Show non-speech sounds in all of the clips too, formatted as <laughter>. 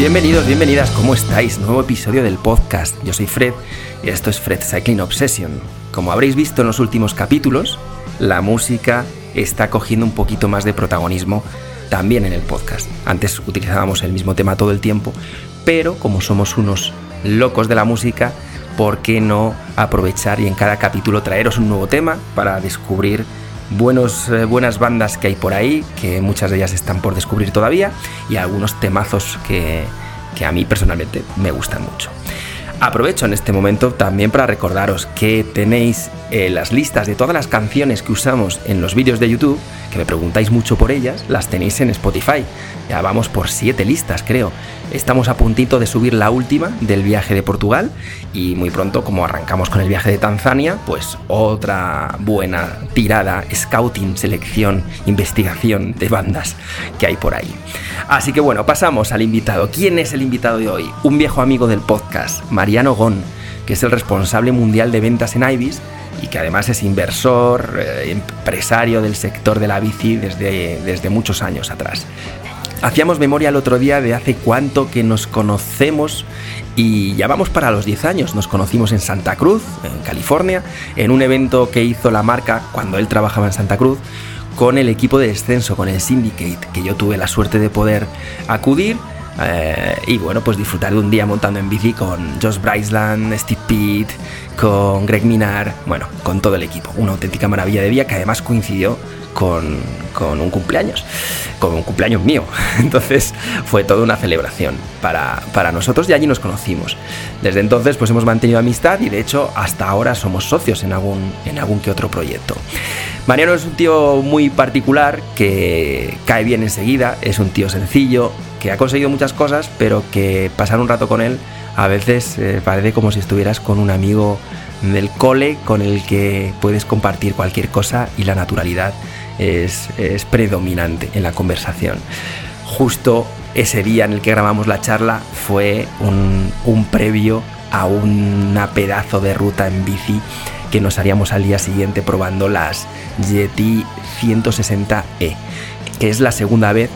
Bienvenidos, bienvenidas, ¿cómo estáis? Nuevo episodio del podcast. Yo soy Fred y esto es Fred Cycling Obsession. Como habréis visto en los últimos capítulos, la música está cogiendo un poquito más de protagonismo también en el podcast. Antes utilizábamos el mismo tema todo el tiempo, pero como somos unos locos de la música, ¿por qué no aprovechar y en cada capítulo traeros un nuevo tema para descubrir buenos, eh, buenas bandas que hay por ahí, que muchas de ellas están por descubrir todavía, y algunos temazos que, que a mí personalmente me gustan mucho. Aprovecho en este momento también para recordaros que tenéis eh, las listas de todas las canciones que usamos en los vídeos de YouTube, que me preguntáis mucho por ellas, las tenéis en Spotify. Ya vamos por siete listas, creo. Estamos a puntito de subir la última del viaje de Portugal y muy pronto, como arrancamos con el viaje de Tanzania, pues otra buena tirada, scouting, selección, investigación de bandas que hay por ahí. Así que bueno, pasamos al invitado. ¿Quién es el invitado de hoy? Un viejo amigo del podcast, Mariano Gon, que es el responsable mundial de ventas en Ibis y que además es inversor, eh, empresario del sector de la bici desde, desde muchos años atrás. Hacíamos memoria el otro día de hace cuánto que nos conocemos y ya vamos para los 10 años. Nos conocimos en Santa Cruz, en California, en un evento que hizo la marca cuando él trabajaba en Santa Cruz con el equipo de descenso, con el Syndicate, que yo tuve la suerte de poder acudir. Eh, y bueno, pues disfrutar de un día montando en bici con Josh Bryceland, Steve Pitt, con Greg Minar, bueno, con todo el equipo. Una auténtica maravilla de día que además coincidió con, un cumpleaños, con un cumpleaños mío. <laughs> Entonces fue toda una celebración para, para, nosotros y allí nos conocimos. Desde entonces pues hemos mantenido amistad y de hecho hasta ahora somos socios en algún, en algún que otro proyecto. Mariano es un tío muy particular que cae bien enseguida, es un tío sencillo, que ha conseguido muchas cosas, pero que pasar un rato con él a veces eh, parece como si estuvieras con un amigo del cole con el que puedes compartir cualquier cosa y la naturalidad es, predominante en la conversación. Justo ese día en el que grabamos la charla fue un, un previo a una pedazo de ruta en bici que nos haríamos al día siguiente probando las Yeti 160E, que es la segunda vez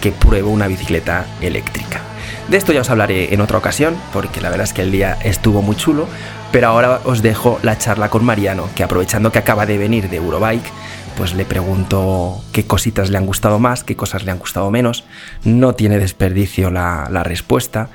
que pruebo una bicicleta eléctrica. De esto ya os hablaré en otra ocasión, porque la verdad es que el día estuvo muy chulo, pero ahora os dejo la charla con Mariano, que aprovechando que acaba de venir de Eurobike, pues le pregunto qué cositas le han gustado más, qué cosas le han gustado menos. No tiene desperdicio la, respuesta.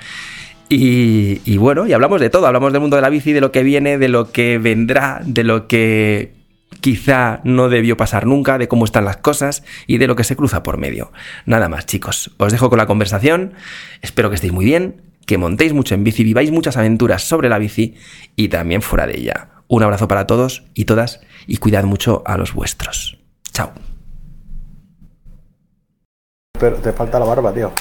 Y, y, bueno, y hablamos de todo, hablamos del mundo de la bici, de lo que viene, de lo que vendrá, de lo que quizá no debió pasar nunca, de cómo están las cosas y de lo que se cruza por medio. Nada más, chicos, os dejo con la conversación, espero que estéis muy bien, que montéis mucho en bici, viváis muchas aventuras sobre la bici y también fuera de ella. Un abrazo para todos y todas y cuidad mucho a los vuestros. Chao. Pero te falta la barba, tío.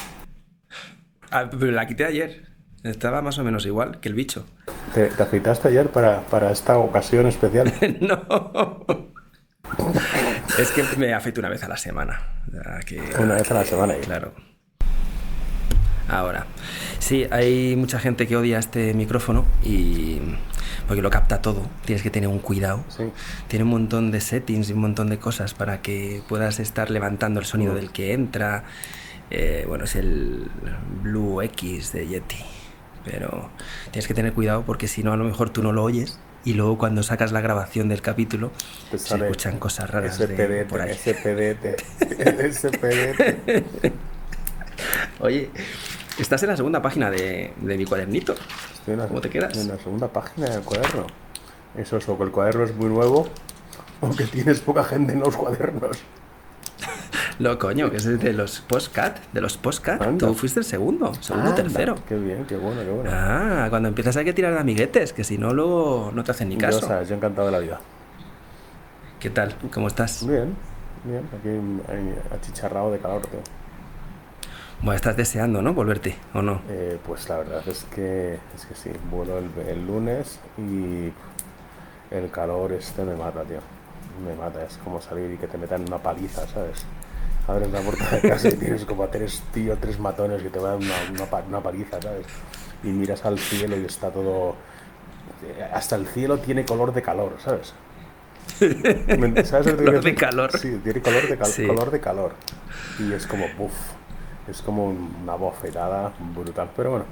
Ah, pero la quité ayer. Estaba más o menos igual que el bicho. ¿Te, afeitaste ayer para, para, esta ocasión especial? <laughs> no. es que me afeito una vez a la semana. una vez a la semana. Claro. Ahora, sí, hay mucha gente que odia este micrófono y porque lo capta todo. Tienes que tener un cuidado. Tiene un montón de settings y un montón de cosas para que puedas estar levantando el sonido del que entra. Eh, bueno, es el Blue X de Yeti. Pero tienes que tener cuidado porque si no, a lo mejor tú no lo oyes y luego cuando sacas la grabación del capítulo se escuchan cosas raras de por ahí. <laughs> Oye, estás en la segunda página de, de mi cuadernito. ¿Cómo te quedas? En la segunda página del cuaderno. Eso es, o que el cuaderno es muy nuevo o que tienes poca gente en los cuadernos. <laughs> Lo coño, que es de los postcat, de los postcat. Tú fuiste el segundo, segundo, tercero. Qué bien, qué bueno, qué bueno. Ah, cuando empiezas hay que tirar de amiguetes, que si no luego no te hacen ni caso. Yo, sabes, yo encantado de la vida. ¿Qué tal? ¿Cómo estás? Bien, bien, aquí achicharrado de calor, tío. Bueno, estás deseando, ¿no? Volverte, ¿o no? Eh, pues la verdad es que, es que sí, vuelo el, lunes y el calor este me mata, tío. Me mata, es como salir y que te metan una paliza, ¿sabes? Abres la puerta de casa y <laughs> tienes como a tres tíos, tres matones que te van una, una, paliza, ¿sabes? Y miras al cielo y está todo... Hasta el cielo tiene color de calor, ¿sabes? <laughs> ¿Sabes color de calor. Sí, tiene color de, color de calor. Y es como, uff, es como una bofetada brutal, pero bueno.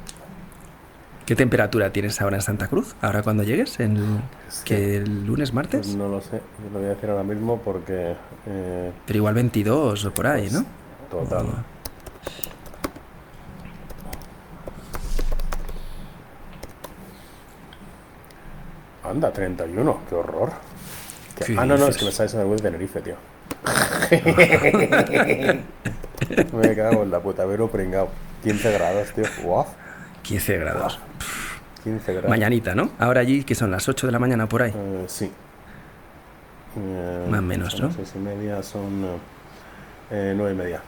¿Qué temperatura tienes ahora en Santa Cruz? ¿Ahora cuando llegues? ¿En el, que el lunes, martes? Pues no lo sé, lo voy a decir ahora mismo porque... Eh, pero igual 22 o por ahí, ¿no? Total. Anda, 31, qué horror. Ah, no, no, es que me sale en el de Tenerife, tío. <laughs> me cago en la puta, vero pringado. 15 grados, tío. 15 grados. 15 grados. Mañanita, ¿no? Ahora allí, que son las 8 de la mañana por ahí. Eh, sí. Eh, Más o menos, ¿no? 6 y media son eh, 9 y media.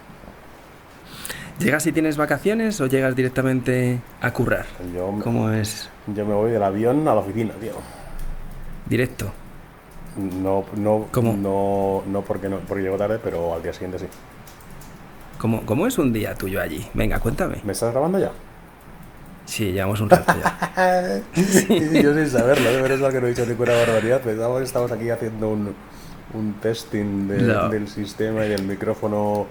¿Llegas y tienes vacaciones o llegas directamente a currar? Yo, ¿Cómo es? Yo me voy del avión a la oficina, tío. ¿Directo? No, no, ¿Cómo? no, no porque no, porque llego tarde, pero al día siguiente sí. ¿Cómo, ¿Cómo es un día tuyo allí? Venga, cuéntame. ¿Me estás grabando ya? Sí, llevamos un rato ya. <laughs> Yo sin saberlo, de verdad que no he dicho ninguna barbaridad. Pensaba que estamos aquí haciendo un, un testing No. del sistema y del micrófono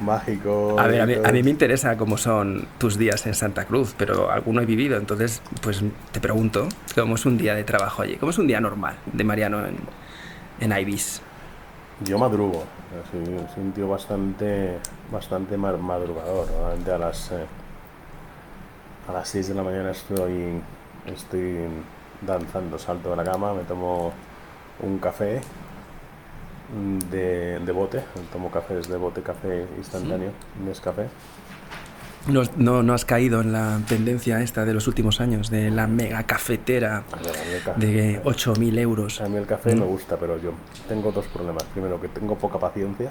mágico. A ver, a mí, a mí me interesa cómo son tus días en Santa Cruz, pero alguno he vivido, entonces pues te pregunto, ¿cómo es un día de trabajo allí? ¿Cómo es un día normal de Mariano en, en Ibis? Yo madrugo, soy, soy un tío bastante, bastante ma- madrugador. Normalmente a las, eh, a las 6 de la mañana estoy, estoy danzando, salto de la cama, me tomo un café de, de bote, tomo cafés de bote, café instantáneo, café. ¿No, no, no has caído en la tendencia esta de los últimos años, de la mega cafetera A ver, a mí el café- de 8.000 euros? a mí el café Mm. me gusta, pero yo tengo dos problemas. Primero, que tengo poca paciencia.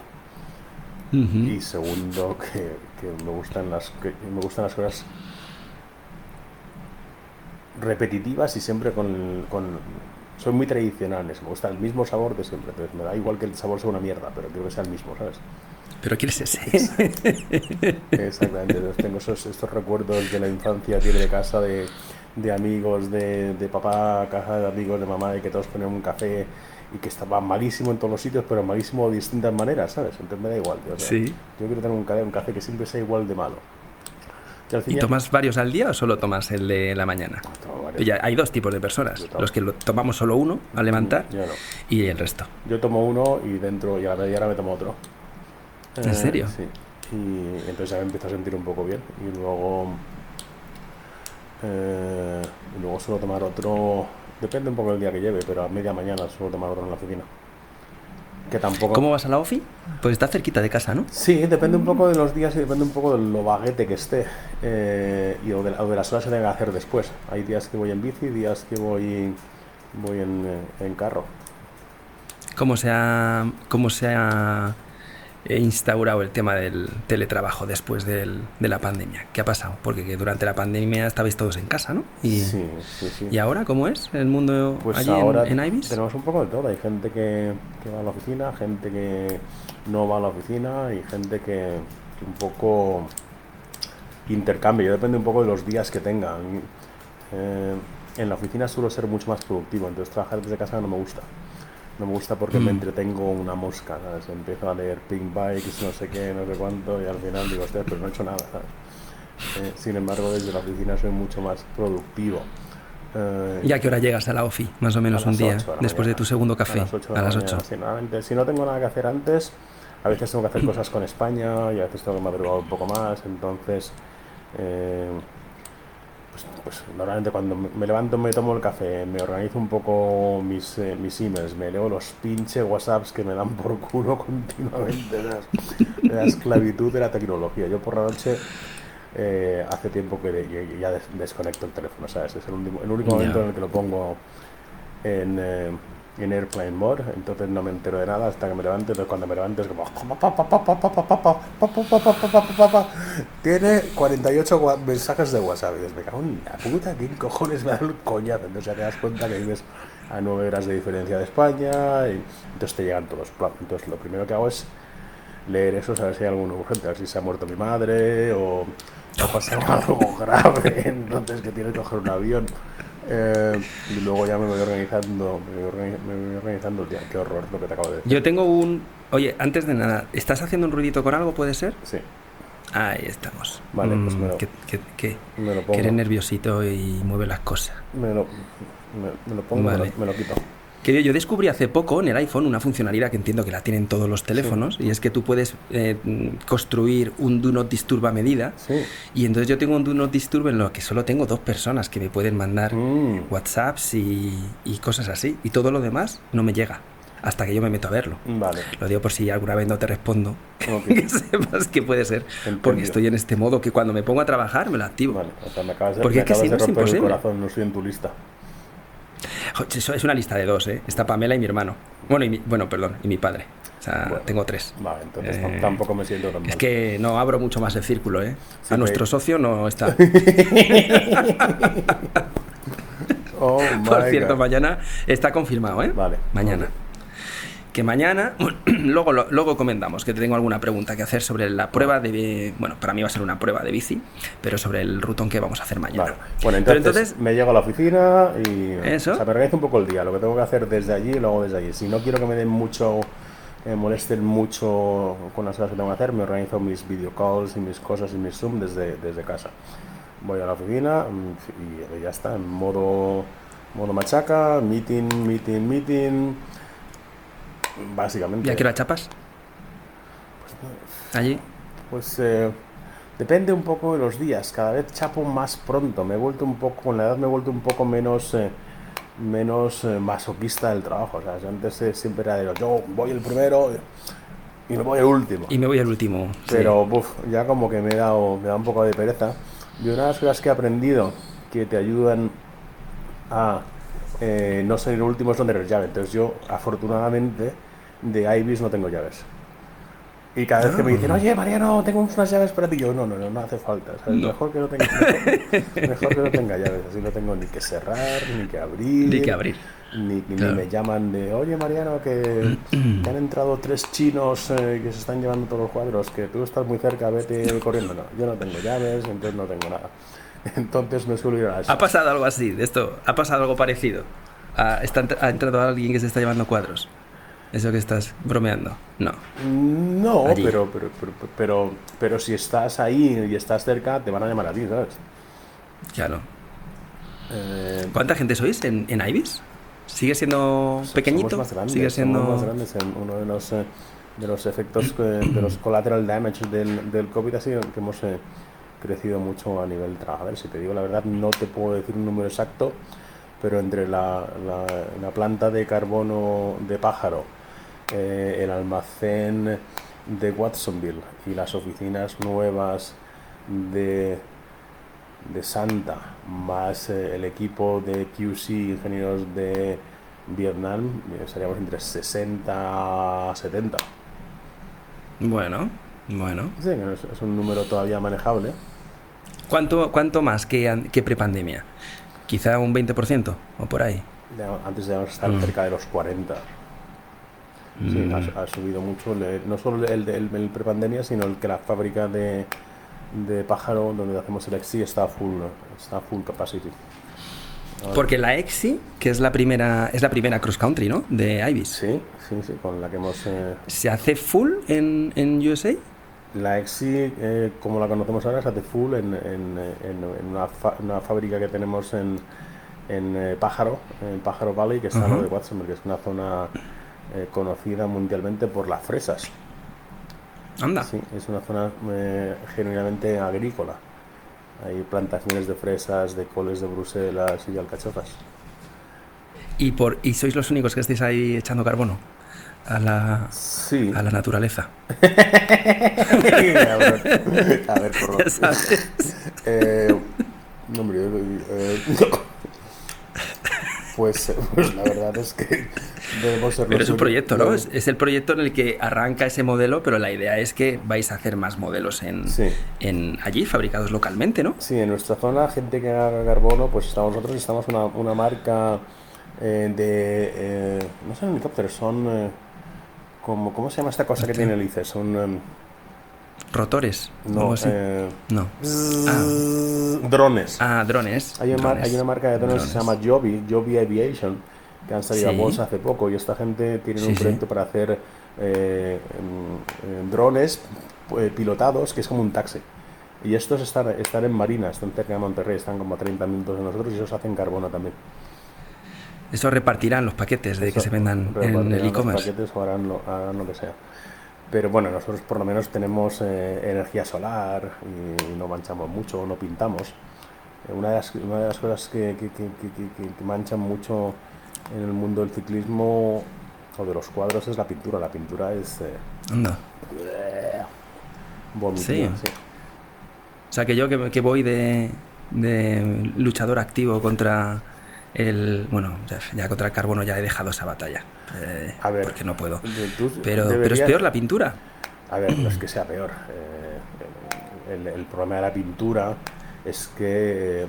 Y segundo que, que me gustan las que me gustan las cosas repetitivas y siempre con, con soy muy tradicionales me gusta el mismo sabor de siempre entonces me da igual que el sabor sea una mierda pero quiero que sea el mismo sabes ¿Pero quieres <laughs> ese? exactamente tengo esos estos recuerdos de la infancia que de casa de, de amigos de, de papá casa de amigos de mamá y que todos ponían un café y que estaba malísimo en todos los sitios pero malísimo de distintas maneras sabes entonces me da igual tío, o sea, Sí. yo quiero tener un café, un café que siempre sea igual de malo ¿Y tomas varios al día o solo tomas el de la mañana? Varios. Ya, hay dos tipos de personas, los que lo- tomamos solo uno al levantar Yo no. y el resto. Yo tomo uno y dentro y a la media hora me tomo otro. ¿En Eh, serio? Sí. Y entonces ya me empiezo a sentir un poco bien. Y luego. eh, y luego suelo tomar otro. Depende un poco del día que lleve, pero a media mañana suelo tomar otro en la oficina. Que tampoco. ¿Cómo vas a la OFI? Pues está cerquita de casa, ¿no? Sí, depende un poco de los días y depende un poco de lo baguete que esté eh, y o de, o de las horas que tenga que hacer después. Hay días que voy en bici, días que voy voy en, en carro. ¿Cómo se ha, cómo se ha instaurado el tema del teletrabajo después del- de la pandemia? ¿Qué ha pasado? Porque que durante la pandemia estabais todos en casa, ¿no? Y, Sí, sí, sí. ¿y ahora cómo es el mundo Pues allí ahora en, en Ibis? tenemos un poco de todo. Hay gente que, que va a la oficina, gente que no va a la oficina y gente que, que un poco intercambia. Yo depende un poco de los días que tenga. Eh, en la oficina suelo ser mucho más productivo, entonces trabajar desde casa no me gusta. No me gusta porque me Mm. entretengo una mosca, ¿sabes? Empiezo a leer Pink Bikes, no sé qué, no sé cuánto, y al final digo, hostia, pero no he hecho nada, ¿sabes? Eh, sin embargo, desde la oficina soy mucho más productivo. Eh, ¿Y a qué hora llegas a la OFI? Más o menos un día, 8 de la después de tu segundo café. A las 8. A las 8. Sí, normalmente, si no tengo nada que hacer antes, a veces tengo que hacer <clears throat> cosas con España y a veces tengo que madrugar un poco más. Entonces, eh, pues, pues normalmente cuando me levanto, me tomo el café, me organizo un poco mis, eh, mis emails, me leo los pinches WhatsApps que me dan por culo <laughs> continuamente. ¿sabes? La esclavitud de la tecnología. Yo por la noche. eh, hace tiempo que de- ya- ya des- desconecto el teléfono, ¿sabes? Es el único, el único momento en el que lo pongo en, eh, en Airplane Mode, entonces no me entero de nada hasta que me levante, entonces cuando me levanto es como... Tiene 48 gua- mensajes de WhatsApp y me cago en la puta, ¿quién cojones me da el coñazo? Entonces te das cuenta que vives a 9 horas de diferencia de España y entonces te llegan todos. Entonces lo primero que hago es leer eso, saber si hay alguno urgente, a ver si se ha muerto mi madre o ha pasado algo grave, entonces que tiene que coger un avión. Eh, y luego ya me voy organizando, me voy, me voy organizando día. Qué horror lo que te acabo de decir. Yo tengo un... Oye, antes de nada, ¿estás haciendo un ruidito con algo, puede ser? Sí. Ahí estamos. Vale, pues me lo- ¿Qué, qué, qué? Me lo Que pongo. eres nerviosito y mueve las cosas. Me lo, me, me lo pongo, Vale. me, lo, me lo quito. Que yo descubrí hace poco en el iPhone una funcionalidad que entiendo que la tienen todos los teléfonos y es que tú puedes eh, construir un Do Not Disturb a medida Sí. y entonces yo tengo un Do Not Disturb en lo que solo tengo dos personas que me pueden mandar Mm, WhatsApps y, y cosas así y todo lo demás no me llega hasta que yo me meto a verlo. vale. Lo digo por si alguna vez no te respondo, Ok. <laughs> que sepas que puede ser, porque estoy en este modo que cuando me pongo a trabajar me lo activo. Vale, o sea, me acabas de, Porque me es que si no es el imposible. corazón, no estoy en tu lista. Eso es una lista de dos, ¿eh? Está Pamela y mi hermano. Bueno, y mi- bueno perdón, y mi padre. O sea, Bueno. tengo tres. Vale, entonces Eh, tam- tampoco me siento tan mal. Es que no abro mucho más el círculo, ¿eh? Sí, a nuestro socio no está. <laughs> <laughs> Oh, Por cierto, God. mañana está confirmado, ¿eh? Vale. Mañana. Que mañana, <clears throat> luego, lo- luego comentamos que tengo alguna pregunta que hacer sobre la prueba de. Bueno, para mí va a ser una prueba de bici, pero sobre el rutón que vamos a hacer mañana. Vale. Bueno, Pero entonces, me llego a la oficina y Eso. O sea, me organizo un poco el día, lo que tengo que hacer desde allí y luego desde allí. Si no quiero que me den mucho, eh, molesten mucho con las cosas que tengo que hacer, me organizo mis video calls y mis cosas y mis Zoom desde, desde casa. Voy a la oficina mm, y ya está, en modo, modo machaca, meeting, meeting, meeting. Básicamente. ¿Y a qué hora chapas? Allí. Pues eh, depende un poco de los días. Cada vez chapo más pronto. Me he vuelto un poco, con la edad me he vuelto un poco menos, eh, menos eh, masoquista del trabajo. O sea, antes eh, siempre era de yo voy el primero y me voy el último. Y me voy al último. sí. Pero buf, ya como que me he dado, me da un poco de pereza. Y una de las cosas que he aprendido que te ayudan a eh, no ser el último es no tener llave. Entonces yo, afortunadamente, de Ibis no tengo llaves. Y cada vez que me dicen, oye Mariano, tengo unas llaves para ti, yo no, no, no, no hace falta. ¿sabes? No. Mejor, que no tenga, mejor, mejor que no tenga llaves, así no tengo ni que cerrar, ni que abrir. Ni que abrir. Ni, ni Claro. me llaman de, oye Mariano, que, <clears throat> que han entrado tres chinos eh, que se están llevando todos los cuadros, que tú estás muy cerca, vete corriendo. No, yo no tengo llaves, entonces no tengo nada. <laughs> Entonces me suelo ir a las... ¿Ha pasado algo así de esto? ¿Ha pasado algo parecido? ¿Ha, está- ha entrado alguien que se está llevando cuadros? ¿Eso que estás bromeando? No. No, pero, pero, pero, pero, pero si estás ahí y estás cerca, te van a llamar a ti, ¿sabes? Claro. Eh, ¿Cuánta gente sois en, en Ibis? ¿Sigue siendo pequeñito? Somos más grandes, ¿Sigue siendo...? somos más grandes. Uno de los, eh, de los efectos, de los collateral damage del, del COVID ha sido que hemos eh, crecido mucho a nivel trabajo. A ver, si te digo la verdad, no te puedo decir un número exacto, pero entre la, la, la planta de carbono de pájaro, eh, el almacén de Watsonville y las oficinas nuevas de, de Santa, más eh, el equipo de QC, ingenieros de Vietnam, eh, seríamos entre 60 a 70. Bueno, bueno. Sí, es un número todavía manejable. ¿Cuánto, cuánto más que, que prepandemia? ¿Quizá un 20% o por ahí? Antes debíamos estar Mm. cerca de los 40. Sí, Mm. ha, ha subido mucho, no solo el, de- el, el prepandemia, sino el que la fábrica de, de pájaro donde hacemos el XC está full, está full capacity. Porque la EXI, que es la primera, es la primera cross country, ¿no? De Ibis. Sí, sí, sí, con la que hemos... eh, ¿Se hace full en, en USA? La EXI, eh, como la conocemos ahora, se hace full en, en, en- una, fa- una fábrica que tenemos en, en eh, Pájaro, en Pájaro Valley, que está al lado Ajá. de Watsonville, que es una zona eh, conocida mundialmente por las fresas. Anda. Sí, es una zona eh, genuinamente agrícola. Hay plantaciones de fresas, de coles de Bruselas y de alcachofas. ¿Y, por, ¿Y sois los únicos que estáis ahí echando carbono a la, Sí. a la naturaleza? <laughs> a ver, por sabes. Eh, no, hombre, eh, pues, pues la verdad es que debemos ser Pero es un proyecto, ¿no? Es, es el proyecto en el que arranca ese modelo, pero la idea es que vais a hacer más modelos en, Sí. en allí, fabricados localmente, ¿no? Sí, en nuestra zona, gente que haga carbono, pues estamos nosotros, estamos una, una marca eh, de, eh, no son helicópteros, son, eh, como, ¿cómo se llama esta cosa que tiene hélices? Son, em, Rotores. no, algo así. eh, no. drones. Ah, drones. Hay una, mar- drones, hay una marca de drones, que se llama Joby, Joby Aviation, que han salido Sí. a bolsa hace poco y esta gente tiene Sí, un sí. proyecto para hacer eh, em, em, drones eh, pilotados que es como un taxi. Y estos están, están en Marina, están cerca de Monterrey, están como a 30 minutos de nosotros y esos hacen carbono también. Eso repartirán los paquetes de que se vendan en el e-commerce. Los paquetes o harán lo, que sea. Pero bueno, nosotros por lo menos tenemos eh, energía solar y, no manchamos mucho, no pintamos. Eh, una, de las, una de las cosas que, que, que, manchan mucho en el mundo del ciclismo o de los cuadros es la pintura. La pintura es... Eh, Anda. sí. O sea, que yo que, voy de, luchador activo contra el. Bueno, ya, contra el carbono ya he dejado esa batalla. Eh, a ver. Porque no puedo. pero, pero es peor la pintura. A ver, no es que sea peor. Eh, el, problema de la pintura es que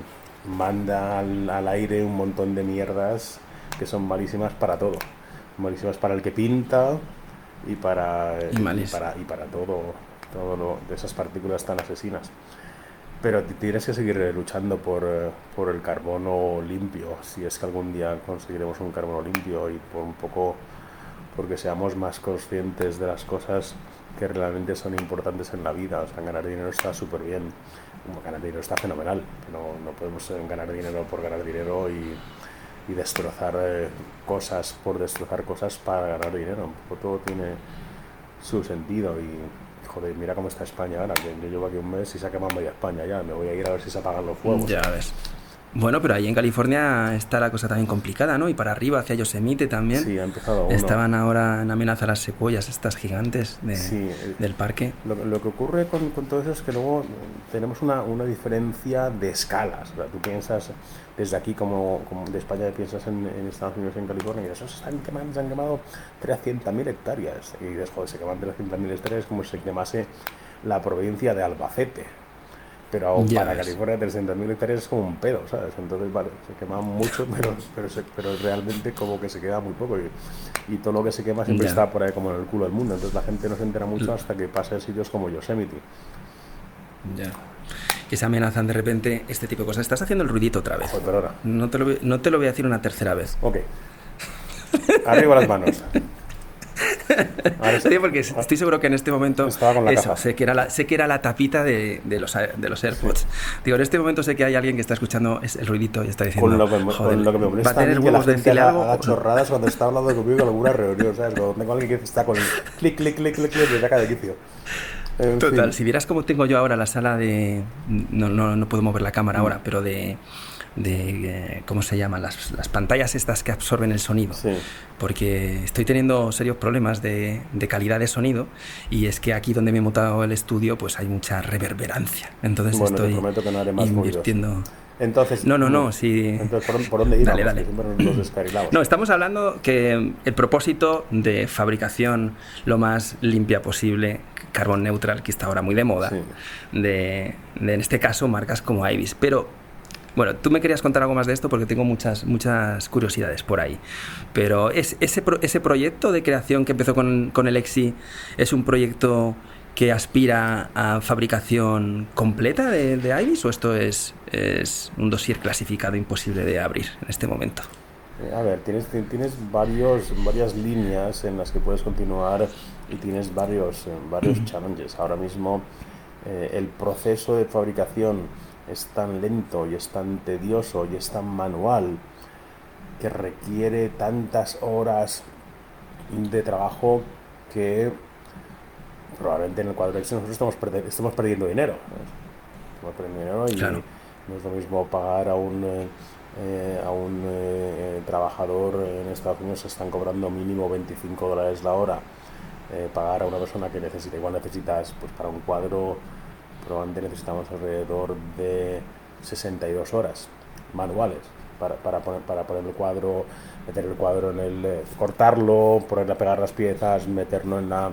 manda al, aire un montón de mierdas que son malísimas para todo. Malísimas para el que pinta y para, y, para, y para todo, todo lo, de esas partículas tan asesinas. Pero tienes que seguir luchando por, eh, por, el carbono limpio, si es que algún día conseguiremos un carbono limpio y por un poco porque seamos más conscientes de las cosas que realmente son importantes en la vida. O sea, ganar dinero está súper bien, ganar dinero está fenomenal, no, no podemos eh, ganar dinero por ganar dinero y, destrozar eh, cosas por destrozar cosas para ganar dinero. todo tiene su sentido y joder, mira cómo está España ahora, que yo llevo aquí un mes y se ha quemado media España ya, me voy a ir a ver si se apagan los fuegos. Ya ves. Bueno, pero ahí en California está la cosa también complicada, ¿no? Y para arriba, hacia Yosemite también. Sí, ha empezado uno. Estaban ahora en amenaza las secuoyas, estas gigantes del parque. Lo, que ocurre con, todo eso es que luego tenemos una, una diferencia de escalas. Tú piensas desde aquí, como, como de España, piensas en, Estados Unidos en California, y esos están quemando, se han quemado 300.000 hectáreas. Y dices, joder, se queman 300.000 hectáreas como si se quemase la provincia de Albacete pero aún para California 300.000 hectáreas es como un pedo, ¿sabes? Entonces, vale, se quema mucho, <laughs> pero, pero, pero realmente como que se queda muy poco y, y todo lo que se quema siempre está por ahí como en el culo del mundo, entonces la gente no se entera mucho hasta que pasa en sitios como Yosemite. Ya. Que se amenazan de repente este tipo de cosas. Estás haciendo el ruidito otra vez. Ahora. No te, lo, no te lo voy a decir una tercera vez. Ok. Arriba las manos. Sí, porque estoy seguro que en este momento eso, sé que era la, sé que era la tapita de, de los, de los AirPods. Digo, en este momento sé que hay alguien que está escuchando el ruidito y está diciendo, con lo que, joder, con lo que me molesta va a tener huevos de decirle algo. Haga chorradas cuando está hablando conmigo en alguna reunión, ¿sabes? Cuando tengo alguien que está con el clic, clic, clic, clic, clic, saca de quicio. Total, si vieras cómo tengo yo ahora la sala de... No, no, no puedo mover la cámara ahora, pero de de eh, ¿cómo se llaman? Las, las, pantallas estas que absorben el sonido. Porque estoy teniendo serios problemas de, de, calidad de sonido y es que aquí donde me he montado el estudio pues hay mucha reverberancia. Entonces estoy invirtiendo... Entonces, no, no, no, sí. Entonces, ¿por, dónde Dale, dale. No, estamos hablando que el propósito de fabricación lo más limpia posible, carbon neutral, que está ahora muy de moda, de, de, en este caso marcas como Ibis. Pero bueno, tú me querías contar algo más de esto porque tengo muchas, muchas curiosidades por ahí. Pero ¿es, ese, ese proyecto de creación que empezó con, con el EXI es un proyecto que aspira a fabricación completa de, de Ibis o esto es, es un dossier clasificado imposible de abrir en este momento? Eh, a ver, tienes, tienes varios, varias líneas en las que puedes continuar y tienes varios, eh, varios <clears throat> challenges. Ahora mismo eh, el proceso de fabricación es tan lento y es tan tedioso y es tan manual que requiere tantas horas de trabajo que probablemente en el cuadro nosotros estamos, estamos perdiendo dinero. Estamos perdiendo dinero y no es lo mismo pagar a un, eh, eh, a un eh, trabajador en Estados Unidos se están cobrando mínimo 25 dólares la hora. pagar a una persona que necesita, igual necesitas pues para un cuadro probablemente necesitamos alrededor de 62 horas manuales para, para, poner, para poner el cuadro, meter el cuadro en el... Eh, cortarlo, ponerle a pegar las piezas, meterlo en la,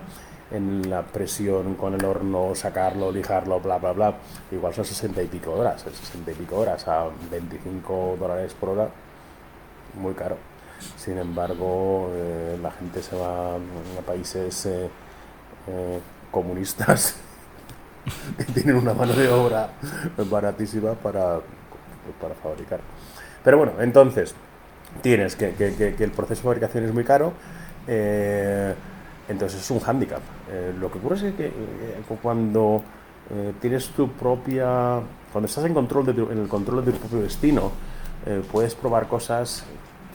en la presión con el horno, sacarlo, lijarlo, bla, bla, bla. Igual son 60 y pico horas, 60 y pico horas a 25 dólares por hora, muy caro. Sin embargo, eh, la gente se va a países eh, comunistas que <laughs> <laughs> tienen una mano de obra baratísima para, para fabricar. Pero bueno, entonces, tienes que, que, que, el proceso de fabricación es muy caro, eh, Entonces es un hándicap. Eh, lo que ocurre es que cuando tienes tu propia... Cuando estás en, control de en el control de tu propio destino, puedes probar cosas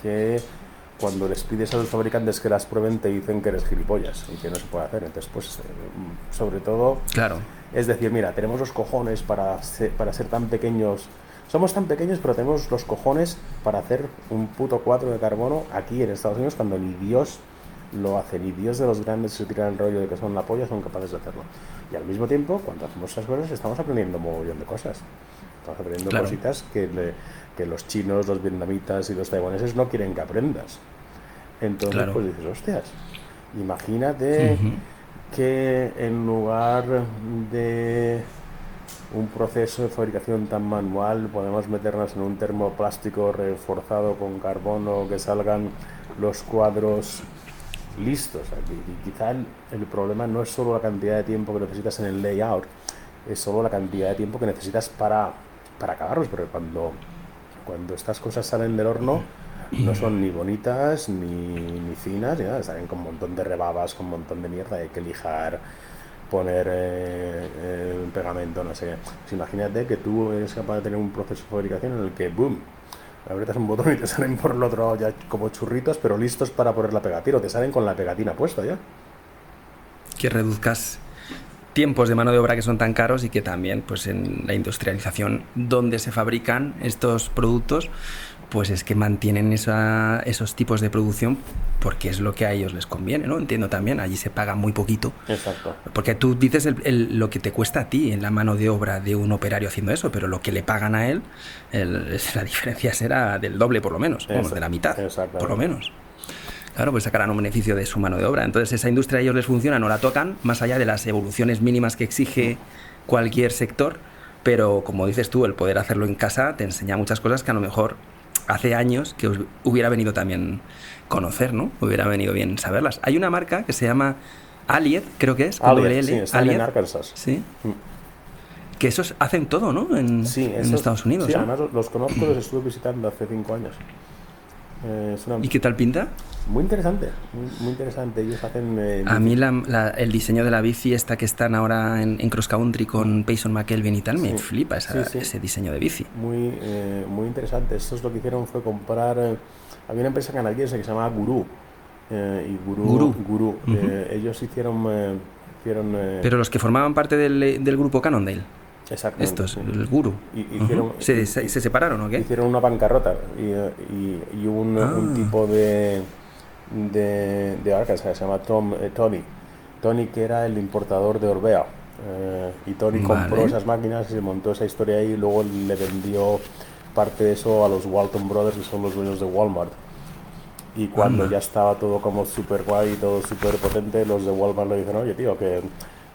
que cuando les pides a los fabricantes que las prueben te dicen que eres gilipollas y que no se puede hacer. Entonces, pues, sobre todo, claro. Es decir, mira, tenemos los cojones para para ser tan pequeños somos tan pequeños, pero tenemos los cojones para hacer un puto cuadro de carbono aquí en Estados Unidos cuando ni Dios lo hace, ni Dios de los grandes se tiran el rollo de que son la polla, son capaces de hacerlo. Y al mismo tiempo, cuando hacemos esas cosas, estamos aprendiendo un mogollón de cosas. Estamos aprendiendo cositas que, que los chinos, los vietnamitas y los taiwaneses no quieren que aprendas. Entonces, pues dices, hostias, imagínate que en lugar de un proceso de fabricación tan manual, podemos meternos en un termoplástico reforzado con carbono, que salgan los cuadros listos. Y quizá el, problema no es solo la cantidad de tiempo que necesitas en el layout, es solo la cantidad de tiempo que necesitas para, para acabarlos, porque cuando, cuando estas cosas salen del horno, no son ni bonitas ni, ni finas, ya, salen con un montón de rebabas, con un montón de mierda, hay que lijar poner eh, pegamento, no sé. Pues imagínate que tú eres capaz de tener un proceso de fabricación en el que, boom, aprietas un botón y te <laughs> salen por el otro lado ya como churritos, pero listos para poner la pegatina, o te salen con la pegatina puesta ya. Que reduzcas tiempos de mano de obra que son tan caros y que también pues en la industrialización donde se fabrican estos productos pues es que mantienen esos tipos de producción porque es lo que a ellos les conviene, ¿no? Entiendo también, allí se paga muy poquito. Exacto. Porque tú dices lo que te cuesta a ti en la mano de obra de un operario haciendo eso, pero lo que le pagan a él, <laughs> la diferencia será del doble por lo menos, vamos, de la mitad, por lo menos. Claro, pues sacarán un beneficio de su mano de obra. Entonces esa industria a ellos les funciona, no la tocan, más allá de las evoluciones mínimas que exige cualquier sector, pero como dices tú, el poder hacerlo en casa te enseña muchas cosas que a lo mejor hace años que os hubiera venido también conocer, ¿no? Hubiera venido bien saberlas. Hay una marca que se llama Alied, creo que es, Alied, sí, está en Arkansas. Sí. Mm. Que esos hacen todo, ¿no? En, en Estados Unidos. Sí, además los conozco, los estuve visitando hace cinco años. Eh, ¿Y qué tal pinta? Muy interesante, muy, interesante. Ellos hacen. Eh, a mí el diseño de la bici, esta que están ahora en, cross country con Payson McKelvin y tal, me flipa ese diseño de bici. Muy, eh, muy interesante. Estos lo que hicieron fue comprar. había una empresa canadiense que se llamaba Guru. y Guru. Guru. ellos hicieron. hicieron Pero los que formaban parte del, del grupo Cannondale. Exactamente. Estos, el guru. ¿Se, se, separaron o qué? Hicieron una bancarrota y, y, un, ah. un, tipo de, de, de Arkansas se llama Tom, eh, Tony. Tony que era el importador de Orbea. Eh, y Tony compró esas máquinas y se montó esa historia ahí y luego le vendió parte de eso a los Walton Brothers, que son los dueños de Walmart. Y cuando ya estaba todo como super guay y todo súper potente, los de Walmart le dijeron, oye tío, que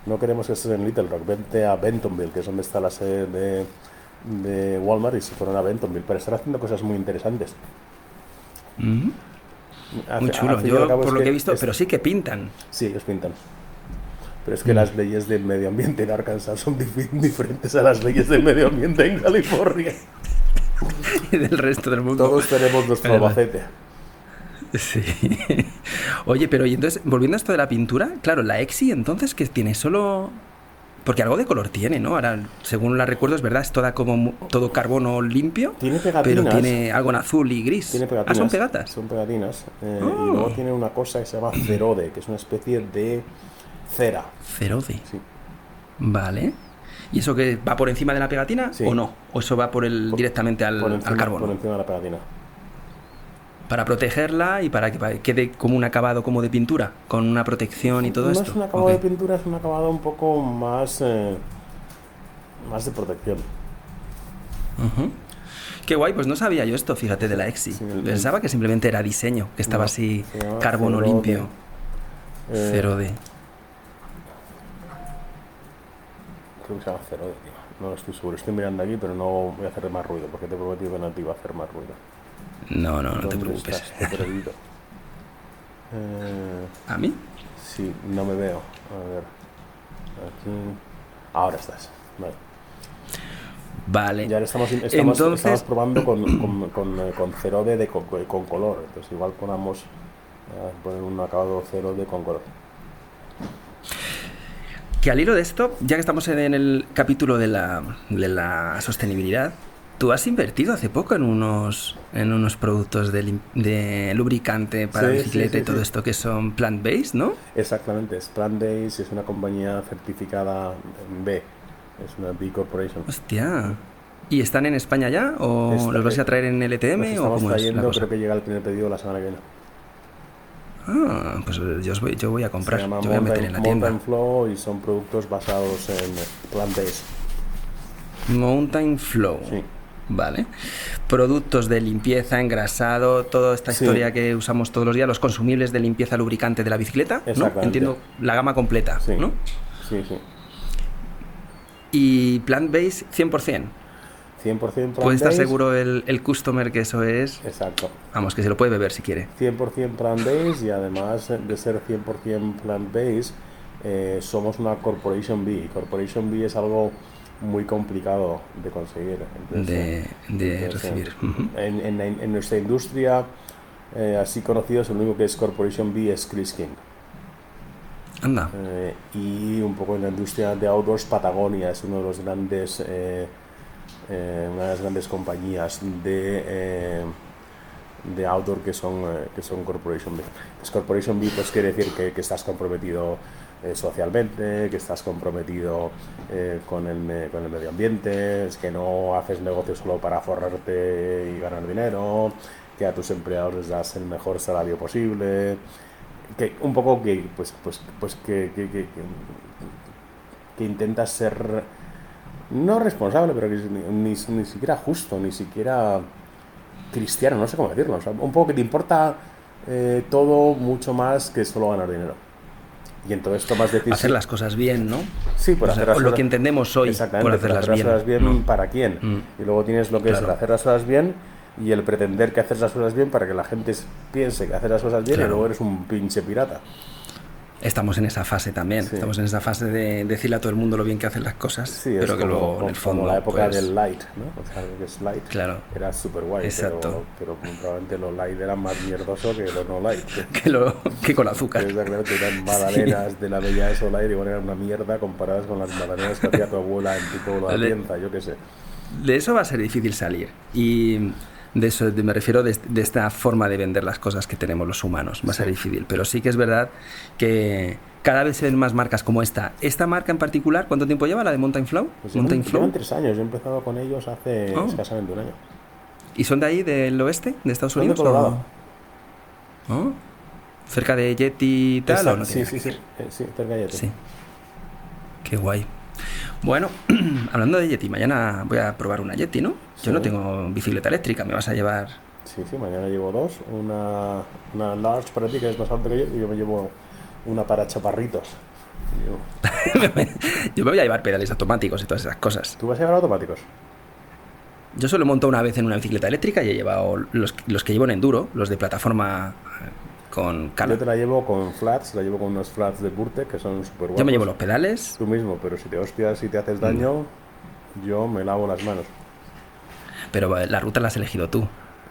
no queremos que estés en Little Rock, vente a Bentonville, que es donde está la sede de, de Walmart, y se fueron a Bentonville, pero están haciendo cosas muy interesantes. muy chulo, yo por lo que he visto, pero sí que pintan. Sí, ellos pintan. Pero es que mm. las leyes del medio ambiente en Arkansas son diferentes a las leyes del medio ambiente en California. <laughs> y del resto del mundo. Todos tenemos nuestro albacete. Sí. Oye, pero y entonces, volviendo a esto de la pintura, claro, la Exi entonces que tiene solo porque algo de color tiene, ¿no? Ahora, según la recuerdo, es verdad, es toda como todo carbono limpio. Tiene pegatinas. Pero tiene algo en azul y gris. Tiene pegatinas. Ah, son pegatas. Son pegatinas. Eh, y oh. luego tiene una cosa que se llama cerode, que es una especie de cera. Cerode. Sí. Vale. ¿Y eso que va por encima de la pegatina o no? ¿O eso va por el directamente al, al carbono? Por encima de la pegatina para protegerla y para que quede como un acabado como de pintura, con una protección y todo esto. No es un acabado de pintura, es un acabado un poco más, eh, más de protección. Qué guay, pues no sabía yo esto, fíjate, de la EXI. Pensaba que simplemente era diseño, que estaba así, carbono limpio. Eh, cero D. Creo que se llama cero D, No estoy seguro. Estoy mirando aquí, pero no voy a hacer más ruido, porque te he prometido que no te iba a hacer más ruido. No, no, no te preocupes. <laughs> Eh, ¿A mí? Sí, no me veo. A ver. Aquí. Ahora estás. Vale. Vale. Ya estamos, estamos, estamos probando con, con, con, eh, con cero de, con, con, color. Entonces, igual ponemos. poner un acabado cero de con color. Que al hilo de esto, ya que estamos en el capítulo de la, de la sostenibilidad, tú has invertido hace poco en unos, en unos productos de, lubricante para Sí, bicicleta sí, sí, y todo esto que son plant-based, ¿no? Exactamente, es Plant Days, es una compañía certificada en B, es una B Corporation. Hostia. ¿Y están en España ya? ¿O los vais a traer en LTM? ¿O estamos cómo es la trayendo, cosa? creo que llega el primer pedido la semana que viene. Ah, pues yo, voy, yo voy a comprar, yo voy a meter en la tienda. Mountain Flow y son productos basados en Plant Days. Mountain Flow. Sí. Vale. Productos de limpieza, engrasado, toda esta Sí. historia que usamos todos los días, los consumibles de limpieza lubricante de la bicicleta, ¿no? Entiendo la gama completa, Sí. ¿no? Sí, sí. Y plant-based 100%. 100% Plant Puede estar seguro el, el customer que eso es, Exacto. vamos, que se lo puede beber si quiere. 100% plant-based y además de ser 100% plant-based, eh, somos una Corporation B. Corporation B es algo muy complicado de conseguir. De, de entonces, recibir. En, en- en- nuestra industria, eh, así conocidos, el único que es Corporation B es Chris King. Anda. Eh, y un poco en la industria de outdoors, Patagonia es uno de los grandes, eh, eh, una de las grandes compañías de, eh, de outdoor que son, eh, que son Corporation B. Pues Corporation B pues quiere decir que, que estás comprometido eh, socialmente, que estás comprometido eh, con, el, con el medio ambiente, es que no haces negocio solo para forrarte y ganar dinero, que a tus empleados les das el mejor salario posible, que un poco que pues pues pues que, que, que, intentas ser no responsable pero que ni, ni, siquiera justo ni siquiera cristiano no sé cómo decirlo un poco que te importa eh, todo mucho más que solo ganar dinero y entonces tomas decisiones Hacer las cosas bien, ¿no? Sí, por O sea, hacer las o lo cosas- que entendemos hoy Exactamente, por hacerlas hacer las bien. cosas bien para quién. Mm. Y luego tienes lo que es el hacer las cosas bien y el pretender que haces las cosas bien para que la gente piense que haces las cosas bien Claro. y luego eres un pinche pirata. Estamos en esa fase también. Sí. Estamos en esa fase de decirle a todo el mundo lo bien que hacen las cosas, Sí, pero que como, luego en como- el fondo. como la época pues, del light, ¿no? O sea, que es light. Claro. Era súper guay, Exacto. pero, pero probablemente lo light era más mierdoso que lo no light. <laughs> Que, lo, que con azúcar. Exactamente, eran <laughs> magdalenas de la bella eso light, igual eran una mierda comparadas con las magdalenas que hacía tu abuela en tu pueblo de. Atienza, yo qué sé. De eso va a ser difícil salir. Y de eso de- me refiero de, de esta forma de vender las cosas que tenemos los humanos. Va a ser difícil. Pero sí que es verdad que cada vez se ven más marcas como esta. Esta marca en particular, ¿cuánto tiempo lleva la de Mountain Flow? Pues Mountain llevan, Flow. llevan tres años, yo he empezado con ellos hace Oh. escasamente un año. ¿Y son de ahí, del oeste, de Estados Son de Unidos? o- Colorado. ¿Oh? ¿Cerca de Yeti y tal? o no sí, sí, sí, eh, sí, cerca de Yeti. Sí. Qué guay. Bueno, <clears throat> hablando de Yeti, mañana voy a probar una Yeti, ¿no? Yo no tengo bicicleta eléctrica, me vas a llevar. Sí, sí, mañana llevo dos. Una, una large para ti, que es más alta que yo, y yo me llevo una para chaparritos. Yo- <laughs> Yo me voy a llevar pedales automáticos y todas esas cosas. ¿Tú vas a llevar automáticos? Yo solo monto una vez en una bicicleta eléctrica y he llevado los, los que llevo en enduro, los de plataforma con cala. Yo te la llevo con flats, la llevo con unos flats de Burte que son súper guapos. Yo me llevo los pedales, Tú mismo, pero si te hostias y te Mm. haces daño, yo me lavo las manos. pero eh, la ruta la has elegido tú.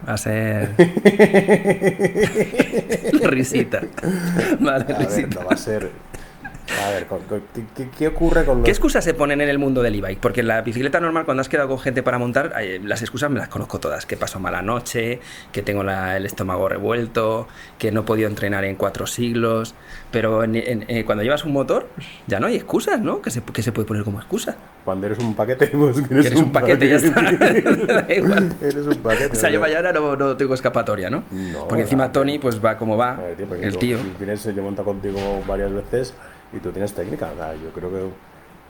Va a ser. <laughs> <laughs> risita. Vale, A ver, no va a ser... A ver, ¿qué, qué- qué ocurre con los... ¿Qué excusas se ponen en el mundo del e-bike? Porque en la bicicleta normal, cuando has quedado con gente para montar, eh, las excusas me las conozco todas. Que paso mala noche, que tengo la- el estómago revuelto, que no he podido entrenar en cuatro siglos. Pero en- en- eh, cuando llevas un motor, ya no hay excusas, ¿no? Que se, que se puede poner como excusa. Cuando eres un paquete, <laughs> pues Que eres un paquete, ya está. <laughs> Da igual. <laughs> eres un paquete. O sea, yo mañana no, no tengo escapatoria, ¿no? No, Porque encima. Tony pues va como va, ver, tío, el tío. Tienes, yo he montado contigo varias veces y tú tienes técnica. o sea, yo creo que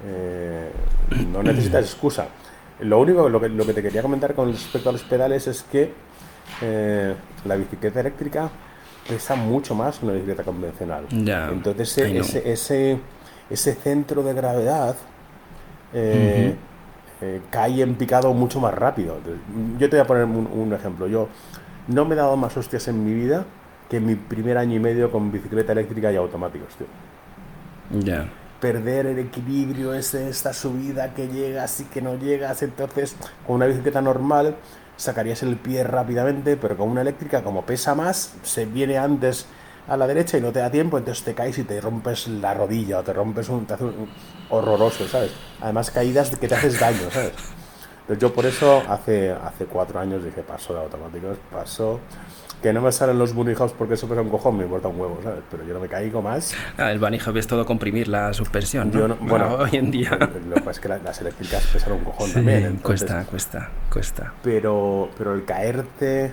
eh, no necesitas excusa. Lo único, lo que, lo que te quería comentar con respecto a los pedales es que eh, la bicicleta eléctrica pesa mucho más que una bicicleta convencional. Entonces ese, ese, ese, ese centro de gravedad eh, cae en picado mucho más rápido. Yo te voy a poner un, un ejemplo. Yo no me he dado más hostias en mi vida que en mi primer año y medio con bicicleta eléctrica y automáticos, tío. Ya. Perder el equilibrio, esta subida que llegas y que no llegas. Entonces, con una bicicleta normal sacarías el pie rápidamente, pero con una eléctrica, como pesa más, se viene antes a la derecha y no te da tiempo, entonces te caes y te rompes la rodilla o te rompes un, te hace un horroroso, ¿sabes? Además caídas que te haces daño, ¿sabes? Entonces yo por eso hace, hace cuatro años dije, paso de automáticos, paso que no me salen los bunny hops porque eso pesa un cojón, me importa un huevo, ¿sabes? Pero yo no me caigo más. Ah, el bunny hop es todo comprimir la suspensión, ¿no? bueno, <laughs> hoy en día. Lo que pasa es que las eléctricas pesan un cojón también. cuesta, cuesta, cuesta. Pero, pero el caerte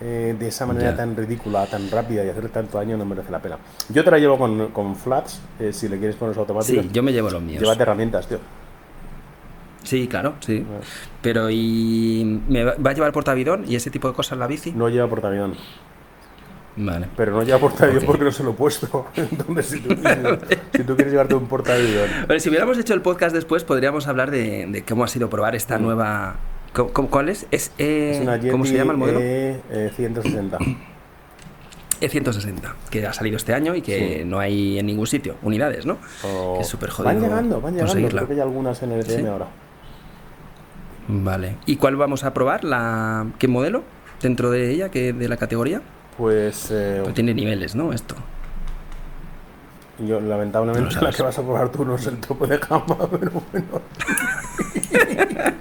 eh, de esa manera tan ridícula, tan rápida y hacer tanto daño no merece la pena. Yo te la llevo con, con flats, eh, si le quieres poner automáticos. Sí, yo me llevo los míos. Llévate herramientas, tío. Sí, claro, sí. Pero ¿y me va a llevar portavidón y ese tipo de cosas la bici? No lleva portavidón. Vale. Pero no lleva portavidón porque no se lo he puesto. <laughs> Entonces, si tú, quieres, <laughs> si tú quieres llevarte un portavidón. Vale, si hubiéramos hecho el podcast después, podríamos hablar de, de cómo ha sido probar esta mm. nueva. ¿Cuál es? Es, eh, una ¿Cómo se llama el modelo? E, 160. <clears throat> E160, que ha salido este año y que no hay en ningún sitio. Unidades, ¿no? Que es súper jodido. Van llegando, van llegando. Creo que hay algunas en el ETM ahora. Vale. ¿Y cuál vamos a probar? La... ¿Qué modelo dentro de ella, que de la categoría? Pues... Eh, pues tiene niveles, ¿no? Esto. Yo, lamentablemente, la que vas a probar tú no es el tope de gama, <laughs> pero bueno.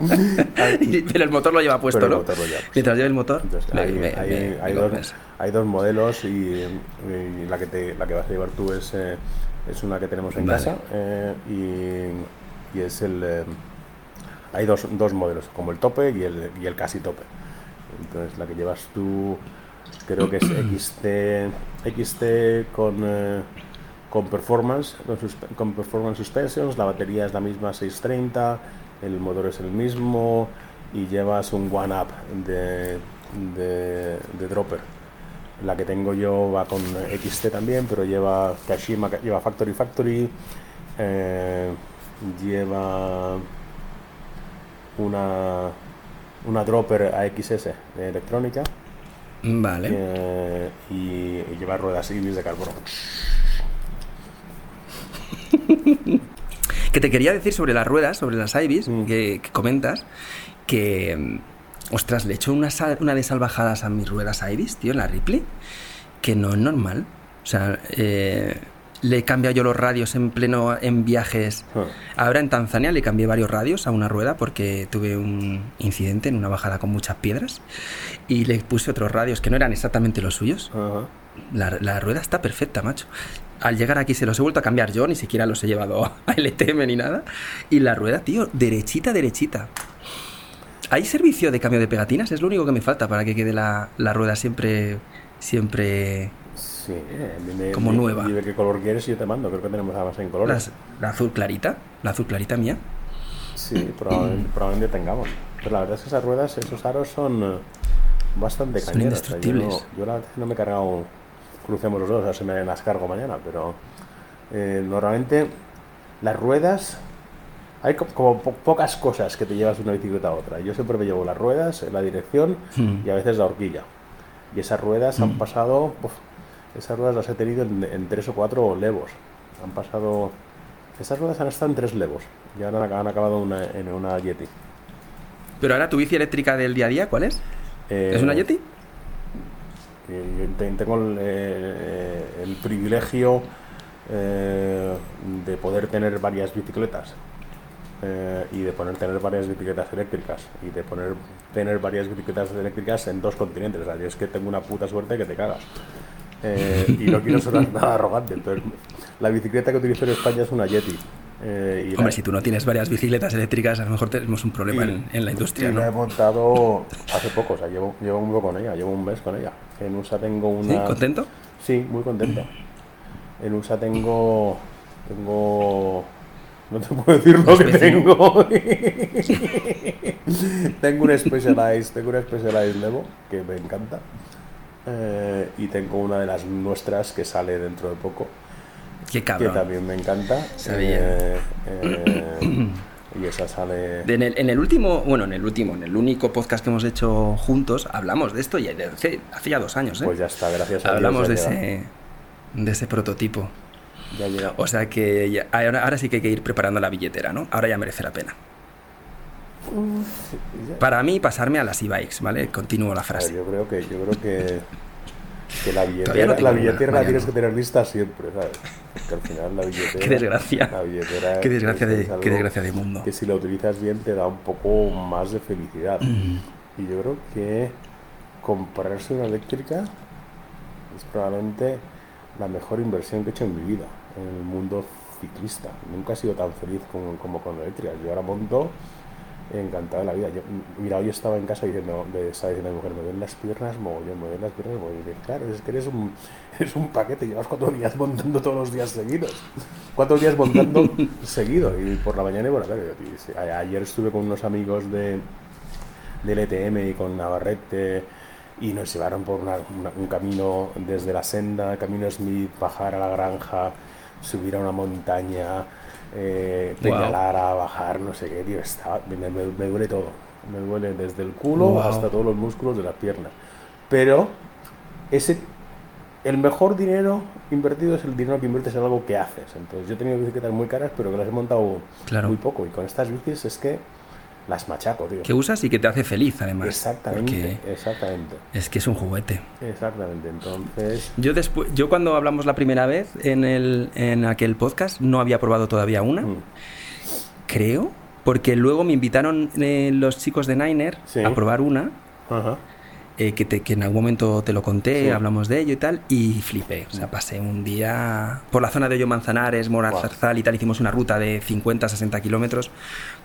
<laughs> pero el motor lo lleva puesto, ¿no? Motor lo lleva Mientras lleva el motor. hay, dos, hay, dos, modelos y, la, que te, la que vas a llevar tú es, eh, es una que tenemos en casa eh, y, y, es el hay dos, dos modelos, como el tope y el, y el casi tope. Entonces la que llevas tú creo que es <clears throat> XT, XT con, eh, con performance, con, performance suspensions, la batería es la misma 630, el motor es el mismo y llevas un one up de, de, dropper. La que tengo yo va con XT también, pero lleva Kashima, lleva Factory Factory, eh, lleva una, una dropper AXS de electrónica. Vale. Eh, y, llevar ruedas Ibis de carbono. <laughs> que te quería decir sobre las ruedas, sobre las Ibis, mm. que, comentas, que, mm, ostras, le he hecho una, una de salvajadas a mis ruedas Ibis, tío, en la Ripley, que no es normal. O sea, eh, le he cambiado yo los radios en pleno en viajes. Ah. Ahora en Tanzania le cambié varios radios a una rueda porque tuve un incidente en una bajada con muchas piedras y le puse otros radios que no eran exactamente los suyos. la, rueda está perfecta, macho. Al llegar aquí se los he vuelto a cambiar yo, ni siquiera los he llevado <laughs> a LTM ni nada. Y la rueda, tío, derechita, derechita. ¿Hay servicio de cambio de pegatinas? Es lo único que me falta para que quede la, la rueda siempre, siempre Sí, eh, como nueva. ¿Y de qué color quieres? Y yo te mando. Creo que tenemos además en colores. La, azul clarita, la azul clarita mía. Sí, <clears throat> probablemente, tengamos. Pero la verdad es que esas ruedas, esos aros son eh, bastante son cañeros. yo, yo, la verdad no me he cargado, crucemos los dos, o sea, se me las cargo mañana, pero eh, normalmente las ruedas hay como pocas cosas que te llevas de una bicicleta a otra. Yo siempre me llevo las ruedas, la dirección hmm. y a veces la horquilla. Y esas ruedas han hmm. pasado esas ruedas las he tenido en, tres o cuatro levos. Han pasado. Esas ruedas han estado en tres levos y ahora han, acabado en una Yeti. Pero ahora tu bici eléctrica del día a día, ¿cuál es? Eh, ¿Es una Yeti? Eh, tengo el, eh, privilegio de poder tener varias bicicletas y de poder tener varias bicicletas eléctricas y de poner tener varias bicicletas eléctricas en dos continentes. O sea, es que tengo una puta suerte que te cagas. Eh, y no quiero sonar <laughs> nada arrogante, pero la bicicleta que utilizo en España es una Yeti. Eh, Hombre, si tú no tienes varias bicicletas eléctricas, a lo mejor tenemos un problema en, la industria. Y ¿no? la he montado hace poco, o sea, llevo, llevo un poco con ella, llevo un mes con ella. En USA tengo una. ¿Sí? ¿Contento? Sí, muy contento. En USA tengo. Tengo. No te puedo decir lo que tengo. <laughs> tengo un Specialized, tengo un Specialized Levo que me encanta. Eh, y tengo una de las nuestras que sale dentro de poco. Que también me encanta. Eh, eh, y esa sale. en, el, último, bueno, en el último, en el único podcast que hemos hecho juntos, hablamos de esto y hace, ya dos años. Pues ya está, gracias a Hablamos de, ese, de ese prototipo. Ya O sea que ahora, ahora sí que hay que ir preparando la billetera, ¿no? Ahora ya merece la pena. Para mí, pasarme a las e-bikes, ¿vale? Continúo la frase. yo creo que, yo creo que Que la billetera, no la, billetera tienes que tener lista siempre, ¿sabes? Porque al final la billetera. Qué desgracia. La billetera Qué desgracia es- de- qué desgracia de mundo. Que si la utilizas bien te da un poco más de felicidad. Mm. Y yo creo que comprarse una eléctrica es probablemente la mejor inversión que he hecho en mi vida, en el mundo ciclista. Nunca he sido tan feliz como, como con la eléctrica. Yo ahora monto encantado de la vida. Yo, mira, hoy estaba en casa diciendo, le estaba diciendo a mi mujer, me ven las piernas, mogollón, me ven las piernas, mogollón. Y claro, es que eres un, <laughs> eres un paquete, llevas cuatro días montando todos los días seguidos. Cuatro días montando <laughs> seguido, y por la mañana y por la tarde. Y ayer estuve con unos amigos de, del ETM y con Navarrete y nos llevaron por una- una- un camino desde la senda, camino Smith, bajar a la granja, subir a una montaña, eh, Wow. peñalar a bajar, no sé qué, tío, está, me, me- me duele todo, me duele desde el culo Wow. hasta todos los músculos de las piernas. Pero ese, el mejor dinero invertido es el dinero que inviertes en algo que haces. Entonces yo he tenido bicicletas muy caras, pero que las he montado Claro. muy poco. Y con estas bicis es que las machaco, tío. Que usas y que te hace feliz, además. Exactamente, exactamente, es que es un juguete. exactamente. Entonces, Yo después, yo cuando hablamos la primera vez en, el, en aquel podcast no había probado todavía una, mm, creo, porque luego me invitaron eh, los chicos de Niner Sí. a probar una, ajá, eh, que, te- que en algún momento te lo conté, Sí. hablamos de ello y tal, y flipé. O sea, pasé un día por la zona de Hoyo Manzanares, Mora Guau. Zarzal y tal, hicimos una ruta de 50, 60 kilómetros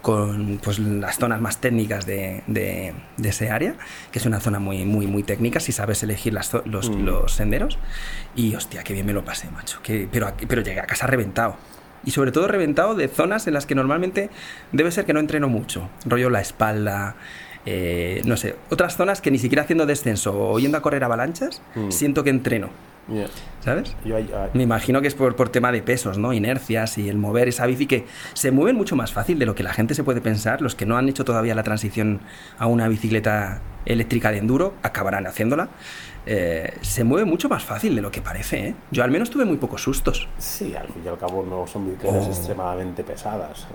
con pues, las zonas más técnicas de, de- de ese área, que es una zona muy, muy, muy técnica, si sabes elegir las los, Mm. los senderos. Y hostia, qué bien me lo pasé, macho. Que, pero, pero llegué a casa reventado. Y sobre todo reventado de zonas en las que normalmente debe ser que no entreno mucho. Rollo la espalda, eh, no sé, otras zonas que ni siquiera haciendo descenso o yendo a correr avalanchas, Mm. siento que entreno, yeah. ¿sabes? Yo ahí- Me imagino que es por, por tema de pesos, ¿no? Inercias y el mover esa bici que se mueven mucho más fácil de lo que la gente se puede pensar. Los que no han hecho todavía la transición a una bicicleta eléctrica de enduro acabarán haciéndola. Eh, se mueve mucho más fácil de lo que parece, ¿eh? Yo al menos tuve muy pocos sustos. Sí, al fin y al cabo no son bicicletas Oh. extremadamente pesadas.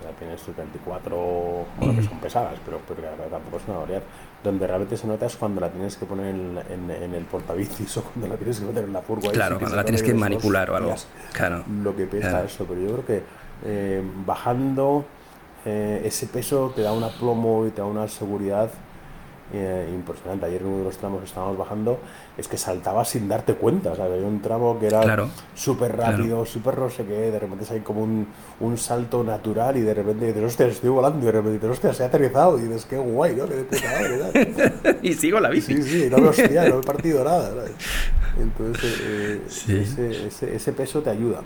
Tus 24, bueno, que son pesadas, pero, pero tampoco es una variedad. Donde realmente se nota es cuando la tienes que poner en, en- en el portabicis <laughs> o cuando la tienes que meter en la furgo. Claro, cuando la tienes que manipular o algo. "Hostias, Claro. Lo que pesa Claro. eso, pero yo creo que eh, bajando ese peso te da un aplomo y te da una seguridad eh, impresionante. Ayer en uno de los tramos que estábamos bajando es que saltaba sin darte cuenta. ¿sabes? Había un tramo que era Claro. súper rápido, súper no sé qué, de repente hay como un, un salto natural y de repente dices, hostia, estoy volando y de repente dices, hostia, se ha aterrizado y dices, qué guay, ¿no? Qué puta <laughs> y sigo la bici. Sí, sí, no me hostia, no he <laughs> partido nada. ¿sabes? Entonces, eh, Sí. ese, ese, ese peso te ayuda.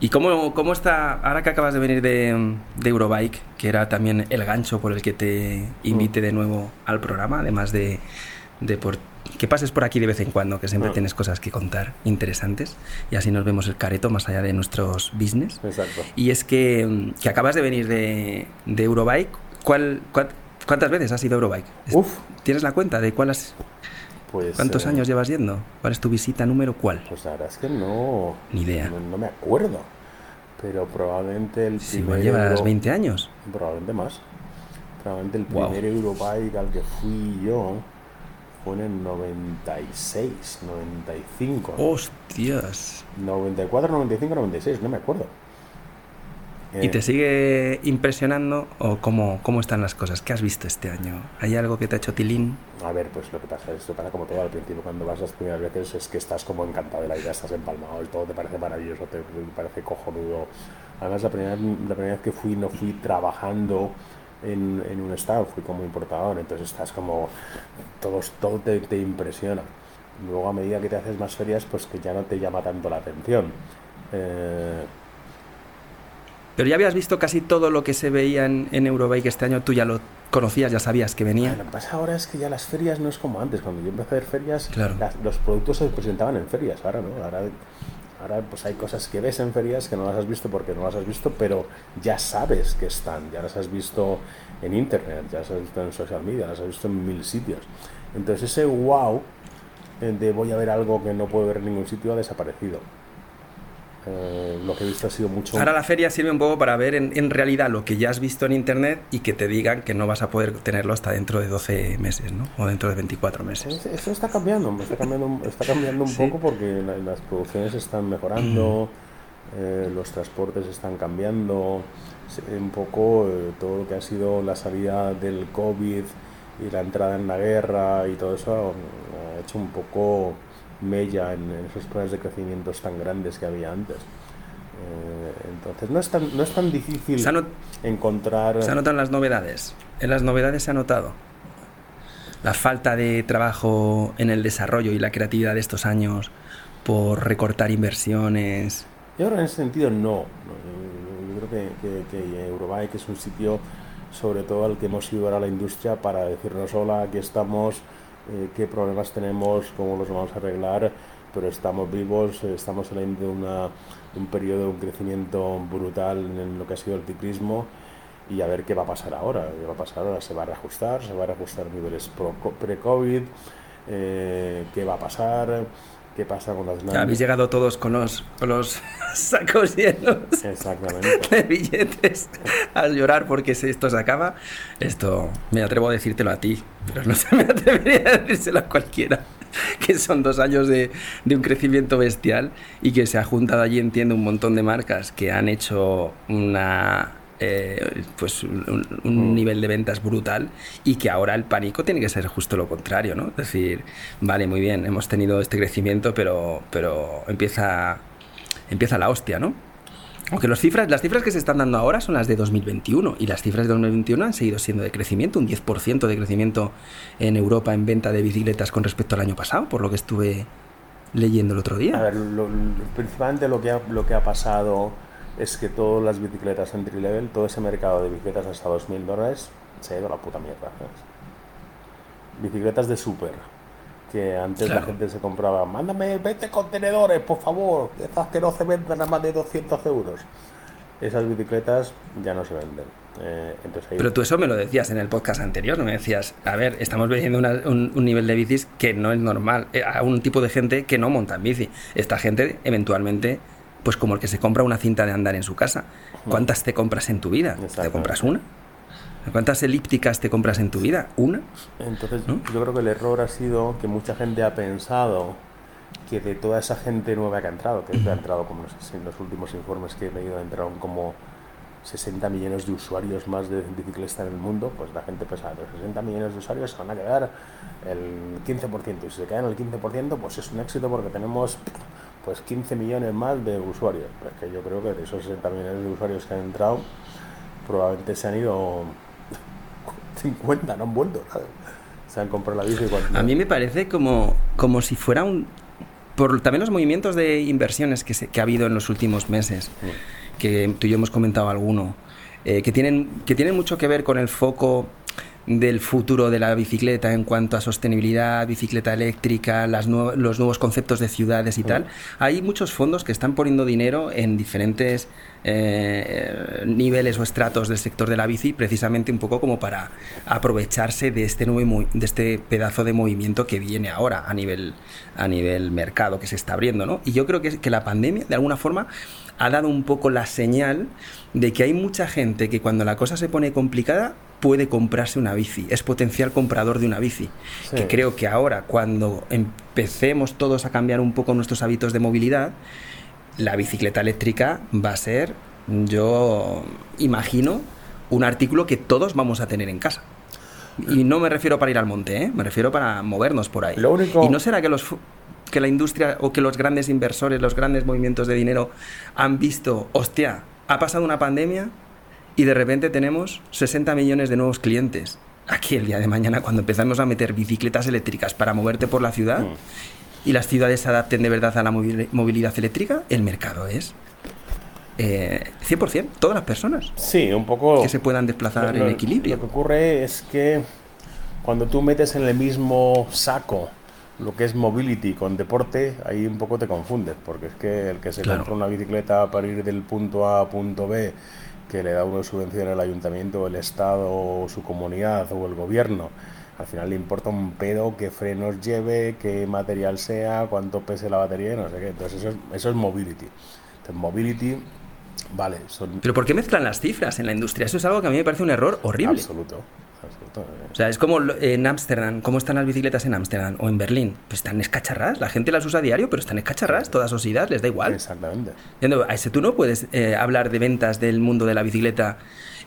¿Y cómo, cómo está, ahora que acabas de venir de, de Eurobike, que era también el gancho por el que te invité de nuevo al programa, además de, de por, que pases por aquí de vez en cuando, que siempre Mm. tienes cosas que contar interesantes, y así nos vemos el careto más allá de nuestros business. Exacto. Y es que, que acabas de venir de, de Eurobike, ¿cuál, cuál- ¿cuántas veces has ido a Eurobike? Uf, ¿Tienes la cuenta de cuál has- pues. cuántos eh, años llevas yendo? ¿Cuál es tu visita número cuál? Pues la verdad es que no. Ni idea. No, no me acuerdo. Pero probablemente el Si primer. igual llevas Euro- 20 años. Probablemente más. Probablemente el primer Eurobike al que fui yo fue en el 96, 95. ¡Hostias! 94, 95, 96, no me acuerdo. ¿Y Eh, te sigue impresionando o cómo, cómo están las cosas? ¿Qué has visto este año? ¿Hay algo que te ha hecho tilín? A ver, pues lo que pasa es que pasa como todo al principio, cuando vas las primeras veces es que estás como encantado de la idea, estás empalmado y todo te parece maravilloso, te, te parece cojonudo. Además, la primera, la primera vez que fui, no fui trabajando en, en un estado, fui como importador, entonces estás como, todo, todo te, te impresiona. Luego, a medida que te haces más ferias, pues que ya no te llama tanto la atención. Eh, Pero ya habías visto casi todo lo que se veía en, en Eurobike este año, tú ya lo conocías, ya sabías que venía. Lo que pasa ahora es que ya las ferias no es como antes. Cuando yo empecé a ver ferias, Claro. las- los productos se presentaban en ferias. Ahora no. Ahora, ahora pues hay cosas que ves en ferias que no las has visto porque no las has visto, pero ya sabes que están. Ya las has visto en internet, ya las has visto en social media, las has visto en mil sitios. Entonces ese wow eh, de voy a ver algo que no puedo ver en ningún sitio ha desaparecido. Eh, lo que he visto ha sido mucho... Ahora la feria sirve un poco para ver en, realidad lo que ya has visto en internet y que te digan que no vas a poder tenerlo hasta dentro de 12 meses, ¿no? O dentro de 24 meses. Eso está cambiando, está cambiando, está cambiando un poco porque las producciones están mejorando, eh, los transportes están cambiando, un poco eh, todo lo que ha sido la salida del COVID y la entrada en la guerra y todo eso ha hecho un poco mella en, esos planes de crecimiento tan grandes que había antes. Eh, entonces no es tan, no es tan difícil encontrar... Se anotan las novedades. En las novedades se ha notado la falta de trabajo en el desarrollo y la creatividad de estos años por recortar inversiones. Yo creo en ese sentido no. Yo creo que, que, que es un sitio sobre todo al que hemos ido ahora a la industria para decirnos hola, aquí estamos, eh, qué problemas tenemos, cómo los vamos a arreglar, pero estamos vivos, eh, estamos en de, una, un periodo de un crecimiento brutal en lo que ha sido el ciclismo y a ver qué va a pasar ahora. ¿Qué va a pasar ahora? ¿Se va a reajustar? ¿Se va a reajustar niveles pre-COVID? Eh, ¿Qué va a pasar? ¿Qué pasa con las habéis llegado todos con los, con los <laughs> sacos llenos <laughs> de billetes a llorar porque si esto se acaba. Esto me atrevo a decírtelo a ti, pero no se me atrevería a decírselo a cualquiera. <laughs> Que son dos años de, de un crecimiento bestial y que se ha juntado allí, entiendo, un montón de marcas que han hecho una eh, pues un, mm. nivel de ventas brutal y que ahora el pánico tiene que ser justo lo contrario, ¿no? Es decir, vale, muy bien, hemos tenido este crecimiento, pero, pero empieza, empieza la hostia, ¿no? Aunque las cifras, las cifras que se están dando ahora son las de 2021 y las cifras de 2021 han seguido siendo de crecimiento, un 10% de crecimiento en Europa en venta de bicicletas con respecto al año pasado, por lo que estuve leyendo el otro día. A ver, principalmente lo que ha, lo que ha pasado es que todas las bicicletas entry level, todo ese mercado de bicicletas hasta 2.000 dólares, se ha ido a la puta mierda. Bicicletas de super, que antes la gente se compraba, mándame 20 contenedores, por favor, esas que no se venden a más de 200 euros. Esas bicicletas ya no se venden. Eh, Pero tú eso me lo decías en el podcast anterior, ¿no? Me decías, a ver, estamos un, un, nivel de bicis que no es normal, eh, a un tipo de gente que no monta en bici. Esta gente eventualmente pues como el que se compra una cinta de andar en su casa. ¿Cuántas te compras en tu vida? ¿Te compras una? ¿Cuántas elípticas te compras en tu vida? ¿Una? Entonces, yo creo que el error ha sido que mucha gente ha pensado que de toda esa gente nueva que ha entrado, que ha entrado, como en los últimos informes que he leído, entraron como 60 millones de usuarios más de bicicleta en el mundo, pues la gente pensaba, los 60 millones de usuarios se van a quedar el 15%, y si se quedan el 15%, pues es un éxito porque tenemos pues 15 millones más de usuarios. Pues que yo creo que de esos 60 millones de usuarios que han entrado, probablemente se han ido <laughs> 50, no han vuelto. Se han comprado la bici. A mí me parece como, como si fuera un... Por también los movimientos de inversiones que, se, que ha habido en los últimos meses, mm. que tú y yo hemos comentado alguno, eh, que, tienen, que tienen mucho que ver con el foco del futuro de la bicicleta en cuanto a sostenibilidad, bicicleta eléctrica, las los nuevos conceptos de ciudades y tal. Hay muchos fondos que están poniendo dinero en diferentes eh, niveles o estratos del sector de la bici, precisamente un poco como para aprovecharse de este nuevo de este pedazo de movimiento que viene ahora a nivel a nivel mercado que se está abriendo, ¿no? Y yo creo que, que la pandemia de alguna forma ha dado un poco la señal de que hay mucha gente que cuando la cosa se pone complicada puede comprarse una bici, es potencial comprador de una bici. Que creo que ahora, cuando empecemos todos a cambiar un poco nuestros hábitos de movilidad, la bicicleta eléctrica va a ser, yo imagino, un artículo que todos vamos a tener en casa. Y no me refiero para ir al monte, ¿eh? me refiero para movernos por ahí. Y no será que los que la industria o que los grandes inversores, los grandes movimientos de dinero han visto, hostia, ha pasado una pandemia, y de repente tenemos 60 millones de nuevos clientes. Aquí el día de mañana, cuando empezamos a meter bicicletas eléctricas para moverte por la ciudad mm. y las ciudades se adapten de verdad a la movilidad eléctrica, el mercado es eh, 100%, todas las personas. Sí, un poco. Que se puedan desplazar en equilibrio. Lo que ocurre es que cuando tú metes en el mismo saco lo que es mobility con deporte, ahí un poco te confundes, porque es que el que se compra una bicicleta para ir del punto A a punto B que le da una subvención al ayuntamiento, el Estado, o su comunidad o el gobierno. Al final le importa un pedo qué frenos lleve, qué material sea, cuánto pese la batería y no sé qué. Entonces eso es, eso es mobility. mobility, vale, son... Pero ¿por qué mezclan las cifras en la industria? Eso es algo que a mí me parece un error horrible. Absoluto. Absoluto. O sea, es como en Ámsterdam, ¿cómo están las bicicletas en Ámsterdam o en Berlín? Pues están escacharras, la gente las usa a diario, pero están escacharras, todas osidas, les da igual. Exactamente. A ese tú no puedes eh, hablar de ventas del mundo de la bicicleta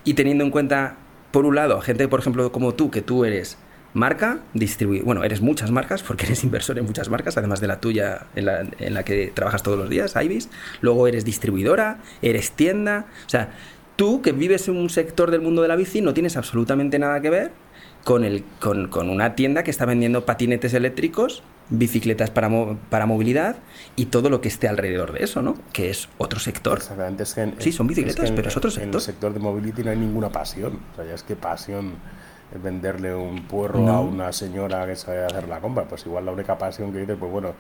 y teniendo en cuenta, por un lado, gente, por ejemplo, como tú, que tú eres marca, distribuir. Bueno, eres muchas marcas porque eres inversor en muchas marcas, además de la tuya en la, en la que trabajas todos los días, Ibis. Luego eres distribuidora, eres tienda. O sea, tú que vives en un sector del mundo de la bici no tienes absolutamente nada que ver con, el, con, con una tienda que está vendiendo patinetes eléctricos, bicicletas para, para movilidad y todo lo que esté alrededor de eso, ¿no? Que es otro sector. Exactamente. Es que sí, son bicicletas, pero es otro sector. En el sector de mobility no hay ninguna pasión. O sea, ya es que pasión venderle un puerro a una señora que sabe hacer la compra. Pues igual la única pasión que dice, pues bueno,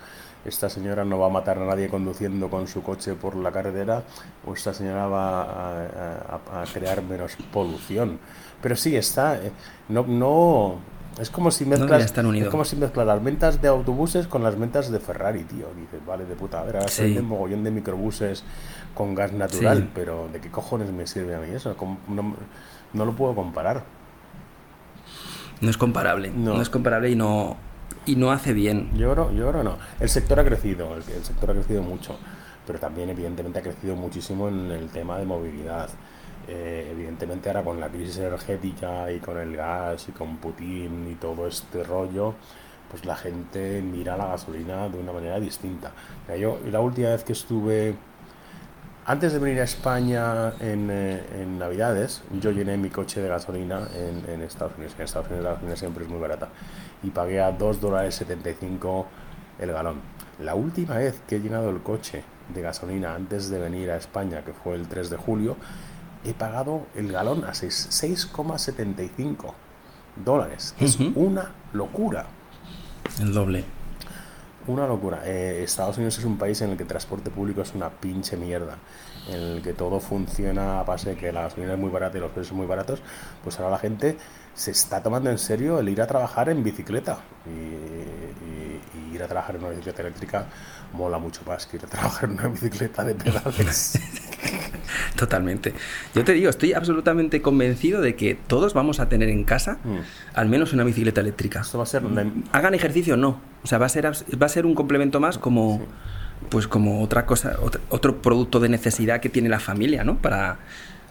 esta señora no va a matar a nadie conduciendo con su coche por la carretera, o esta señora va a, crear menos polución. Pero sí, está, eh, no, no, es como si mezclas, es como si mezclas las ventas de autobuses con las ventas de Ferrari, tío. Dices, vale, de puta, a ver, ahora sí. un mogollón de microbuses con gas natural, pero ¿de qué cojones me sirve a mí eso? No, no lo puedo comparar. No es comparable. No, es comparable y no, y no hace bien. Yo creo, yo creo no. El sector ha crecido, el, sector ha crecido mucho, pero también evidentemente ha crecido muchísimo en el tema de movilidad. Eh, evidentemente ahora con la crisis energética y con el gas y con Putin y todo este rollo, pues la gente mira la gasolina de una manera distinta. yo la última vez que estuve antes de venir a España eh, en, Navidades, yo llené mi coche de gasolina en, Estados Unidos. En Estados Unidos la gasolina siempre es muy barata. Y pagué a 2 dólares 75 el galón. La última vez que he llenado el coche de gasolina antes de venir a España, que fue el 3 de julio, he pagado el galón a 6,75 dólares. Es una locura. El doble. Una locura. Eh, Estados Unidos es un país en el que el transporte público es una pinche mierda. En el que todo funciona a base de que la gasolina es muy barata y los precios son muy baratos. Pues ahora la gente se está tomando en serio el ir a trabajar en bicicleta. Y, ir a trabajar en una bicicleta eléctrica mola mucho más que ir a trabajar en una bicicleta de pedales. <laughs> Totalmente. Yo te digo, estoy absolutamente convencido de que todos vamos a tener en casa mm. al menos una bicicleta eléctrica. Esto va a ser... Hagan ejercicio no. O sea, va a ser, va a ser un complemento más como... Pues como otra cosa, otro, producto de necesidad que tiene la familia, ¿no? Para,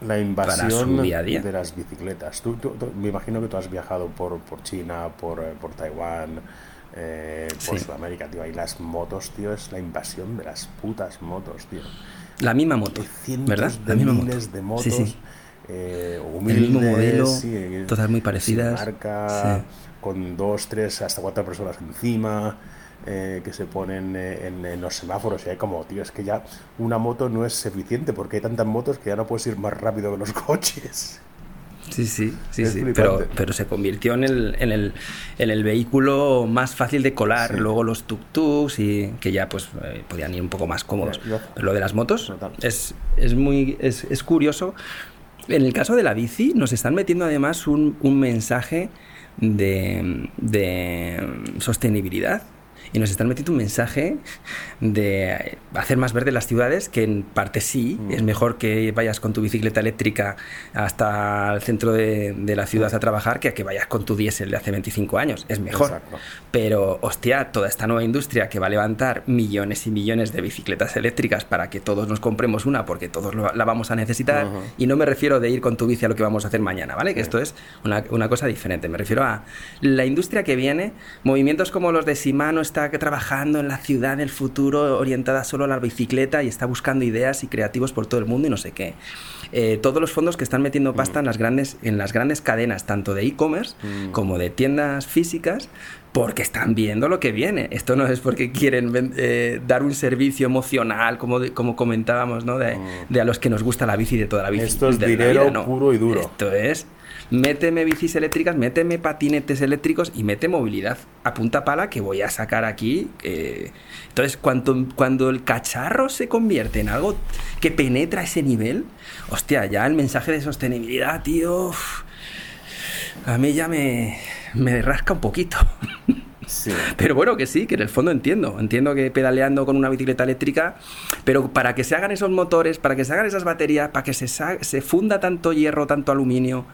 la invasión de las bicicletas. Tú, me imagino que tú has viajado por, por China, por, eh, por Taiwán, eh, por Sudamérica, tío. Ahí las motos, tío, es la invasión de las putas motos, tío. La misma moto, ¿verdad? De la misma miles moto. de motos. Sí, sí. Eh, humildes, el mismo modelo, sí, todas muy parecidas. Marca, con dos, tres, hasta cuatro personas encima. Eh, que se ponen eh, en, los semáforos y hay como, tío, es que ya una moto no es eficiente porque hay tantas motos que ya no puedes ir más rápido que los <laughs> coches. Sí, sí, sí, sí. Pero, pero se convirtió en el, en, el, en el vehículo más fácil de colar. Luego los tuk-tuks y que ya pues eh, podían ir un poco más cómodos. Pero lo de las motos es, es, muy es, es, curioso. En el caso de la bici nos están metiendo además un, un mensaje de, de sostenibilidad y nos están metiendo un mensaje de hacer más verde las ciudades, que en parte sí, mm. es mejor que vayas con tu bicicleta eléctrica hasta el centro de, la ciudad a trabajar que a que vayas con tu diésel de hace 25 años, es mejor. Pero, hostia, toda esta nueva industria que va a levantar millones y millones de bicicletas eléctricas para que todos nos compremos una, porque todos la vamos a necesitar, y no me refiero de ir con tu bici a lo que vamos a hacer mañana, ¿vale? Que esto es una, una cosa diferente, me refiero a la industria que viene, movimientos como los de Simano, está trabajando en la ciudad del futuro orientada solo a la bicicleta y está buscando ideas y creativos por todo el mundo y no sé qué. Eh, todos los fondos que están metiendo pasta en, las grandes, en las grandes cadenas, tanto de e-commerce mm. como de tiendas físicas, porque están viendo lo que viene. Esto no es porque quieren eh, dar un servicio emocional, como, como comentábamos, ¿no? De, mm. de, a los que nos gusta la bici de toda la bici. Esto es dinero puro y duro. Esto es méteme bicis eléctricas, méteme patinetes eléctricos y mete movilidad a punta pala que voy a sacar aquí. entonces, cuando, cuando el cacharro se convierte en algo que penetra ese nivel, hostia, ya el mensaje de sostenibilidad, tío, a mí ya me, me rasca un poquito. <laughs> Pero bueno, que sí, que en el fondo entiendo. Entiendo que pedaleando con una bicicleta eléctrica, pero para que se hagan esos motores, para que se hagan esas baterías, para que se, se funda tanto hierro, tanto aluminio,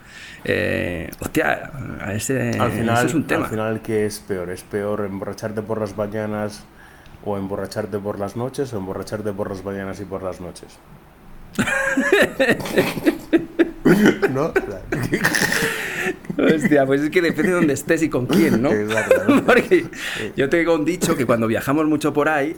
eh, hostia, ese, al final, es un tema. Al final, ¿qué es peor? ¿Es peor emborracharte por las mañanas o emborracharte por las noches o emborracharte por las mañanas y por las noches? ¿No? <laughs> Hostia, pues es que depende de dónde estés y con quién, ¿no? <laughs> Porque yo tengo un dicho que cuando viajamos mucho por ahí,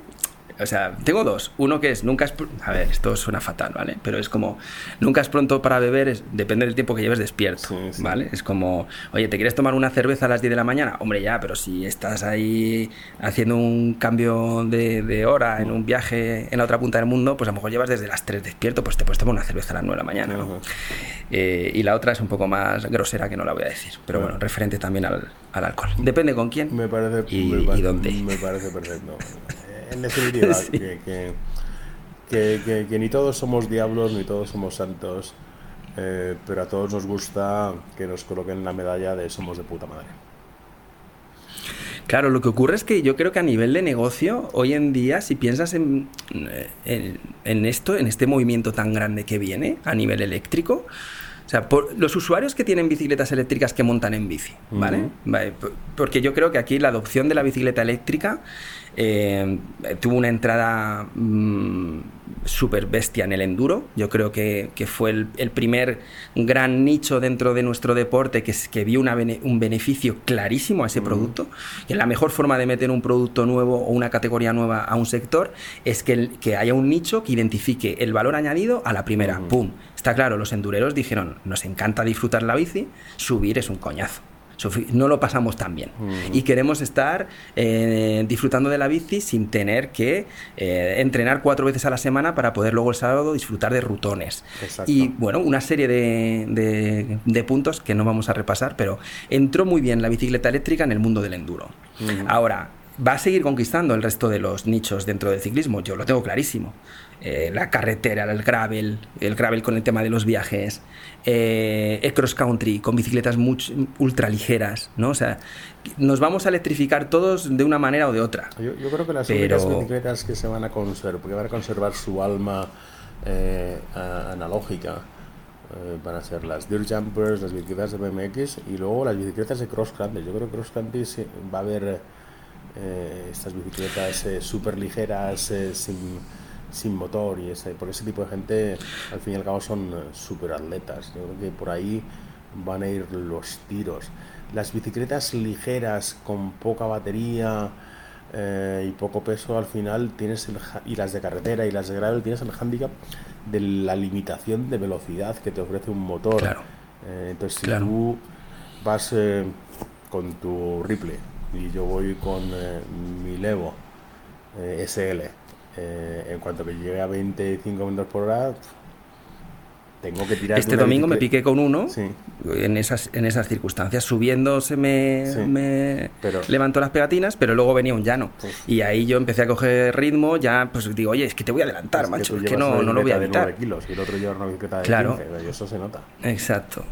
o sea, tengo dos. Uno que es, nunca es... A ver, esto suena fatal, ¿vale? Pero es como, nunca es pronto para beber, es, depende del tiempo que lleves despierto, ¿vale? Es como, oye, ¿te quieres tomar una cerveza a las 10 de la mañana? Hombre, ya, pero si estás ahí haciendo un cambio de, hora en un viaje en la otra punta del mundo, pues a lo mejor llevas desde las 3 despierto, pues te puedes tomar una cerveza a las 9 de la mañana, ¿no? Eh, y la otra es un poco más grosera que no la voy a decir, pero bueno, referente también al, alcohol. Depende con quién me parece, y, y dónde. Me parece perfecto <laughs> en definitiva, <laughs> que, que, ni todos somos diablos, ni todos somos santos, eh, pero a todos nos gusta que nos coloquen la medalla de somos de puta madre. Claro, lo que ocurre es que yo creo que a nivel de negocio, hoy en día, si piensas en, en, esto, en este movimiento tan grande que viene a nivel eléctrico, o sea, por, los usuarios que tienen bicicletas eléctricas que montan en bici, ¿vale? Porque yo creo que aquí la adopción de la bicicleta eléctrica eh, tuvo una entrada mm, súper bestia en el enduro. Yo creo que, fue el, primer gran nicho dentro de nuestro deporte que, que vio un beneficio clarísimo a ese producto. Y la mejor forma de meter un producto nuevo o una categoría nueva a un sector es que, que haya un nicho que identifique el valor añadido a la primera. ¡Pum! Está claro, los endureros dijeron, nos encanta disfrutar la bici, subir es un coñazo no lo pasamos tan bien. Mm. Y queremos estar eh, disfrutando de la bici sin tener que eh, entrenar cuatro veces a la semana para poder luego el sábado disfrutar de rutones. Y bueno, una serie de, de, puntos que no vamos a repasar, pero entró muy bien la bicicleta eléctrica en el mundo del enduro. Mm. Ahora, va a seguir conquistando el resto de los nichos dentro del ciclismo, yo lo tengo clarísimo. Eh, la carretera, el gravel, el gravel con el tema de los viajes, eh, el cross country con bicicletas ultra ligeras, ¿no? O sea, nos vamos a electrificar todos de una manera o de otra. Yo, creo que las únicas bicicletas que se van a conservar, porque van a conservar su alma eh, analógica, van a ser las Dirt Jumpers, las bicicletas de BMX y luego las bicicletas de cross country. Yo creo que cross country va a haber estas bicicletas súper ligeras, sin sin motor y ese, por ese tipo de gente al fin y al cabo son eh, super atletas. Yo creo que por ahí van a ir los tiros. Las bicicletas ligeras con poca batería eh, y poco peso al final tienes el, y las de carretera y las de gravel tienes el handicap de la limitación de velocidad que te ofrece un motor. Eh, entonces si tú vas con tu Ripley y yo voy con mi Levo SL eh, en cuanto que llegue a 25 minutos por hora, tengo que tirar. Este domingo me piqué con uno en, esas, en esas circunstancias. Subiendo se me, levantó las pegatinas, pero luego venía un llano. Y ahí yo empecé a coger ritmo, ya pues digo, oye, es que te voy a adelantar, macho, es que no, no lo voy a evitar. kilos y el otro lleva una bicicleta de claro. y eso se nota. Exacto.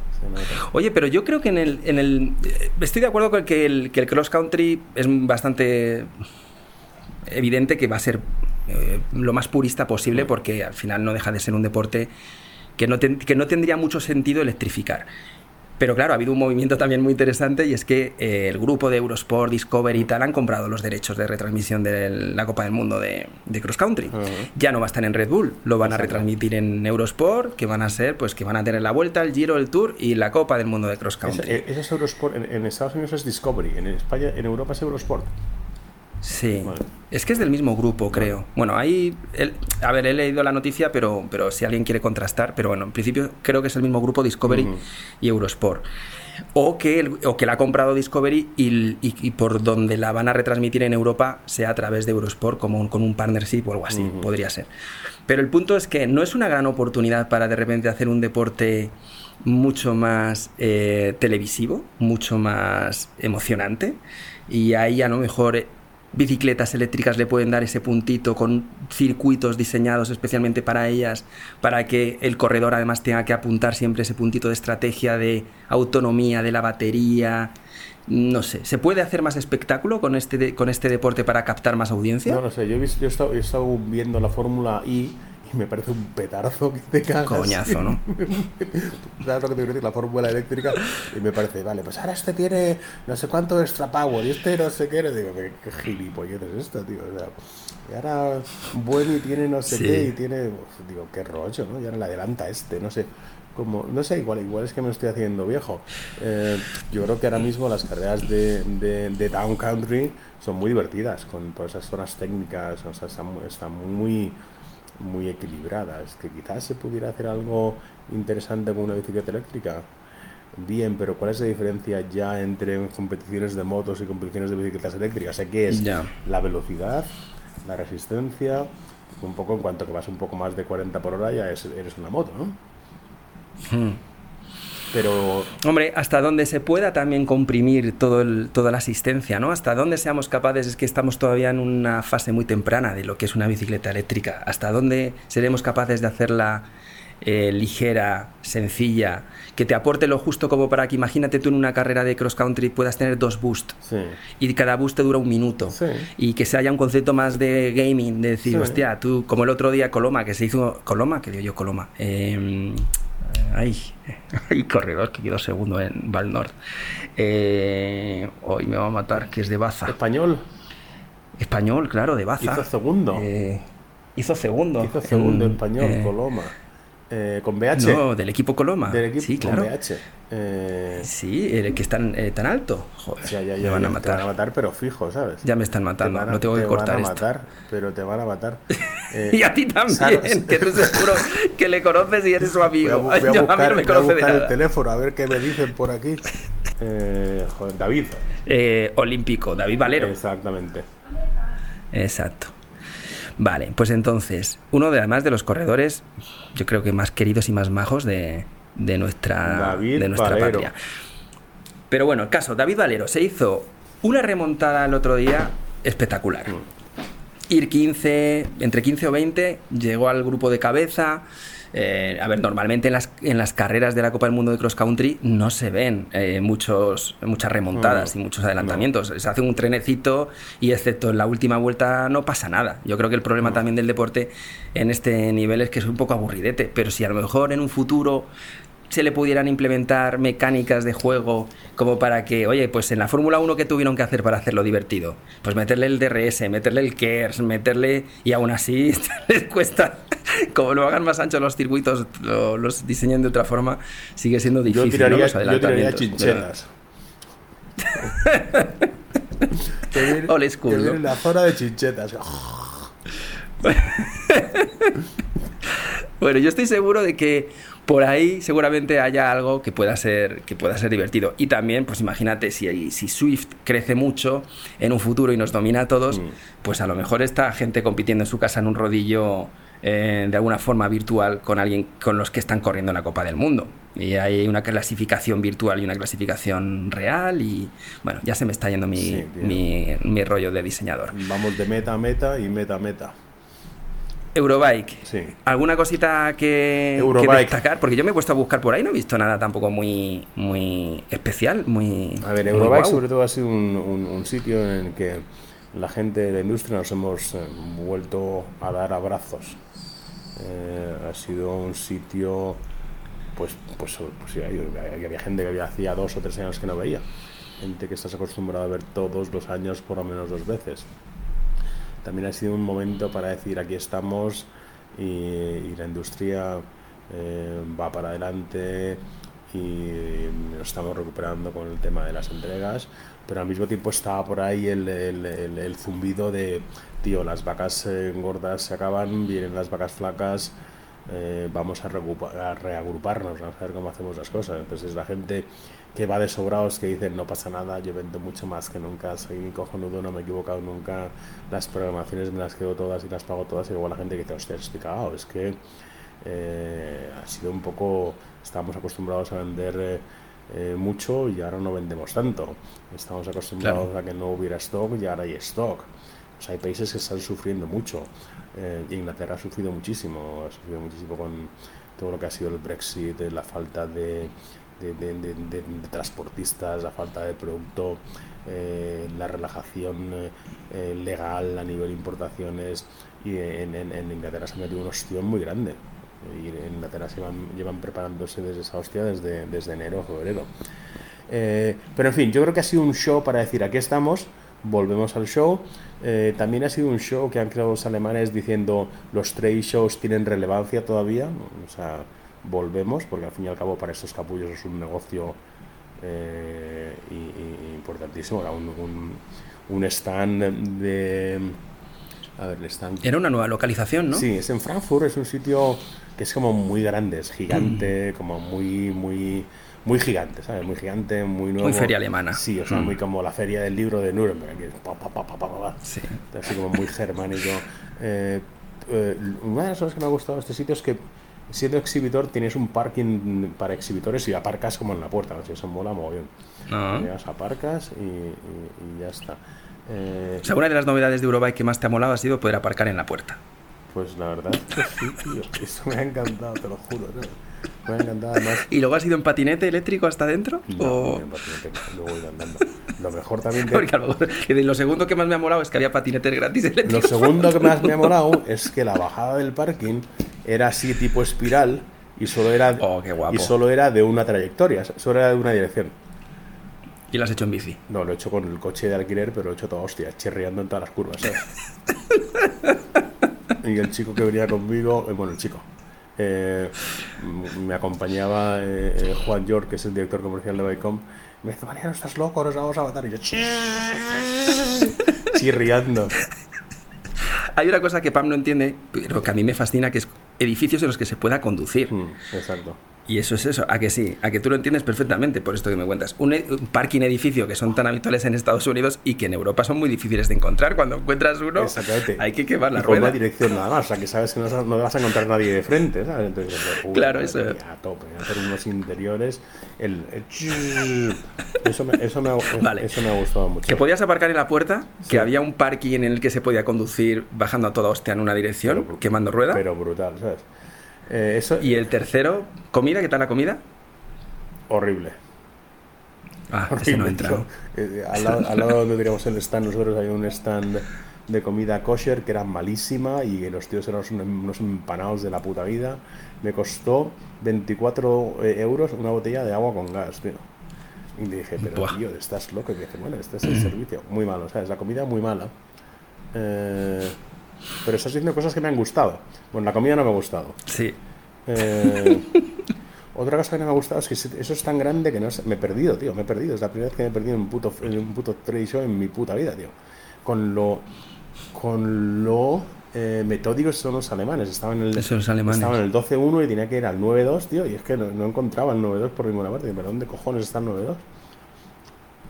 Oye, pero yo creo que en el, en el... Estoy de acuerdo con que el, que el cross country es bastante evidente que va a ser eh, lo más purista posible porque al final no deja de ser un deporte que no, que no tendría mucho sentido electrificar. Pero claro, ha habido un movimiento también muy interesante y es que eh, el grupo de Eurosport, Discovery y tal han comprado los derechos de retransmisión de la Copa del Mundo de, Cross Country. Ya no va a estar en Red Bull, lo van a retransmitir en Eurosport, que van a ser, pues que van a tener la vuelta, el Giro, el Tour y la Copa del Mundo de Cross Country. Eso es Eurosport, en, en Estados Unidos es Discovery, en España, en Europa es Eurosport. Sí. Es que es del mismo grupo, creo. Bueno, ahí. a ver, he leído la noticia, pero, pero si alguien quiere contrastar. Pero bueno, en principio creo que es el mismo grupo Discovery y Eurosport. O que, o que la ha comprado Discovery y, y, por donde la van a retransmitir en Europa sea a través de Eurosport, como con un partnership o algo así, podría ser. Pero el punto es que no es una gran oportunidad para de repente hacer un deporte mucho más eh, televisivo, mucho más emocionante. Y ahí a lo mejor bicicletas eléctricas le pueden dar ese puntito con circuitos diseñados especialmente para ellas, para que el corredor además tenga que apuntar siempre ese puntito de estrategia, de autonomía de la batería, no sé, ¿se puede hacer más espectáculo con este, con este deporte para captar más audiencia? No, no sé, yo he, visto, yo he, estado, estado viendo la Fórmula I <laughs> me parece un petarzo que te cagas. Coñazo, ¿no? <laughs> ¿Sabes lo que te quiero decir? La fórmula eléctrica. Y me parece, vale, pues ahora este tiene no sé cuánto extra power y este no sé qué. Y digo, ¿qué, qué gilipollez es esto, tío? O sea, y ahora Buemi tiene no sé Sí. qué y tiene. Digo, qué rollo, ¿no? Y ahora le adelanta este, no sé. Como, no sé, igual, igual es que me estoy haciendo viejo. Eh, yo creo que ahora mismo las carreras de, de, de Down Country son muy divertidas, con todas esas zonas técnicas, o sea, están, están muy, muy equilibradas. Que quizás se pudiera hacer algo interesante con una bicicleta eléctrica. Bien, pero ¿cuál es la diferencia ya entre competiciones de motos y competiciones de bicicletas eléctricas? Sé que es la velocidad, la resistencia, un poco en cuanto que vas un poco más de 40 por hora ya es- eres una moto, ¿no? Hmm. Pero Hombre, hasta donde se pueda también comprimir todo el- toda la asistencia, ¿no? Hasta donde seamos capaces, es que estamos todavía en una fase muy temprana de lo que es una bicicleta eléctrica. Hasta dónde seremos capaces de hacerla eh, ligera, sencilla, que te aporte lo justo como para que imagínate tú en una carrera de cross country puedas tener dos boosts sí, y cada boost te dura un minuto. Sí. Y que se haya un concepto más de gaming, de decir, Sí. hostia, tú, como el otro día Coloma, que se hizo. Coloma, que digo yo Coloma. Eh, ay, ay, corredor, que quedó segundo en Valnord. Eh, hoy me va a matar, que es de Baza. español Español, claro, de Baza. hizo segundo, Eh, hizo segundo. hizo segundo en- español, eh, Coloma, Eh, con BH, No, del equipo Coloma. del equipo sí, con claro. BH. Eh, Sí, el que es tan, tan alto. Joder, ya, ya, me ya, van a te matar. van a matar, pero fijo, ¿sabes? Ya me están matando, Te van a- lo tengo que te cortar van a esto. matar, pero te van a matar. <laughs> Eh, Y a ti también, ¿sabes? que tú seguro que le conoces y eres su Voy a, amigo. voy a Yo, a mí buscar, no me voy a conoce de buscar el nada. teléfono a ver qué me dicen por aquí. <laughs> Eh, joder, David. Eh, olímpico, David Valero. Exactamente. Exacto. Vale, pues entonces, uno de además de los corredores, yo creo que más queridos y más majos de, de nuestra, David de nuestra Valero. patria. Pero bueno, el caso, David Valero se hizo una remontada el otro día espectacular. Mm. Ir 15, entre 15 o 20, llegó al grupo de cabeza. Eh, a ver, normalmente en las, en las carreras de la Copa del Mundo de Cross Country no se ven eh, muchos, muchas remontadas No, y muchos adelantamientos. Se hace un trenecito y excepto en la última vuelta no pasa nada. Yo creo que el problema también del deporte en este nivel es que es un poco aburridete, pero si a lo mejor en un futuro se le pudieran implementar mecánicas de juego como para que, oye, pues en la Fórmula 1 que tuvieron que hacer para hacerlo divertido, pues meterle el DRS, meterle el KERS, meterle y aún así <laughs> les cuesta, como lo hagan más anchos los circuitos, lo- los diseñen de otra forma, sigue siendo Yo difícil, ¿no? Los yo tiraría adelantamientos. chinchetas. Te <laughs> viene- Old school, te viene ¿no? la zona de chinchetas. <laughs> Bueno, yo estoy seguro de que por ahí seguramente haya algo que pueda ser, que pueda ser divertido. Y también, pues imagínate, si, si Swift crece mucho en un futuro y nos domina a todos, Mm. pues a lo mejor está gente compitiendo en su casa en un rodillo eh, de alguna forma virtual con alguien con los que están corriendo en la Copa del Mundo. Y hay una clasificación virtual y una clasificación real y bueno, ya se me está yendo mi, Sí, mi, mi rollo de diseñador. Vamos de meta a meta y meta a meta. Eurobike. Sí. ¿Alguna cosita que, que destacar? Porque yo me he puesto a buscar por ahí, no he visto nada tampoco muy, muy especial, muy. A ver, Eurobike sobre todo ha sido un, un- un sitio en el que la gente de la industria nos hemos eh, vuelto a dar abrazos. Eh, ha sido un sitio, pues, pues, pues sí, había, había gente que había hacía dos o tres años que no veía. Gente que estás acostumbrado a ver todos los años por lo menos dos veces. También ha sido un momento para decir aquí estamos y, la industria eh, va para adelante y nos estamos recuperando con el tema de las entregas, pero al mismo tiempo estaba por ahí el, zumbido de, tío, las vacas eh, gordas se acaban, vienen las vacas flacas, eh, vamos a, a reagruparnos, vamos a ver cómo hacemos las cosas. Entonces la gente que va de sobrados, que dicen no pasa nada, yo vendo mucho más que nunca, soy cojonudo, no me he equivocado nunca, las programaciones me las quedo todas y las pago todas, y luego la gente que dice, hostia, estoy cagado, es que eh, ha sido un poco, estábamos acostumbrados a vender eh, eh, mucho y ahora no vendemos tanto, estamos acostumbrados Claro. a que no hubiera stock y ahora hay stock. O sea, hay países que están sufriendo mucho. Eh, Inglaterra ha sufrido muchísimo, ha sufrido muchísimo con todo lo que ha sido el Brexit, la falta de, de, de- transportistas, la falta de producto, eh, la relajación eh, eh, legal a nivel importaciones y en, en- en Inglaterra se ha metido un ostión muy grande y en Inglaterra se llevan, llevan preparándose desde esa hostia desde, desde enero o febrero. Pero en fin, yo creo que ha sido un show para decir aquí estamos, volvemos al show. También ha sido un show que han creado los alemanes diciendo los trade shows tienen relevancia todavía, volvemos, porque al fin y al cabo para estos capullos es un negocio eh, y- y- importantísimo. Era un, un, un stand de... A ver, el stand Era una nueva localización, ¿no? Sí, es en Frankfurt, es un sitio que es como muy grande, es gigante, como muy, muy, muy gigante, ¿sabes? Muy gigante, muy nuevo. Muy feria alemana. Sí, o sea, muy como la feria del libro de Nuremberg, que es pa, pa, pa, pa, pa, pa, pa. Sí. así como muy germánico. <laughs> Eh, eh, una de las cosas que me ha gustado de este sitio es que siendo exhibitor tienes un parking para exhibitores y aparcas como en la puerta, no sé, eso mola mogollón. Ah. Llegas, aparcas y, y- y ya está. Eh, O sea, una de las novedades de Eurobike que más te ha molado ha sido poder aparcar en la puerta. Pues la verdad sí, tío. <laughs> Eso me ha encantado, te lo juro. ¿no? Me ha encantado. Además, ¿Y luego has ido en patinete eléctrico hasta adentro? no, ¿O- en patinete, luego ir andando. Lo mejor también <laughs> que, Porque a lo mejor- lo segundo que más me ha molado es que había patinetes gratis Lo eléctricos. segundo que más me ha <laughs> molado es que la bajada del parking era así tipo espiral y solo era Oh, qué guapo. y solo era de una trayectoria, solo era de una dirección. Y lo has hecho en bici. No, lo he hecho con el coche de alquiler, pero lo he hecho todo hostia, chirriando en todas las curvas, ¿sabes? <laughs> y el chico que venía conmigo, eh, bueno, el chico, eh, me acompañaba eh, eh, Juan York, que es el director comercial de Bicom, me dice, Mariano, estás loco, nos vamos a matar. Y yo, <laughs> chirriando. Hay una cosa que Pam no entiende, pero que a mí me fascina, que es edificios en los que se pueda conducir. Mm, exacto. Y eso es eso, a que sí, a que tú lo entiendes perfectamente por esto que me cuentas. Un, e- un parking edificio que son tan habituales en Estados Unidos y que en Europa son muy difíciles de encontrar. Cuando encuentras uno, Exactamente. hay que quemar la y con rueda. una dirección nada más, o sea que sabes que no, no vas a encontrar nadie de frente, ¿sabes? Entonces, uy, Claro, madre eso. A tope, hacer unos interiores, el, el- eso, me, eso, me, ha- <laughs> Vale. eso me ha gustado mucho. Que podías aparcar en la puerta, Sí. que había un parking en el que se podía conducir bajando a toda hostia en una dirección, Pero- quemando rueda. Pero brutal, ¿sabes? Eh, eso, Y el tercero, comida, ¿qué tal la comida? horrible. Ah, ese no horrible, entra. tío. Eh, al, lado, al lado donde teníamos el stand, nosotros hay un stand de comida kosher que era malísima y los tíos eran unos, unos empanados de la puta vida. Me costó 24 eh, euros una botella de agua con gas, tío. Y le dije, pero Buah. tío, estás loco. Y me dice, bueno, este es el servicio. Muy malo, ¿sabes? La comida muy mala. Eh, pero estás diciendo cosas que me han gustado. Bueno, la comida no me ha gustado. Sí. Eh, otra cosa que no me ha gustado es que eso es tan grande que no sé- me he perdido, tío. Me he perdido. Es la primera vez que me he perdido en un puto, en un puto trade show en mi puta vida, tío. Con lo. Con lo. eh, metódicos son los alemanes. Estaban en el. Estaban en el 12-1 y tenía que ir al 9-2, tío. Y es que no, no encontraba el 9-2 por ninguna parte. ¿Pero dónde cojones está el 9-2?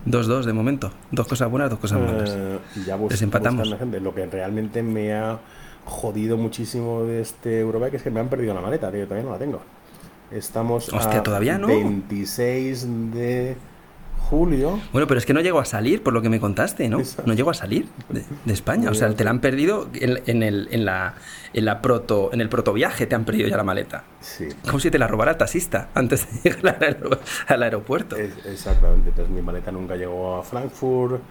2-2 de momento. Dos cosas buenas, dos cosas malas. Eh, ya bus- Desempatamos. gente. Lo que realmente me ha jodido muchísimo de este Eurobike es que me han perdido la maleta, tío. Todavía no la tengo. Estamos Hostia, a ¿todavía no? 26 de julio. Bueno, pero es que no llegó a salir, por lo que me contaste, ¿no? Exacto. No llegó a salir de, de España. O sea, te la han perdido en, en el, en, la, en, la proto, en el protoviaje, te han perdido ya la maleta. Sí. Como si te la robara el taxista antes de <laughs> llegar al, aer- al aeropuerto. Es- exactamente. Entonces mi maleta nunca llegó a Frankfurt.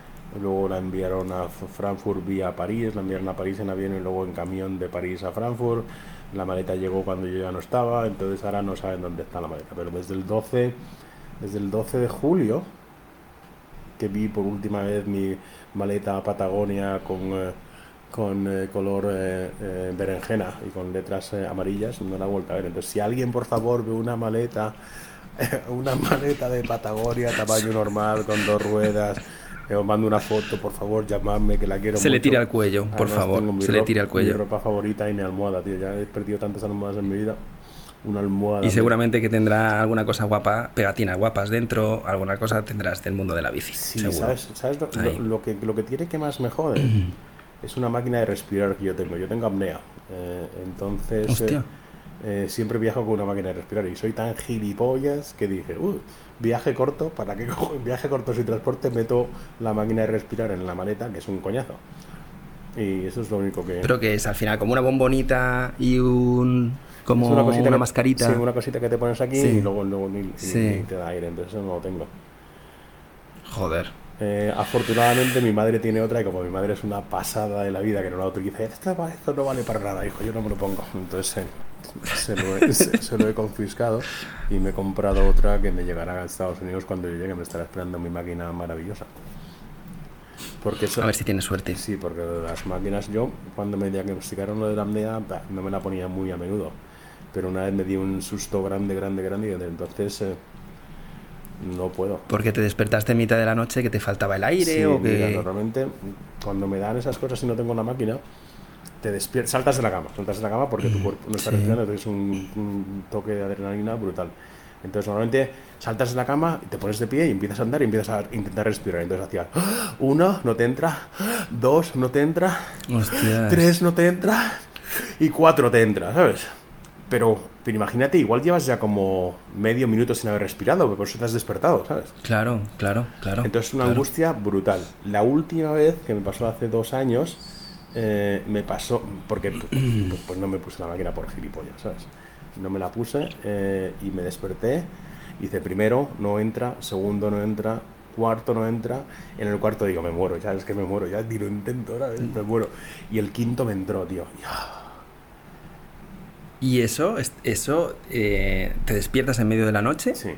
Luego la enviaron a Frankfurt vía París. La enviaron a París en avión y luego en camión de París a Frankfurt. La maleta llegó cuando yo ya no estaba. Entonces ahora no saben dónde está la maleta. Pero desde el 12, desde el 12 de julio que vi por última vez mi maleta Patagonia con, eh, con eh, color eh, berenjena y con letras amarillas, no la he vuelto a ver. Entonces, si alguien por favor ve una maleta, <laughs> una maleta de Patagonia tamaño normal con dos ruedas, os mando una foto, por favor, llamadme que la quiero Se le mucho. tira al cuello, por Además, favor, se le ro- tira al cuello. Mi ropa favorita y mi almohada, tío. Ya he perdido tantas almohadas en mi vida. Una almohada. Y seguramente que tendrá alguna cosa guapa, pegatinas guapas dentro, alguna cosa tendrás del mundo de la bici. Sí, seguro. ¿sabes, sabes lo, Ahí. lo- lo que, lo que tiene que más me jode? <clears throat> es una máquina de respirar que yo tengo. Yo tengo apnea. Eh, entonces, eh, eh, siempre viajo con una máquina de respirar. Y soy tan gilipollas que dije, "Uh, viaje corto, ¿para qué cojo <laughs> viaje corto sin transporte? Meto la máquina de respirar en la maleta, que es un coñazo. Y eso es lo único que... Pero que es al final como una bombonita y un Como Es una, cosita una que- mascarita. Sí, una cosita que te pones aquí Sí. y luego, luego Sí. ni te da aire, entonces eso no lo tengo. Joder. Eh, afortunadamente mi madre tiene otra y como mi madre es una pasada de la vida que no la utiliza, esto, esto no vale para nada, hijo, yo no me lo pongo. Entonces eh, se, lo he, se- se lo he confiscado y me he comprado otra que me llegará a Estados Unidos cuando yo llegue, me estará esperando mi máquina maravillosa. Porque eso, A ver si tienes suerte. Sí, porque las máquinas yo, cuando me diagnosticaron lo de la apnea, no me la ponía muy a menudo. Pero una vez me di un susto grande, grande, grande y desde entonces eh, no puedo. Porque te despertaste en mitad de la noche que te faltaba el aire Sí, o mira, que. normalmente cuando me dan esas cosas y no tengo la máquina, te despiertas, saltas de la cama, saltas de la cama porque tu cuerpo no está sí. respirando, entonces es un, un toque de adrenalina brutal. Entonces normalmente saltas de la cama te pones de pie y empiezas a andar y empiezas a intentar respirar. Entonces hacía ¡Ah! uno, no te entra, dos, no te entra, Hostias. tres no te entra y cuatro te entra, ¿sabes? Pero, pero imagínate, igual llevas ya como medio minuto sin haber respirado, por eso te has despertado, ¿sabes? Claro, claro, claro. Entonces una claro. angustia brutal. La última vez que me pasó hace dos años, eh, me pasó, porque pues, pues no me puse la máquina por gilipollas, ¿sabes? No me la puse eh, y me desperté. Hice primero, no entra, segundo, no entra, cuarto, no entra. En el cuarto digo, me muero, ya es que me muero, ya ni lo intento, ¿sabes? Me muero. Y el quinto me entró, tío. Y, ah, Y eso, es- eso eh, te despiertas en medio de la noche sí.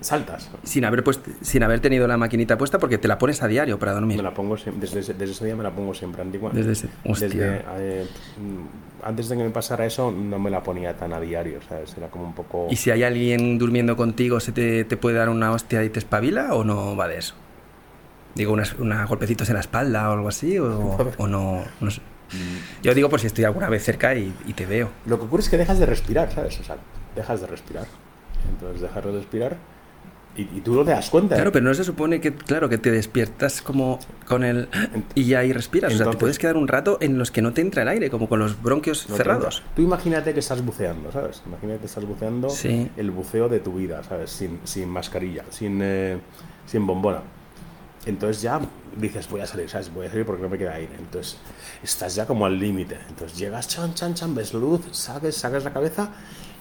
Saltas. sin haber puesto, sin haber tenido la maquinita puesta porque te la pones a diario para dormir. Me la pongo desde, ese- desde ese día me la pongo siempre antigua. Desde ese- hostia. Desde, eh, mm, antes de que me pasara eso no me la ponía tan a diario, ¿sabes? Era como un poco... ¿Y si hay alguien durmiendo contigo, se te, te puede dar una hostia y te espabila o no va de eso? Digo, unas, unos golpecitos en la espalda o algo así, o, <laughs> o no, no sé. Yo digo por si estoy alguna vez cerca y, y te veo. Lo que ocurre es que dejas de respirar, ¿sabes? O sea, dejas de respirar. Entonces dejas de respirar y, y tú no te das cuenta. ¿eh? Claro, pero no se supone que, claro, que te despiertas como con el... y ya ahí respiras. o sea, te Entonces- puedes quedar un rato en los que no te entra el aire, como con los bronquios No cerrados. Tú imagínate que estás buceando, ¿sabes? Imagínate que estás buceando Sí. el buceo de tu vida, ¿sabes? Sin, sin mascarilla, sin, eh, sin bombona. Entonces ya dices, voy a salir, ¿sabes? Voy a salir porque no me queda aire. Entonces estás ya como al límite. Entonces llegas, chan, chan, chan, ves luz, sacas, sacas la cabeza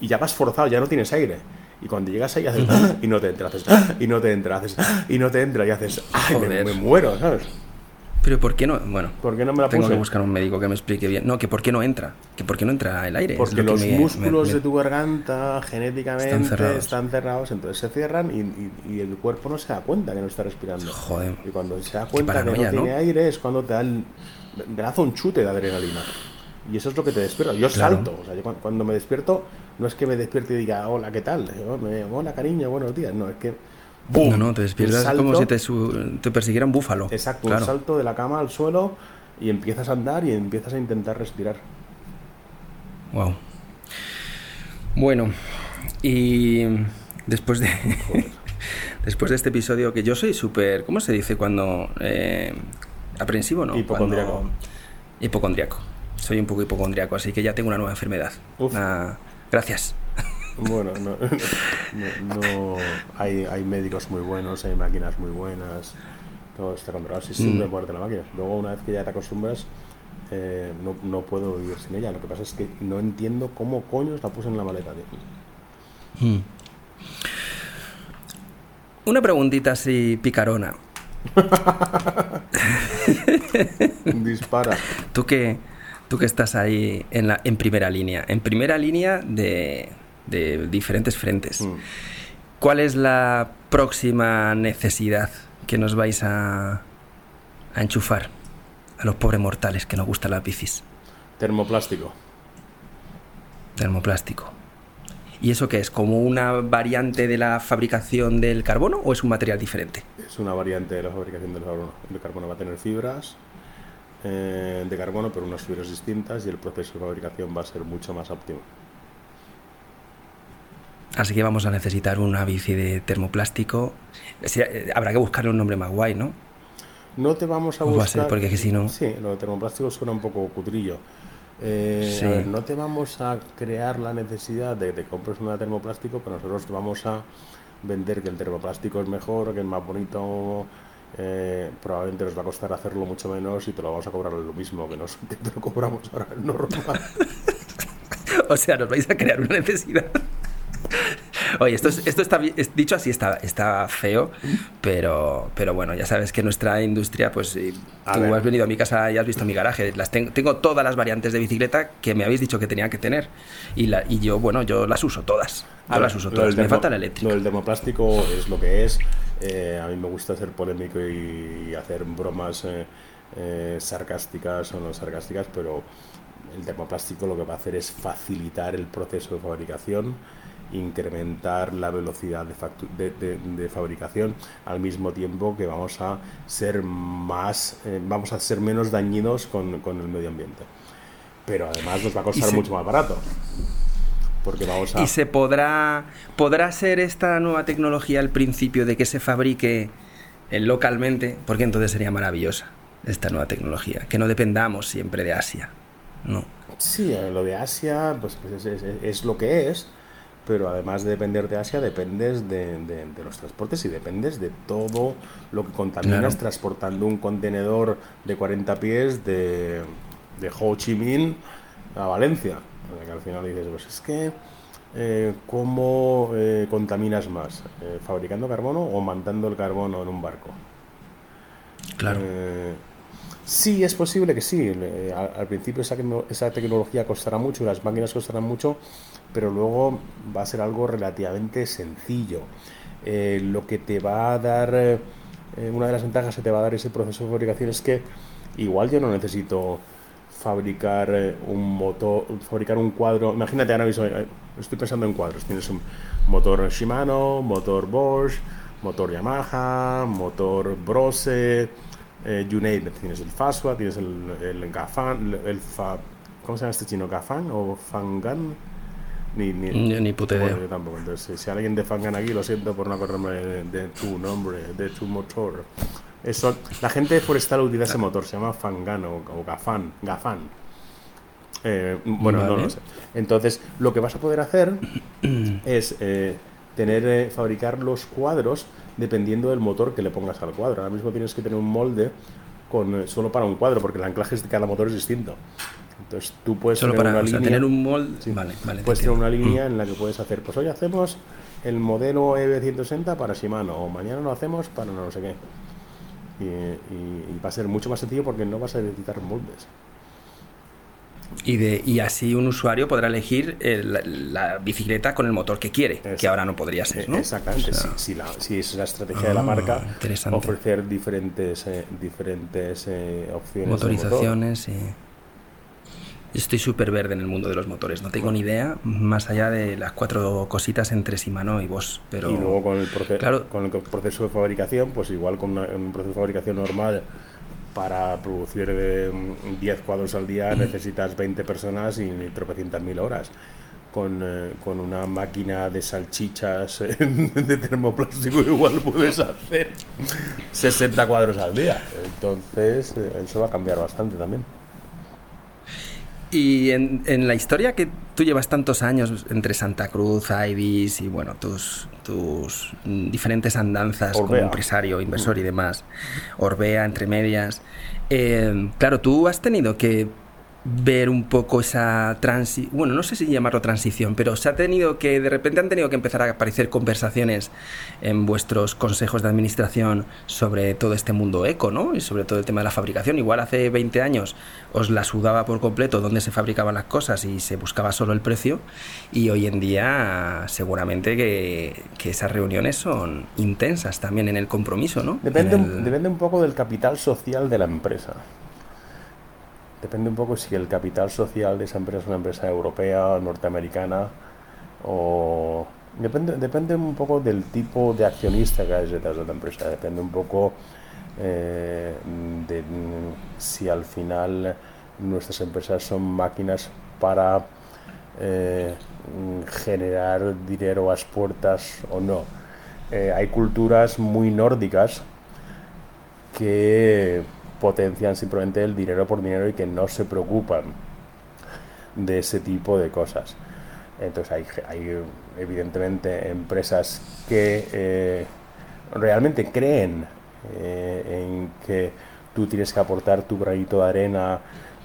y ya vas forzado, ya no tienes aire. Y cuando llegas ahí haces <laughs> y no te entra, haces "Ah", y no te entra, haces "Ah", y no te entra y haces, ay, me, me muero, ¿sabes? Pero ¿por qué no? Bueno, ¿Por qué no me la tengo puse? que buscar un médico que me explique bien. No, que ¿por qué no entra? Que ¿por qué no entra el aire? Porque lo que los me- músculos me- de tu garganta genéticamente Están cerrados. están cerrados, entonces se cierran y, y- y el cuerpo no se da cuenta que no está respirando. Joder. Y cuando se da cuenta que paranoia, no ¿no? tiene aire es cuando te da el, te un chute de adrenalina. Y eso es lo que te despierta. Yo Claro. salto. O sea, yo cu- cuando me despierto, no es que me despierte y diga, hola, ¿qué tal? Yo me- Hola, cariño, buenos días. No, es que. ¡Bum! No, no, te despiertas salto- como si te, te persiguiera un búfalo. Exacto, Claro. un salto de la cama al suelo y empiezas a andar y empiezas a intentar respirar. Wow. Bueno, y después de <laughs> después de este episodio que yo soy súper, ¿cómo se dice cuando eh, aprensivo, no? Hipocondriaco. Cuando- hipocondriaco. Soy un poco hipocondriaco, así que ya tengo una nueva enfermedad. Uf. Una- Gracias. Bueno, <laughs> no, no- no- hay, hay médicos muy buenos, hay máquinas muy buenas, todo está controlado. Sí, siempre Mm. ponerte la máquina. Luego, una vez que ya te acostumbras, eh, no, no puedo vivir sin ella. Lo que pasa es que no entiendo cómo coños la puse en la maleta. tío. Mm. Una preguntita así picarona. <laughs> Dispara. <laughs> Tú que, tú que estás ahí en, la, en primera línea, en primera línea de, de diferentes frentes. Mm. ¿Cuál es la próxima necesidad que nos vais a, a enchufar a los pobres mortales que nos gustan las bicis? Termoplástico. Termoplástico. ¿Y eso qué es? ¿Como una variante de la fabricación del carbono o es un material diferente? Es una variante de la fabricación del carbono. El carbono va a tener fibras eh, de carbono, pero unas fibras distintas y el proceso de fabricación va a ser mucho más óptimo. Así que vamos a necesitar una bici de termoplástico. Eh, habrá que buscarle un nombre más guay, ¿no? No te vamos a Pues va a buscar. ser, porque si no- Sí, lo de termoplástico suena un poco cutrillo. Eh, Sí. a ver, no te vamos a crear la necesidad de que te compres una de termoplástico, pero nosotros te vamos a vender que el termoplástico es mejor, que es más bonito. eh, probablemente nos va a costar hacerlo mucho menos y te lo vamos a cobrar lo mismo que, nos, <laughs> que te lo cobramos ahora normal. <laughs> o sea, nos vais a crear una necesidad. Oye, esto, esto está dicho así, está, está feo, pero, pero bueno, ya sabes que nuestra industria, pues tú has venido a mi casa y has visto mi garaje, las tengo, todas las variantes de bicicleta que me habéis dicho que tenía que tener y, la, y yo, bueno, yo las uso todas. Yo las uso todas, me falta la eléctrica. el termoplástico es lo que es, eh, a mí me gusta ser polémico y, hacer bromas eh, eh, sarcásticas o no sarcásticas, pero el termoplástico lo que va a hacer es facilitar el proceso de fabricación incrementar la velocidad de, de, fabricación al mismo tiempo que vamos a ser más eh, vamos a ser menos dañinos con, con, el medio ambiente. Pero además nos va a costar mucho más barato porque vamos a... y se podrá podrá ser esta nueva tecnología el principio de que se fabrique eh, localmente porque entonces sería maravillosa esta nueva tecnología que no dependamos siempre de Asia no sí eh, lo de Asia pues, pues es, es lo que es pero además de depender de Asia, dependes de, los transportes y dependes de todo lo que contaminas transportando un contenedor de 40 pies de, Ho Chi Minh a Valencia. Que al final dices, pues es que, eh, ¿cómo eh, contaminas más? Eh, ¿Fabricando carbono o mandando el carbono en un barco? Claro. Sí, es posible que sí. al, principio esa, tecnología costará mucho, las máquinas costarán mucho, pero luego va a ser algo relativamente sencillo. Eh, lo que te va a dar, eh, una de las ventajas que te va a dar ese proceso de fabricación es que igual yo no necesito fabricar eh, un motor, fabricar un cuadro. Imagínate ahora mismo, estoy pensando en cuadros. Tienes un motor Shimano, motor Bosch, motor Yamaha, motor Brose, you name Tienes el Faswa, tienes el, el Gafan, el, ¿cómo se llama este chino? ¿Gafan o Fangan? Ni, ni, ni puta idea. tampoco. Entonces, si alguien de Fangan aquí, lo siento por no acordarme de, tu nombre, de tu motor. Eso, la gente forestal utiliza ese motor, se llama Fangan o, Gafan. Gafan. Eh, bueno, no lo sé. Entonces, lo que vas a poder hacer <clears throat> es eh, tener, eh, fabricar los cuadros dependiendo del motor que le pongas al cuadro. Ahora mismo tienes que tener un molde con, solo para un cuadro, porque el anclaje de cada motor es distinto. Entonces tú puedes tener una línea, tener un molde, vale, vale, puedes tener una línea mm. en la que puedes hacer, pues hoy hacemos el modelo EV160 para Shimano o mañana lo hacemos para no sé qué. Y, va a ser mucho más sencillo porque no vas a necesitar moldes. Y, de, y así un usuario podrá elegir la, bicicleta con el motor que quiere, que ahora no podría ser. ¿no? Exactamente, si, si, es la estrategia de la ah, marca, ofrecer diferentes, eh, diferentes eh, opciones. Motorizaciones, y Estoy súper verde en el mundo de los motores, no tengo ni idea, más allá de las cuatro cositas entre Shimano y Bosch. Pero, y luego con el, con el proceso de fabricación, pues igual con un proceso de fabricación normal, para producir 10 cuadros al día necesitas 20 personas y tropecientas mil horas. Con, eh, con, una máquina de salchichas <laughs> de termoplástico igual puedes hacer 60 cuadros al día. Entonces, eh, eso va a cambiar bastante también. Y en, en, la historia que tú llevas tantos años entre Santa Cruz, Ibis y bueno, tus, tus diferentes andanzas como empresario, inversor y demás, Orbea, entre medias, eh, claro, tú has tenido que ver un poco esa transición, bueno, no sé si llamarlo transición, pero se ha tenido que, de repente han tenido que empezar a aparecer conversaciones en vuestros consejos de administración sobre todo este mundo eco, ¿no? Y sobre todo el tema de la fabricación. Igual hace 20 años os la sudaba por completo dónde se fabricaban las cosas y se buscaba solo el precio y hoy en día seguramente que, esas reuniones son intensas también en el compromiso, ¿no? Depende, depende un poco del capital social de la empresa. Depende un poco si el capital social de esa empresa es una empresa europea, norteamericana o... Depende, depende un poco del tipo de accionista que hay detrás de la empresa. Depende un poco eh, de si al final nuestras empresas son máquinas para eh, generar dinero a las puertas o no. Eh, hay culturas muy nórdicas que potencian simplemente el dinero por dinero y que no se preocupan de ese tipo de cosas. Entonces hay, hay evidentemente empresas que eh, realmente creen eh, en que tú tienes que aportar tu granito de arena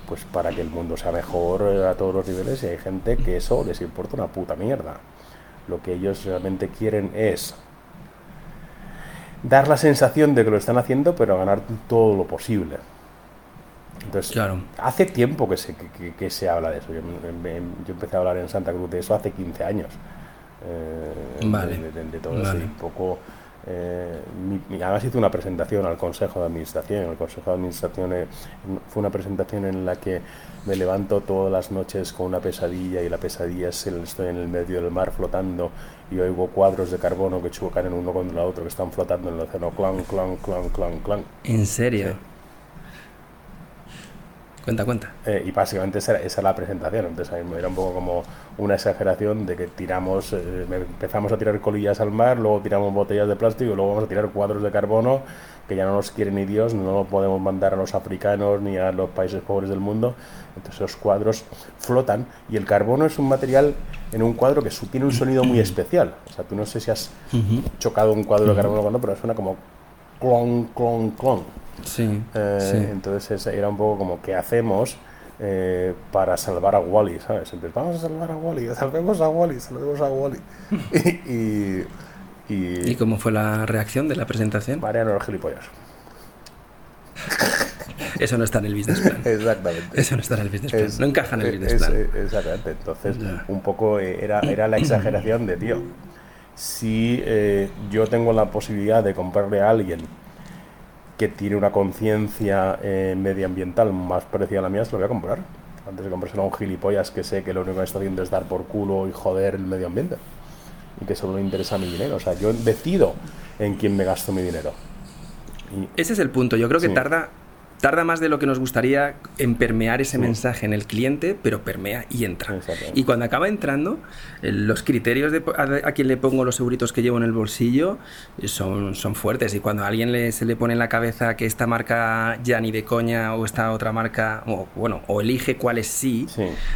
pues para que el mundo sea mejor eh, a todos los niveles y hay gente que eso les importa una puta mierda. Lo que ellos realmente quieren es dar la sensación de que lo están haciendo, pero ganar todo lo posible. Entonces, hace tiempo que se, que, se habla de eso. Yo, empecé a hablar en Santa Cruz de eso hace 15 años. Eh, vale. De, todo eso. Un poco eh, además hice una presentación al Consejo de Administración. El Consejo de Administración eh, fue una presentación en la que me levanto todas las noches con una pesadilla y la pesadilla es el, estoy en el medio del mar flotando y oigo cuadros de carbono que chocan en uno contra el otro, que están flotando en el océano, clan, clan, clan, clan, clan. ¿En serio? Cuenta, cuenta. Eh, y básicamente esa, esa, era la presentación. Entonces era un poco como una exageración de que tiramos, eh, empezamos a tirar colillas al mar, luego tiramos botellas de plástico y luego vamos a tirar cuadros de carbono que ya no nos quiere ni Dios, no lo podemos mandar a los africanos ni a los países pobres del mundo. Entonces esos cuadros flotan y el carbono es un material en un cuadro que tiene un sonido muy especial. O sea, tú no sé si has chocado un cuadro de carbono cuando, pero suena como clon, clon, clon. Sí, eh, Entonces era un poco como, ¿qué hacemos eh, para salvar a Wally? ¿Sabes? Vamos a salvar a Wally, salvemos a Wally, salvemos a Wally. <laughs> y, y, cómo fue la reacción de la presentación? Mariano los gilipollas. <laughs> Eso no está en el business plan. Exactamente. Eso no está en el business plan. no encaja en el business plan. exactamente. Entonces, un poco era, era la exageración de, tío, si eh, yo tengo la posibilidad de comprarle a alguien que tiene una conciencia eh, medioambiental más parecida a la mía, se lo voy a comprar. Antes de comprárselo a un gilipollas que sé que lo único que está haciendo es dar por culo y joder el medio ambiente. Y que solo le interesa mi dinero. O sea, yo decido en quién me gasto mi dinero. Ese es el punto. Yo creo que tarda tarda más de lo que nos gustaría en permear ese mensaje en el cliente, pero permea y entra. Y cuando acaba entrando, los criterios de a, quien le pongo los seguritos que llevo en el bolsillo eh, son, son fuertes. Y cuando a alguien le, se le pone en la cabeza que esta marca ya ni de coña o esta otra marca, o, bueno, o elige cuáles sí,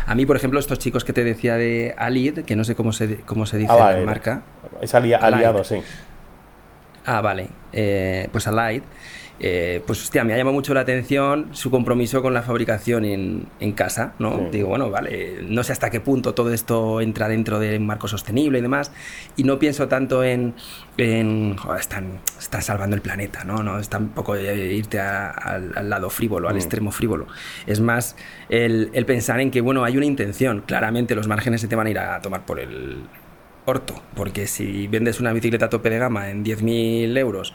A mí, por ejemplo, estos chicos que te decía de Alid, que no sé cómo se, cómo se dice la marca. Es aliado, sí. Ah, vale. Eh, pues Alid eh, pues hostia, me ha llamado mucho la atención su compromiso con la fabricación en, en casa, ¿no? Digo, bueno, vale, no sé hasta qué punto todo esto entra dentro del marco sostenible y demás, y no pienso tanto en, en joder, están, están salvando el planeta, ¿no? No es tampoco irte al, lado frívolo, al extremo frívolo. Es más el, el pensar en que, bueno, hay una intención, claramente los márgenes se te van a ir a tomar por el orto, porque si vendes una bicicleta a tope de gama en 10.000 euros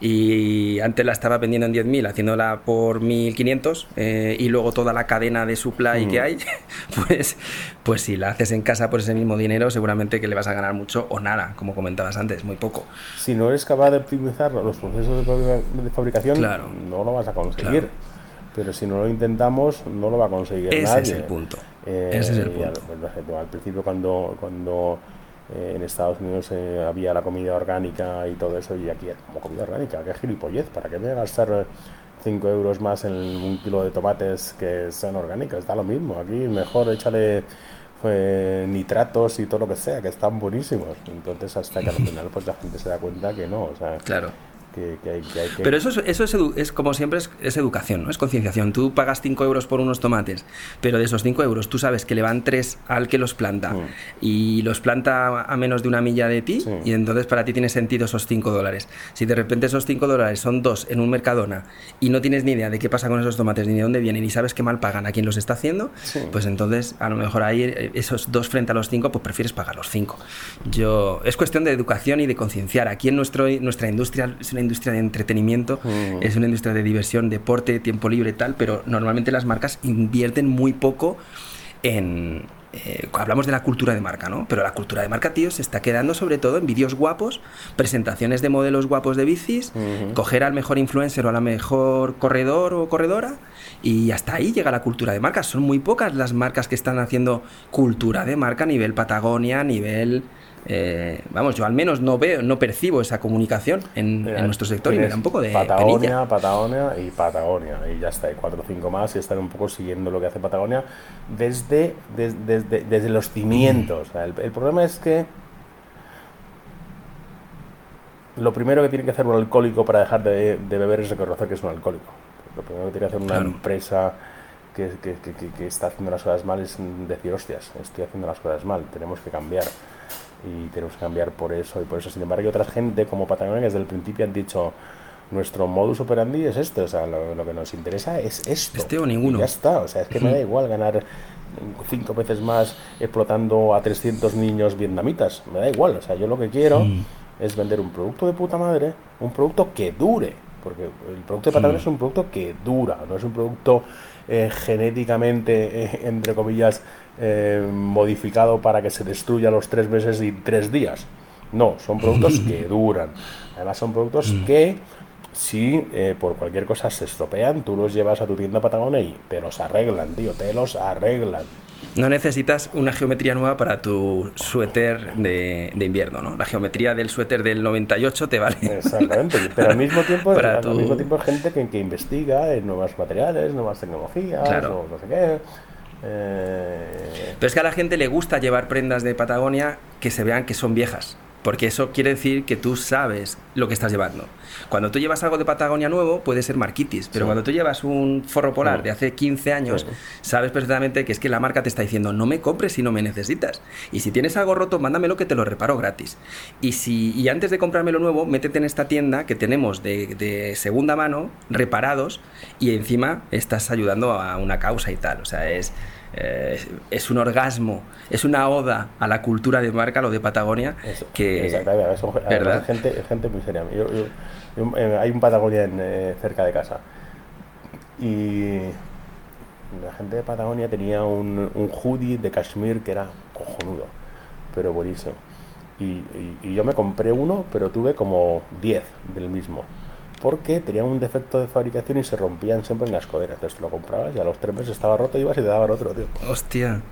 y antes la estaba vendiendo en 10.000, haciéndola por 1.500 eh, y luego toda la cadena de supply que mm. hay, <laughs> pues, pues si la haces en casa por ese mismo dinero, seguramente que le vas a ganar mucho o nada, como comentabas antes, muy poco. Si no eres capaz de optimizar los procesos de fabricación, no lo vas a conseguir. Pero si no lo intentamos, no lo va a conseguir ese nadie. Es el punto. Eh, ese es el punto. al principio, cuando, cuando eh, en Estados Unidos eh, había la comida orgánica y todo eso, y aquí como comida orgánica, qué gilipollez, ¿para qué me gastar 5 euros más en un kilo de tomates que sean orgánicos? Está lo mismo, aquí mejor échale eh, nitratos y todo lo que sea, que están buenísimos. Entonces, hasta que al <laughs> final pues la gente se da cuenta que no, o sea, claro que, hay, Pero eso, es, eso es, como siempre, es, educación, ¿no? Es concienciación. Tú pagas 5 euros por unos tomates, pero de esos 5 euros tú sabes que le van 3 al que los planta mm. y los planta a menos de una milla de ti y entonces para ti tiene sentido esos 5 dólares. Si de repente esos 5 dólares son 2 en un Mercadona y no tienes ni idea de qué pasa con esos tomates ni de dónde vienen y sabes que mal pagan a quien los está haciendo, pues entonces a lo mejor ahí eh, esos 2 frente a los 5, pues prefieres pagar los 5. Yo, es cuestión de educación y de concienciar. Aquí en nuestro, nuestra industria es una industria de entretenimiento, mm. es una industria de diversión, deporte, tiempo libre y tal, pero normalmente las marcas invierten muy poco en, eh, hablamos de la cultura de marca, ¿no? Pero la cultura de marca, tío, se está quedando sobre todo en vídeos guapos, presentaciones de modelos guapos de bicis, coger al mejor influencer o a la mejor corredor o corredora y hasta ahí llega la cultura de marca. Son muy pocas las marcas que están haciendo cultura de marca a nivel Patagonia, a nivel eh, vamos, yo al menos no veo, no percibo esa comunicación en, nuestro sector y me da un poco de Patagonia, Patagonia y Patagonia y ya está, hay cuatro o cinco más y están un poco siguiendo lo que hace Patagonia desde, desde, desde, los cimientos. el, problema es que lo primero que tiene que hacer un alcohólico para dejar de, beber es reconocer que es un alcohólico. Lo primero que tiene que hacer una empresa que, que, que, está haciendo las cosas mal es decir, hostias, estoy haciendo las cosas mal, tenemos que cambiar. Y tenemos que cambiar por eso y por eso. Sin embargo, hay otra gente como Patagonia que desde el principio han dicho, nuestro modus operandi es esto, o sea, lo, que nos interesa es esto. Este o ninguno. ya está, o sea, es que me da igual ganar cinco veces más explotando a 300 niños vietnamitas, me da igual, o sea, yo lo que quiero es vender un producto de puta madre, un producto que dure, porque el producto de Patagonia es un producto que dura, no es un producto eh, genéticamente, eh, entre comillas, eh, modificado para que se destruya los tres meses y tres días. No, son productos <laughs> que duran. Además son productos mm. que si eh, por cualquier cosa se estropean, tú los llevas a tu tienda Patagonia y te los arreglan, tío, te los arreglan. No necesitas una geometría nueva para tu suéter de, invierno, ¿no? La geometría del suéter del 98 te vale. Exactamente, <laughs> pero al mismo tiempo, al mismo tiempo hay gente que, que, investiga en nuevos materiales, nuevas tecnologías, o no sé qué. Eh... Pero es que a la gente le gusta llevar prendas de Patagonia que se vean que son viejas porque eso quiere decir que tú sabes lo que estás llevando. Cuando tú llevas algo de Patagonia nuevo, puede ser marquitis, pero cuando tú llevas un forro polar de hace 15 años, sabes perfectamente que es que la marca te está diciendo, no me compres si no me necesitas. Y si tienes algo roto, mándamelo que te lo reparo gratis. Y, si, y antes de comprármelo nuevo, métete en esta tienda que tenemos de, de segunda mano, reparados, y encima estás ayudando a una causa y tal. O sea, es eh, es un orgasmo, es una oda a la cultura de marca, lo de Patagonia. que, ¿verdad? gente, gente muy seria. Eh, hay un Patagonia eh, cerca de casa y la gente de Patagonia tenía un, un hoodie de cashmere que era cojonudo, pero buenísimo. Y, y yo me compré uno, pero tuve como 10 del mismo porque tenían un defecto de fabricación y se rompían siempre en las coderas. Entonces lo comprabas y a los tres meses estaba roto, ibas y te daban otro, tío. Hostia.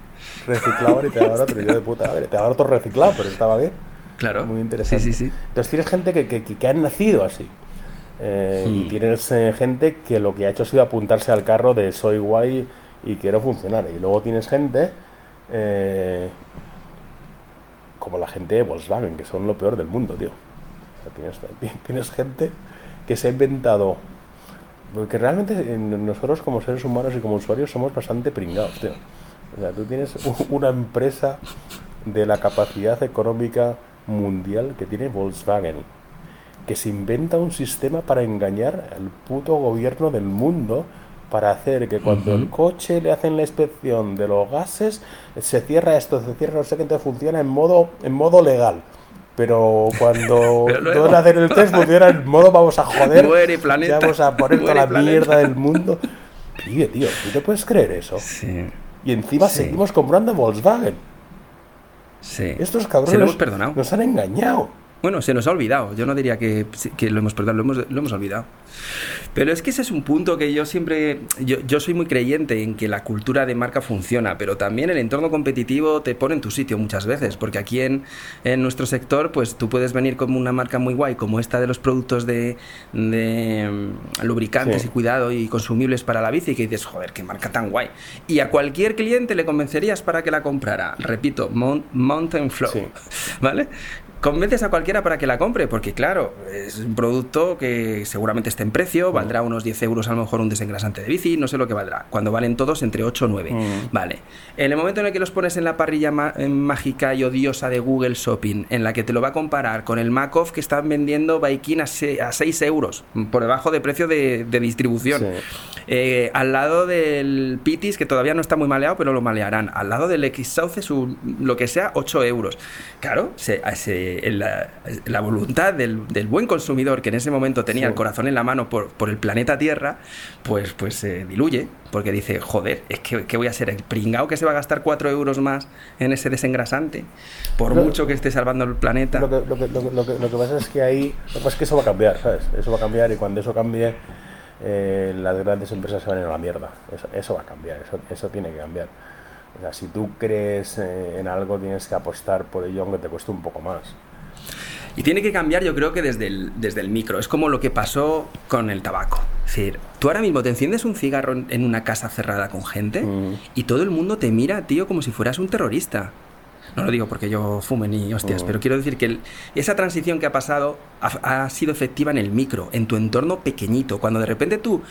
Reciclaban y te daban otro. Y yo de puta, a ver, te daban otro reciclado, pero estaba bien. Claro. Muy interesante. Sí, sí, sí. Entonces tienes gente que, que, que han nacido así. Eh, Y hmm. tienes eh, gente que lo que ha hecho ha sido apuntarse al carro de soy guay y quiero funcionar. Y luego tienes gente eh, como la gente de Volkswagen, que son lo peor del mundo, tío. O sea, tienes, tienes gente que se ha inventado. Porque realmente nosotros como seres humanos y como usuarios somos bastante pringados, tío. O sea, tú tienes una empresa de la capacidad económica mundial que tiene Volkswagen, que se inventa un sistema para engañar al puto gobierno del mundo para hacer que cuando el coche le hacen la inspección de los gases se cierra esto, se cierra no sé qué, entonces funciona en modo en modo legal pero cuando <laughs> a hacer el test funciona en modo vamos a joder, <laughs> vamos a poner toda la mierda del mundo. Tío, tío, ¿tú te puedes creer eso? Sí. Y encima seguimos comprando Volkswagen. Sí. Estos cabrones nos han engañado. Bueno, se nos ha olvidado. Yo no diría que, lo hemos perdonado, lo hemos, lo hemos, olvidado. Pero es que ese es un punto que yo siempre. Yo, yo, soy muy creyente en que la cultura de marca funciona, pero también el entorno competitivo te pone en tu sitio muchas veces. Porque aquí en, en nuestro sector, pues tú puedes venir como una marca muy guay, como esta de los productos de, de mm, lubricantes y cuidado y consumibles para la bici, que dices, joder, qué marca tan guay. Y a cualquier cliente le convencerías para que la comprara. Repito, Mountain Flow. <laughs> ¿Vale? Convences a cualquiera para que la compre, porque claro, es un producto que seguramente esté en precio, valdrá unos 10 euros a lo mejor un desengrasante de bici, no sé lo que valdrá, cuando valen todos entre 8 o 9. Mm. Vale. En el momento en el que los pones en la parrilla mágica y odiosa de Google Shopping, en la que te lo va a comparar con el Macoff que están vendiendo Baikin a, 6 euros, por debajo de precio de, distribución. Eh, al lado del Pitis, que todavía no está muy maleado, pero lo malearán. Al lado del X-Sauce, lo que sea, 8 euros. Claro, se, se la, voluntad del, buen consumidor que en ese momento tenía el corazón en la mano por, por, el planeta Tierra, pues, pues se diluye, porque dice, joder, es que voy a ser el pringao que se va a gastar 4 euros más en ese desengrasante, por mucho que esté salvando el planeta. Lo que, lo, que, lo, que, pasa es que ahí, lo que es que eso va a cambiar, ¿sabes? Eso va a cambiar y cuando eso cambie, eh, las grandes empresas se van a ir a la mierda. Eso, eso va a cambiar, eso, eso tiene que cambiar. O sea, si tú crees eh, en algo, tienes que apostar por ello, aunque te cueste un poco más. Y tiene que cambiar, yo creo que desde el, desde el micro. Es como lo que pasó con el tabaco. Es decir, tú ahora mismo te enciendes un cigarro en una casa cerrada con gente mm. y todo el mundo te mira, tío, como si fueras un terrorista. No lo digo porque yo fume ni hostias, mm. pero quiero decir que esa transición que ha pasado ha, sido efectiva en el micro, en tu entorno pequeñito. Cuando de repente tú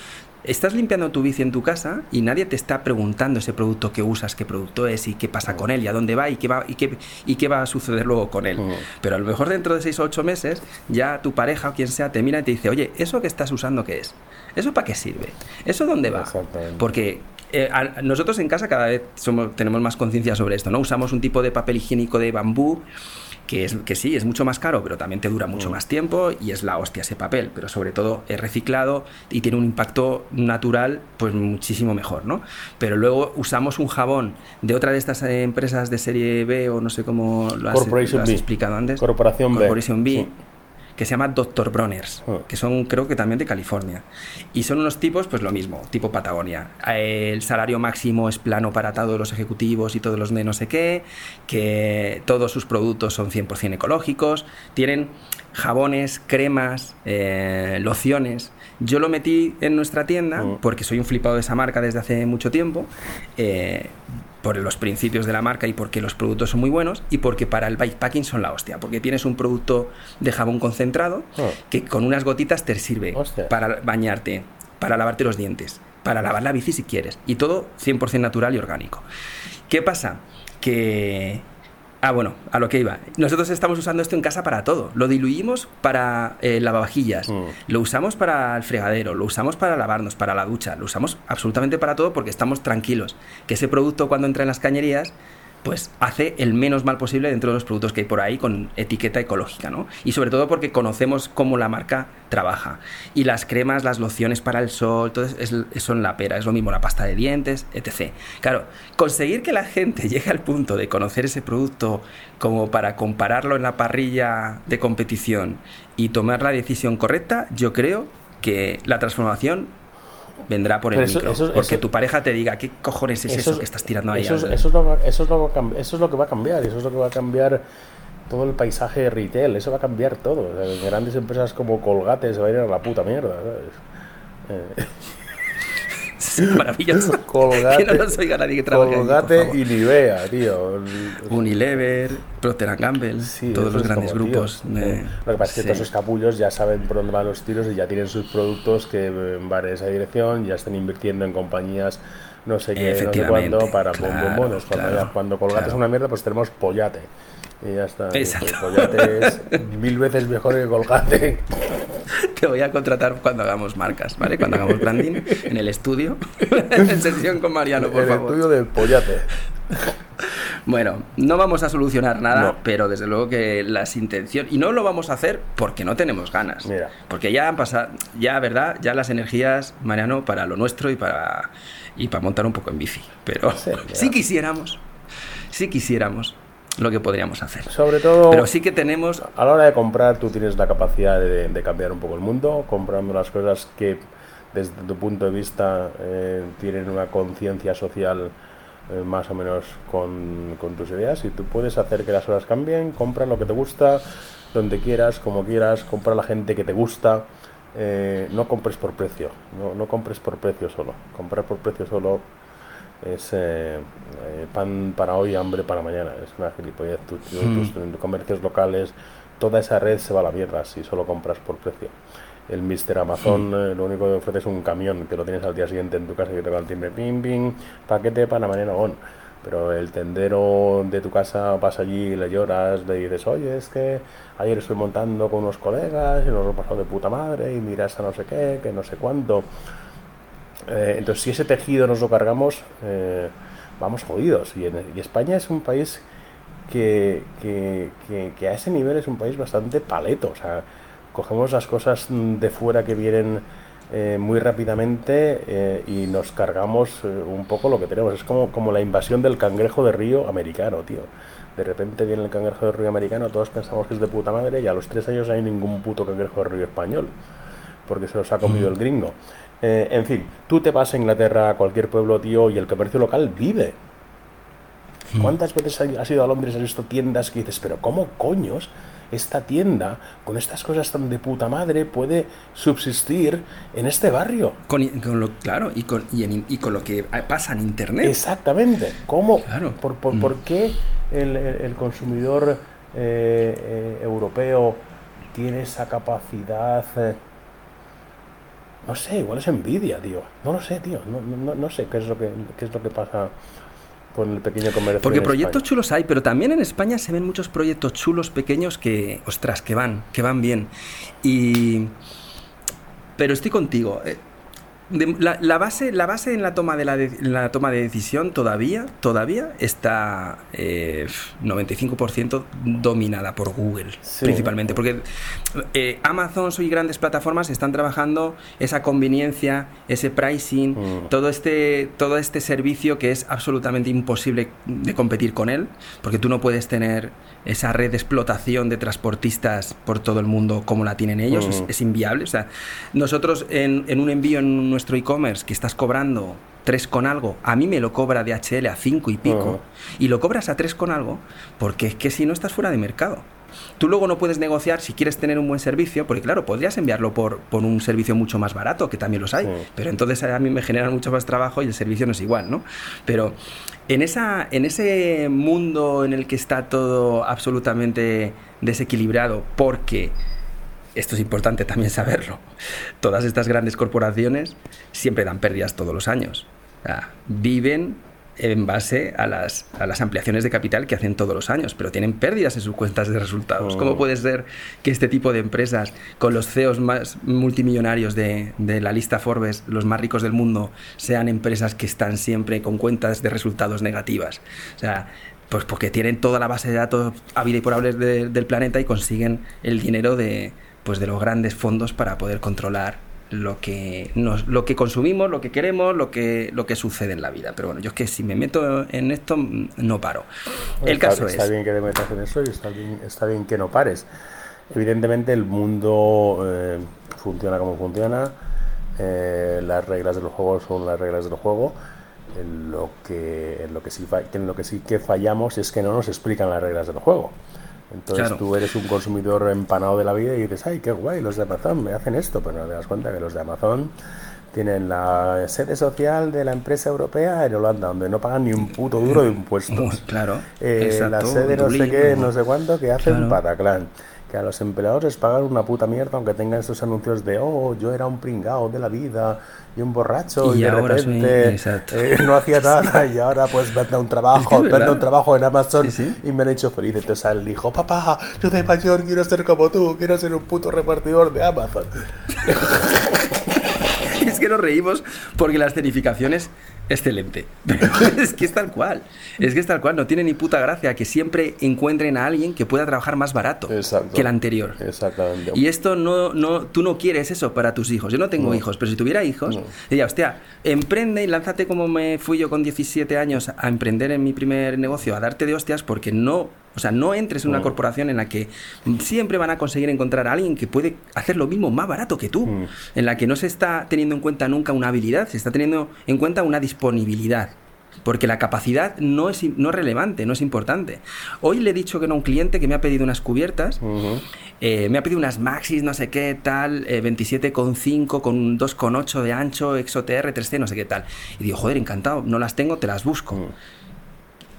estás limpiando tu bici en tu casa y nadie te está preguntando ese producto que usas, qué producto es y qué pasa con él y a dónde va y qué va y qué, y qué va a suceder luego con él. Pero a lo mejor dentro de 6 o 8 meses ya tu pareja o quien sea te mira y te dice, oye, ¿eso que estás usando qué es? ¿Eso para qué sirve? ¿Eso dónde va? Porque eh, nosotros en casa cada vez somos, tenemos más conciencia sobre esto, ¿no? Usamos un tipo de papel higiénico de bambú que, es, que sí, es mucho más caro, pero también te dura mucho mm. más tiempo y es la hostia ese papel, pero sobre todo es reciclado y tiene un impacto natural pues muchísimo mejor, ¿no? Pero luego usamos un jabón de otra de estas eh, empresas de serie B o no sé cómo lo has, explicado antes. Corporación B. Corporation B que se llama Dr. Bronners, ah. que son creo que también de California. Y son unos tipos, pues lo mismo, tipo Patagonia. El salario máximo es plano para todos los ejecutivos y todos los de no sé qué, que todos sus productos son 100% ecológicos, tienen jabones, cremas, eh, lociones. Yo lo metí en nuestra tienda porque soy un flipado de esa marca desde hace mucho tiempo. Eh, por los principios de la marca y porque los productos son muy buenos y porque para el bikepacking son la hostia, porque tienes un producto de jabón concentrado ah. que con unas gotitas te sirve para bañarte, para lavarte los dientes, para lavar la bici si quieres y todo 100% natural y orgánico. ¿Qué pasa? Que Ah, bueno, a lo que iba. Nosotros estamos usando esto en casa para todo. Lo diluimos para eh, lavavajillas, mm. lo usamos para el fregadero, lo usamos para lavarnos, para la ducha, lo usamos absolutamente para todo porque estamos tranquilos. Que ese producto cuando entra en las cañerías pues hace el menos mal posible dentro de los productos que hay por ahí con etiqueta ecológica, ¿no? Y sobre todo porque conocemos cómo la marca trabaja. Y las cremas, las lociones para el sol, todo eso son la pera, es lo mismo la pasta de dientes, etc. Claro, conseguir que la gente <laughs> llegue al punto de conocer ese producto como para compararlo en la parrilla de competición y tomar la decisión correcta, yo creo que la transformación vendrá por el micro. porque tu pareja te diga, ¿qué cojones es eso, que estás tirando ahí? Eso es, eso, es lo, eso, es lo, que va a cambiar, eso es lo que va a cambiar todo el paisaje de retail, eso va a cambiar todo. grandes empresas como Colgate se va a ir a la puta mierda, ¿sabes? Eh. Maravilloso. <laughs> Colgate, que no nos oiga nadie que trabaje Colgate y Nivea, tío. Unilever, Procter Gamble, todos los grandes grupos. Lo que pasa es que todos esos capullos ya saben por dónde van los tiros y ya tienen sus productos que van en esa dirección, ya están invirtiendo en compañías no sé qué, no sé cuándo, para claro, Cuando, cuando Colgate es una mierda, pues tenemos Pollate. Y ya está. Exacto. Pollate es mil veces mejor que Colgate. Te voy a contratar cuando hagamos marcas, ¿vale? Cuando hagamos branding en el estudio, <laughs> en sesión con Mariano, por favor. El estudio del Pollate. Bueno, no vamos a solucionar nada, pero desde luego que las intenciones. Y no lo vamos a hacer porque no tenemos ganas. Mira. Porque ya han pasado, ya, ¿verdad? Ya las energías, Mariano, para lo nuestro y para, y para montar un poco en bici. Pero <laughs> si quisiéramos, si quisiéramos, lo que podríamos hacer. Sobre todo. Pero sí que tenemos. A la hora de comprar, tú tienes la capacidad de, cambiar un poco el mundo, comprando las cosas que, desde tu punto de vista, eh, tienen una conciencia social eh, más o menos con, con, tus ideas. Y tú puedes hacer que las cosas cambien, compra lo que te gusta, donde quieras, como quieras, compra a la gente que te gusta. Eh, no compres por precio, no, no compres por precio solo. Comprar por precio solo es eh, eh, pan para hoy, hambre para mañana. Es una gilipollez. Tus, hmm. comercios locales, toda esa red se va a la mierda si solo compras por precio. El Mister Amazon hmm. eh, lo único que ofrece es un camión que lo tienes al día siguiente en tu casa y que te va el timbre, ping, ping, paquete para mañana, on. Pero el tendero de tu casa vas allí, le lloras, le dices, oye, es que ayer estoy montando con unos colegas y nos lo he pasado de puta madre y miras a no sé qué, que no sé cuánto eh, entonces, si ese tejido nos lo cargamos, eh, vamos jodidos. Y, España es un país que, a ese nivel es un país bastante paleto. O sea, cogemos las cosas de fuera que vienen eh, muy rápidamente y nos cargamos un poco lo que tenemos. Es como, como la invasión del cangrejo de río americano, tío. De repente viene el cangrejo de río americano, todos pensamos que es de puta madre y a los tres años hay ningún puto cangrejo de río español, porque se los ha comido el gringo. Eh, en fin, tú te vas a Inglaterra, a cualquier pueblo, tío, y el comercio local vive. Hmm. ¿Cuántas veces has ido a Londres, has visto tiendas que dices, pero ¿cómo coños esta tienda, con estas cosas tan de puta madre, puede subsistir en este barrio? Con, lo, claro, y con, y, con, lo que pasa en Internet. Exactamente. ¿Cómo? Por, hmm. por, qué el, consumidor eh, eh, europeo tiene esa capacidad No sé, igual es envidia, tío. No lo sé, tío. No, no, no sé qué es lo que, qué es lo que pasa con el pequeño comercio. Porque proyectos chulos hay, pero también en España se ven muchos proyectos chulos pequeños que, ostras, que van, que van bien. Y. Pero estoy contigo. La, base, la base en la toma de la, la toma de decisión todavía, todavía está 95% eh, dominada por Google, principalmente. Porque eh, Amazon y grandes plataformas están trabajando esa conveniencia, ese pricing, mm. todo, este, todo este servicio que es absolutamente imposible de competir con él, porque tú no puedes tener esa red de explotación de transportistas por todo el mundo como la tienen ellos, es, inviable. O sea, nosotros en, en un envío en nuestro e-commerce que estás cobrando 3 con algo, a mí me lo cobra DHL a 5 y pico, y lo cobras a 3 con algo, porque es que si no estás fuera de mercado. Tú luego no puedes negociar si quieres tener un buen servicio, porque claro, podrías enviarlo por, por un servicio mucho más barato, que también los hay, pero entonces a mí me generan mucho más trabajo y el servicio no es igual, ¿no? Pero en, esa, en ese mundo en el que está todo absolutamente desequilibrado, porque esto es importante también saberlo, todas estas grandes corporaciones siempre dan pérdidas todos los años. viven en base a las, a las, ampliaciones de capital que hacen todos los años, pero tienen pérdidas en sus cuentas de resultados. ¿Cómo oh. puede ser que este tipo de empresas, con los CEOs más multimillonarios de, de, la lista Forbes, los más ricos del mundo, sean empresas que están siempre con cuentas de resultados negativas? O sea, pues porque tienen toda la base de datos vida y por del planeta y consiguen el dinero de, pues de los grandes fondos para poder controlar lo que nos, lo que consumimos, lo que queremos, lo que lo que sucede en la vida. Pero bueno, yo es que si me meto en esto no paro. El caso es está bien que te metas en eso y está bien, está bien que no pares. Evidentemente el mundo eh, funciona como funciona. Eh, las reglas del juego son las reglas del juego. En lo que en lo que sí en lo que sí que fallamos es que no nos explican las reglas del juego. Entonces tú eres un consumidor empanado de la vida y dices, ay, qué guay, los de Amazon me hacen esto, pero no te das cuenta que los de Amazon tienen la sede social de la empresa europea en Holanda, donde no pagan ni un puto duro de impuestos. Claro. Eh, la sede no sé qué, no sé cuánto, que hacen claro. Pataclán que a los empleados les pagan una puta mierda aunque tengan esos anuncios de oh yo era un pringao de la vida y un borracho y, de repente eh, no hacía nada <laughs> y ahora pues me un <laughs> trabajo me un trabajo en Amazon y me han hecho feliz entonces el hijo papá yo de mayor quiero ser como tú quiero ser un puto repartidor de Amazon <laughs> es que nos reímos porque las certificaciones excelente. <laughs> es que es tal cual. Es que es tal cual. No tiene ni puta gracia que siempre encuentren a alguien que pueda trabajar más barato que el anterior. Exactamente. Y esto no, no, tú no quieres eso para tus hijos. Yo no tengo hijos, pero si tuviera hijos, diría, hostia, emprende y lánzate como me fui yo con 17 años a emprender en mi primer negocio, a darte de hostias porque no o sea, no entres en una mm. corporación en la que siempre van a conseguir encontrar a alguien que puede hacer lo mismo más barato que tú, mm. en la que no se está teniendo en cuenta nunca una habilidad, se está teniendo en cuenta una disponibilidad. Porque la capacidad no es, no relevante, no es importante. Hoy le he dicho que no a un cliente que me ha pedido unas cubiertas, eh, me ha pedido unas Maxis, no sé qué tal, eh, 27,5 con 2,8 de ancho, ExoTR 3C, no sé qué tal. Y digo, joder, encantado, no las tengo, te las busco. Mm.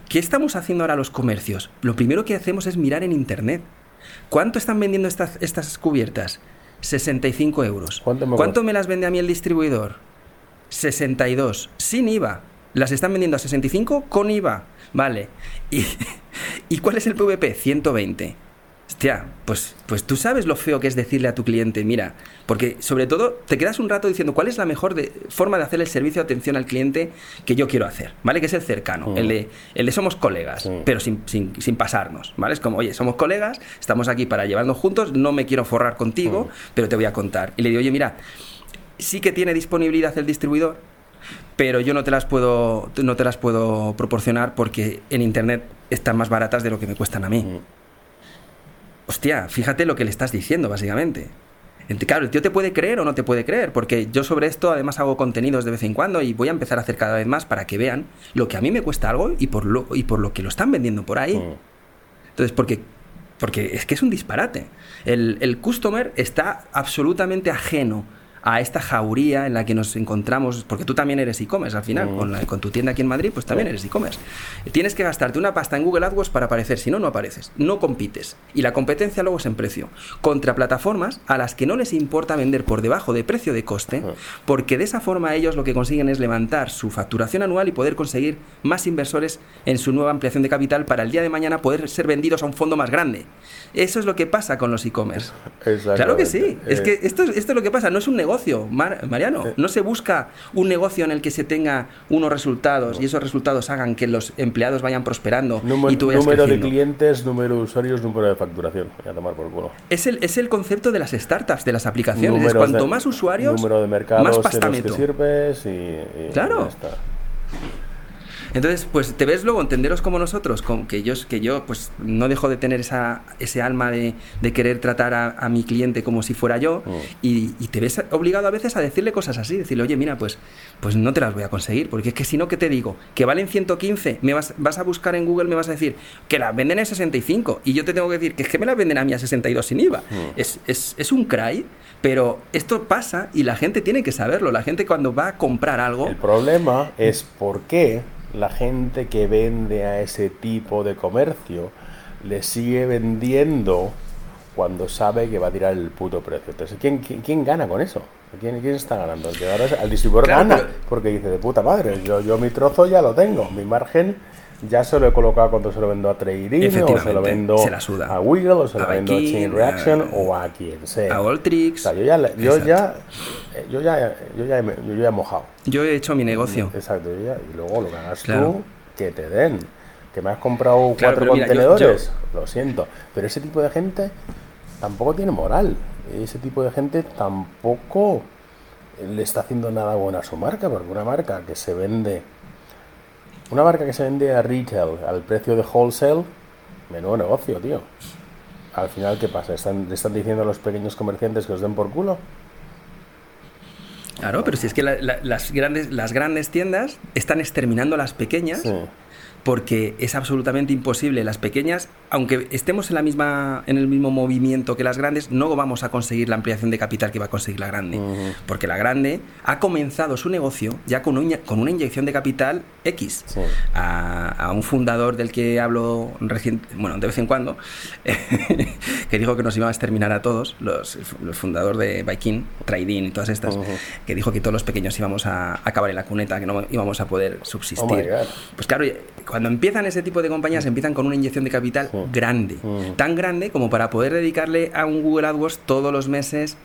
¿Qué estamos haciendo ahora los comercios? Lo primero que hacemos es mirar en Internet. ¿Cuánto están vendiendo estas, estas cubiertas? 65 euros. ¿Cuánto me, las vende a mí el distribuidor? 62. Sin IVA. Las están vendiendo a 65 con IVA. Vale. <laughs> ¿Y, ¿y cuál es el PVP? 120. Hostia, pues, pues tú sabes lo feo que es decirle a tu cliente, mira, porque sobre todo te quedas un rato diciendo cuál es la mejor forma de hacer el servicio de atención al cliente que yo quiero hacer, ¿vale? Que es el cercano, el, de, el de somos colegas, pero sin, sin, pasarnos, ¿vale? Es como, oye, somos colegas, estamos aquí para llevarnos juntos, no me quiero forrar contigo, pero te voy a contar. Y le digo, oye, mira, sí que tiene disponibilidad el distribuidor, pero yo no te las puedo, no te las puedo proporcionar porque en internet están más baratas de lo que me cuestan a mí hostia, fíjate lo que le estás diciendo, básicamente. Claro, el tío te puede creer o no te puede creer, porque yo sobre esto además hago contenidos de vez en cuando y voy a empezar a hacer cada vez más para que vean lo que a mí me cuesta algo y por lo, y por lo que lo están vendiendo por ahí. Mm. Entonces, porque, porque es que es un disparate. El, el customer está absolutamente ajeno a esta jauría en la que nos encontramos, porque tú también eres e-commerce al final, con, la- con tu tienda aquí en Madrid, pues también eres e-commerce. Tienes que gastarte una pasta en Google AdWords para aparecer, si no, no apareces, no compites. Y la competencia luego es en precio, contra plataformas a las que no les importa vender por debajo de precio de coste, porque de esa forma ellos lo que consiguen es levantar su facturación anual y poder conseguir más inversores en su nueva ampliación de capital para el día de mañana poder ser vendidos a un fondo más grande. Eso es lo que pasa con los e-commerce. Claro que sí. Es Eh, que esto, es- esto es lo que pasa. No es un negocio, Mar- Mariano. No se busca un negocio en el que se tenga unos resultados y esos resultados hagan que los empleados vayan prosperando Número, y tú vayas número de clientes, número de usuarios, número de facturación. Y a tomar por culo. Es el, es el concepto de las startups, de las aplicaciones. es cuanto de- más usuarios, número de mercados más pasta que sirves y, y Claro. ya está. Entonces, pues te ves luego entenderos como nosotros, con que yo, que yo pues no dejo de tener esa, ese alma de, de querer tratar a, a mi cliente como si fuera yo, Mm. y, y te ves obligado a veces a decirle cosas así, decirle, oye, mira, pues, pues no te las voy a conseguir, porque es que si no, ¿qué te digo? Que valen 115, me vas, vas a buscar en Google, me vas a decir que las venden a 65, y yo te tengo que decir que es que me las venden a mí a 62 sin IVA. Mm. Es, es, es un cry, pero esto pasa y la gente tiene que saberlo, la gente cuando va a comprar algo... El problema es por qué la gente que vende a ese tipo de comercio le sigue vendiendo cuando sabe que va a tirar el puto precio. Entonces, ¿quién, quién, quién gana con eso? ¿Quién, quién está ganando? El que ahora es- el distribuidor Claro, gana, pero- porque dice, de puta madre, yo, yo mi trozo ya lo tengo, mi margen ya se lo he colocado cuando se lo vendo a Trading, o se lo vendo se la suda. a Wiggle, o se lo vendo a Chain Reaction, a- o a quien sea. A O Alltrix. sea, yo ya, le- yo Exacto. ya, eh, yo ya, yo ya, he- yo ya he mojado. Yo he hecho mi negocio. Exacto, y, ya- y luego lo que hagas Claro. tú, que te den. Que me has comprado Claro, cuatro pero mira, yo- contenedores, lo siento. Pero ese tipo de gente tampoco tiene moral. Ese tipo de gente tampoco le está haciendo nada bueno a su marca, porque una marca que se vende, una marca que se vende a retail al precio de wholesale, menudo negocio, tío. Al final, ¿qué pasa? ¿Están, ¿Le están diciendo a los pequeños comerciantes que os den por culo? Claro, pero si es que la- la- las, grandes, las grandes tiendas están exterminando a las pequeñas Sí. porque es absolutamente imposible. Las pequeñas, aunque estemos en, la misma, en el mismo movimiento que las grandes, no vamos a conseguir la ampliación de capital que va a conseguir la grande. Porque la grande ha comenzado su negocio ya con, un- con una inyección de capital X. Sí. A, a un fundador del que hablo recién, bueno, de vez en cuando, <laughs> que dijo que nos iba a exterminar a todos, los, el fundador de Viking, Trading y todas estas, que dijo que todos los pequeños íbamos a acabar en la cuneta, que no íbamos a poder Oh subsistir. God. Pues claro, cuando empiezan ese tipo de compañías, empiezan con una inyección de capital Grande, Mm. tan grande como para poder dedicarle a un Google AdWords todos los meses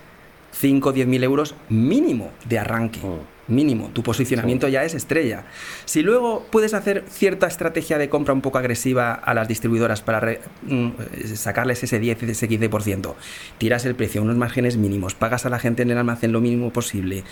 5 o 10 mil euros mínimo de arranque. Mm. Mínimo, tu posicionamiento ya es estrella. Si luego puedes hacer cierta estrategia de compra un poco agresiva a las distribuidoras para re- mm, sacarles ese 10, ese 15%, tiras el precio a unos márgenes mínimos, pagas a la gente en el almacén lo mínimo posible,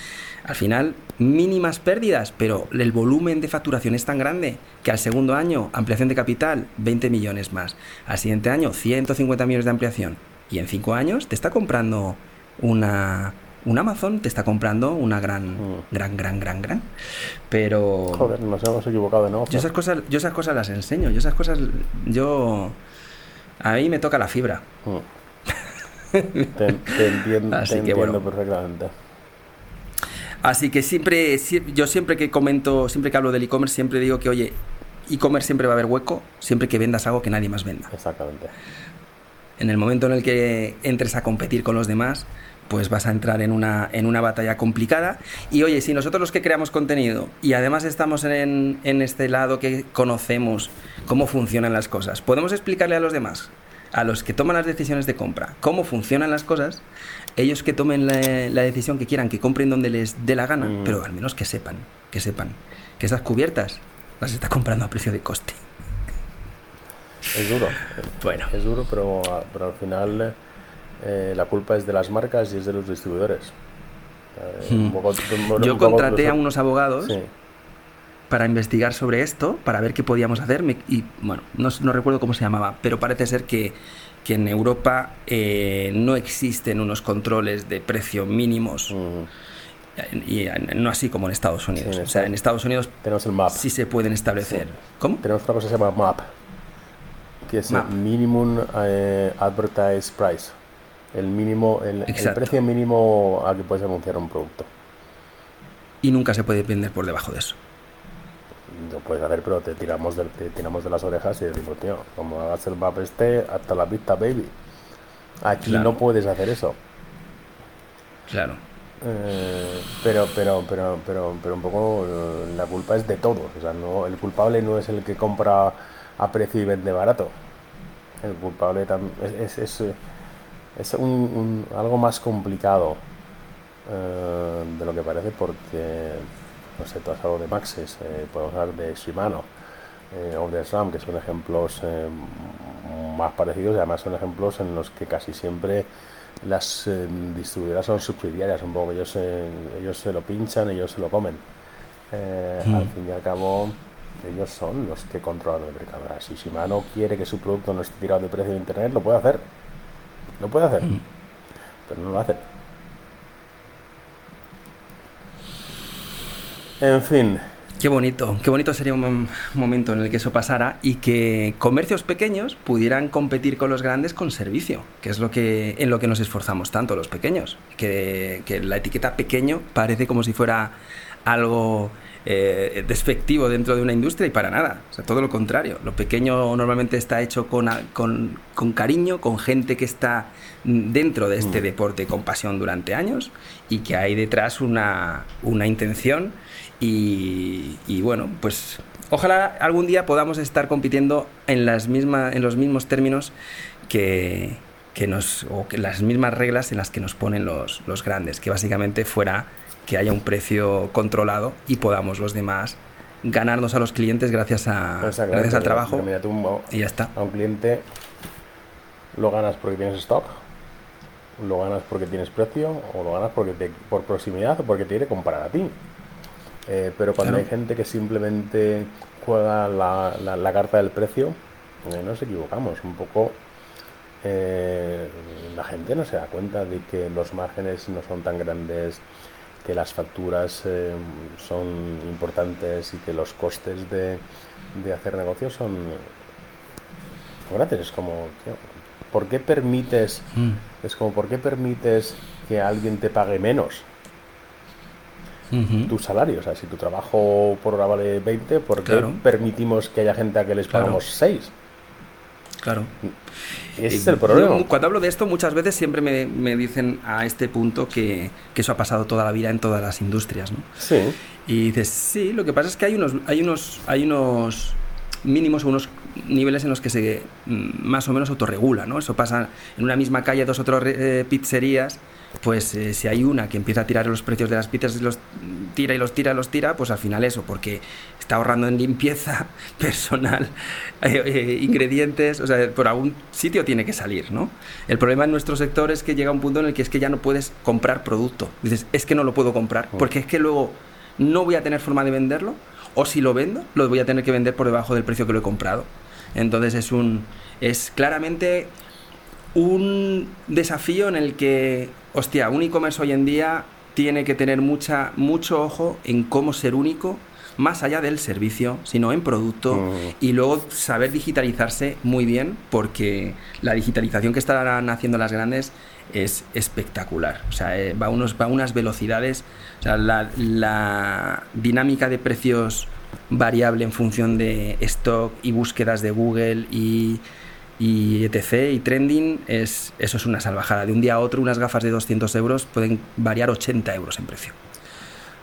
al final mínimas pérdidas, pero el volumen de facturación es tan grande que al segundo año ampliación de capital 20 millones más, al siguiente año 150 millones de ampliación. Y en 5 años te está comprando una un Amazon te está comprando una gran, Mm. gran, gran, gran, gran. Pero Joder, nos hemos equivocado de nuevo. yo esas cosas, yo esas cosas las enseño. Yo esas cosas, yo a mí me toca la fibra. Mm. <laughs> Te, te entiendo, Así te que entiendo bueno. perfectamente. Así que siempre, sie- yo siempre que comento, siempre que hablo del e-commerce, siempre digo que, oye, e-commerce siempre va a haber hueco, siempre que vendas algo que nadie más venda. Exactamente. En el momento en el que entres a competir con los demás, pues vas a entrar en una, en una batalla complicada. Y oye, si nosotros los que creamos contenido y además estamos en, en este lado que conocemos cómo funcionan las cosas, podemos explicarle a los demás, a los que toman las decisiones de compra, cómo funcionan las cosas, ellos que tomen la, la decisión que quieran, que compren donde les dé la gana, Mm. pero al menos que sepan, que sepan que esas cubiertas las está comprando a precio de coste. Es duro. Bueno. Es duro, pero, pero al final eh, la culpa es de las marcas y es de los distribuidores. Eh, poco- poco- Yo poco- contraté a unos abogados Sí. para investigar sobre esto, para ver qué podíamos hacer. y bueno, no, no recuerdo cómo se llamaba, pero parece ser que, que en Europa eh, no existen unos controles de precio mínimos, y no así como en Estados Unidos. Sí, o sea, en Estados Unidos Tenemos el MAP. sí se pueden establecer. ¿Cómo? Tenemos una cosa que se llama MAP, que es MAP. el Minimum Advertised Price. El mínimo, el, el precio mínimo al que puedes anunciar un producto. Y nunca se puede vender por debajo de eso. Lo puedes hacer, pero te tiramos de, tiramos de las orejas y decimos, tío, como hagas el map este, hasta la vista, baby. Aquí no puedes hacer eso. Claro. Eh, pero, pero, pero, pero, pero un poco eh, la culpa es de todos. O sea, no, el culpable no es el que compra a precio y vende barato. El culpable también es, es, es, un, algo más complicado eh, de lo que parece porque, no sé, tú has hablado de Maxis, podemos hablar de Shimano o de SRAM, que son ejemplos más parecidos y además son ejemplos en los que casi siempre las eh, distribuidoras son subsidiarias un poco, ellos, ellos se lo pinchan, ellos se lo comen. Eh, hmm. Al fin y al cabo, ellos son los que controlan el mercado. Si Shimano quiere que su producto no esté tirado de precio de internet, lo puede hacer. Lo puede hacer, hmm. pero no lo hace. En fin, Qué bonito, qué bonito sería un momento en el que eso pasara y que comercios pequeños pudieran competir con los grandes con servicio, que es lo que en lo que nos esforzamos tanto los pequeños, que, que la etiqueta pequeño parece como si fuera algo eh, despectivo dentro de una industria y para nada. O sea, todo lo contrario. Lo pequeño normalmente está hecho con, con, con cariño, con gente que está dentro de este mm. deporte con pasión durante años y que hay detrás una, una intención y, bueno, pues ojalá algún día podamos estar compitiendo en, las mismas, en los mismos términos que, que nos, o que las mismas reglas en las que nos ponen los, los grandes, que básicamente fuera que haya un precio controlado y podamos los demás ganarnos a los clientes gracias, a, gracias al trabajo. y ya está. A un cliente lo ganas porque tienes stock, lo ganas porque tienes precio, o lo ganas porque te, por proximidad o porque te quiere comprar a ti. Eh, pero cuando hay gente que simplemente juega la, la, carta del precio, eh, nos equivocamos. Un poco eh, la gente no se da cuenta de que los márgenes no son tan grandes, que las facturas son importantes y que los costes de, de hacer negocios son grandes. Es como, ¿por qué permites? Mm. Es como, ¿por qué permites que alguien te pague menos? tu salario. O sea, si tu trabajo por hora vale 20, ¿por qué permitimos que haya gente a que les pagamos 6? Claro. Ese es el problema. cuando hablo de esto, muchas veces siempre me, me dicen a este punto que, que, eso ha pasado toda la vida en todas las industrias, ¿no? Sí. Y dices, sí, lo que pasa es que hay unos, hay unos, hay unos mínimos o unos niveles en los que se mm, más o menos autorregula, ¿no? Eso pasa en una misma calle, dos o tres eh, pizzerías pues eh, si hay una que empieza a tirar los precios de las pizzas y los tira y los tira y los tira, pues al final eso, porque está ahorrando en limpieza <laughs> personal, eh, eh, ingredientes, o sea, por algún sitio tiene que salir, ¿no? El problema en nuestro sector es que llega un punto en el que es que ya no puedes comprar producto. Dices, es que no lo puedo comprar, oh. porque es que luego no voy a tener forma de venderlo, o si lo vendo, lo voy a tener que vender por debajo del precio que lo he comprado. Entonces es un es claramente un desafío en el que, hostia, un e-commerce hoy en día tiene que tener mucha, mucho ojo en cómo ser único, más allá del servicio, sino en producto, mm. y luego saber digitalizarse muy bien, porque la digitalización que están haciendo las grandes es espectacular. O sea, eh, va, a unos, va a unas velocidades, o sea, la, la dinámica de precios variable en función de stock y búsquedas de Google y y etc. y trending, es, eso es una salvajada. De un día a otro, unas gafas de 200 euros pueden variar 80 euros en precio.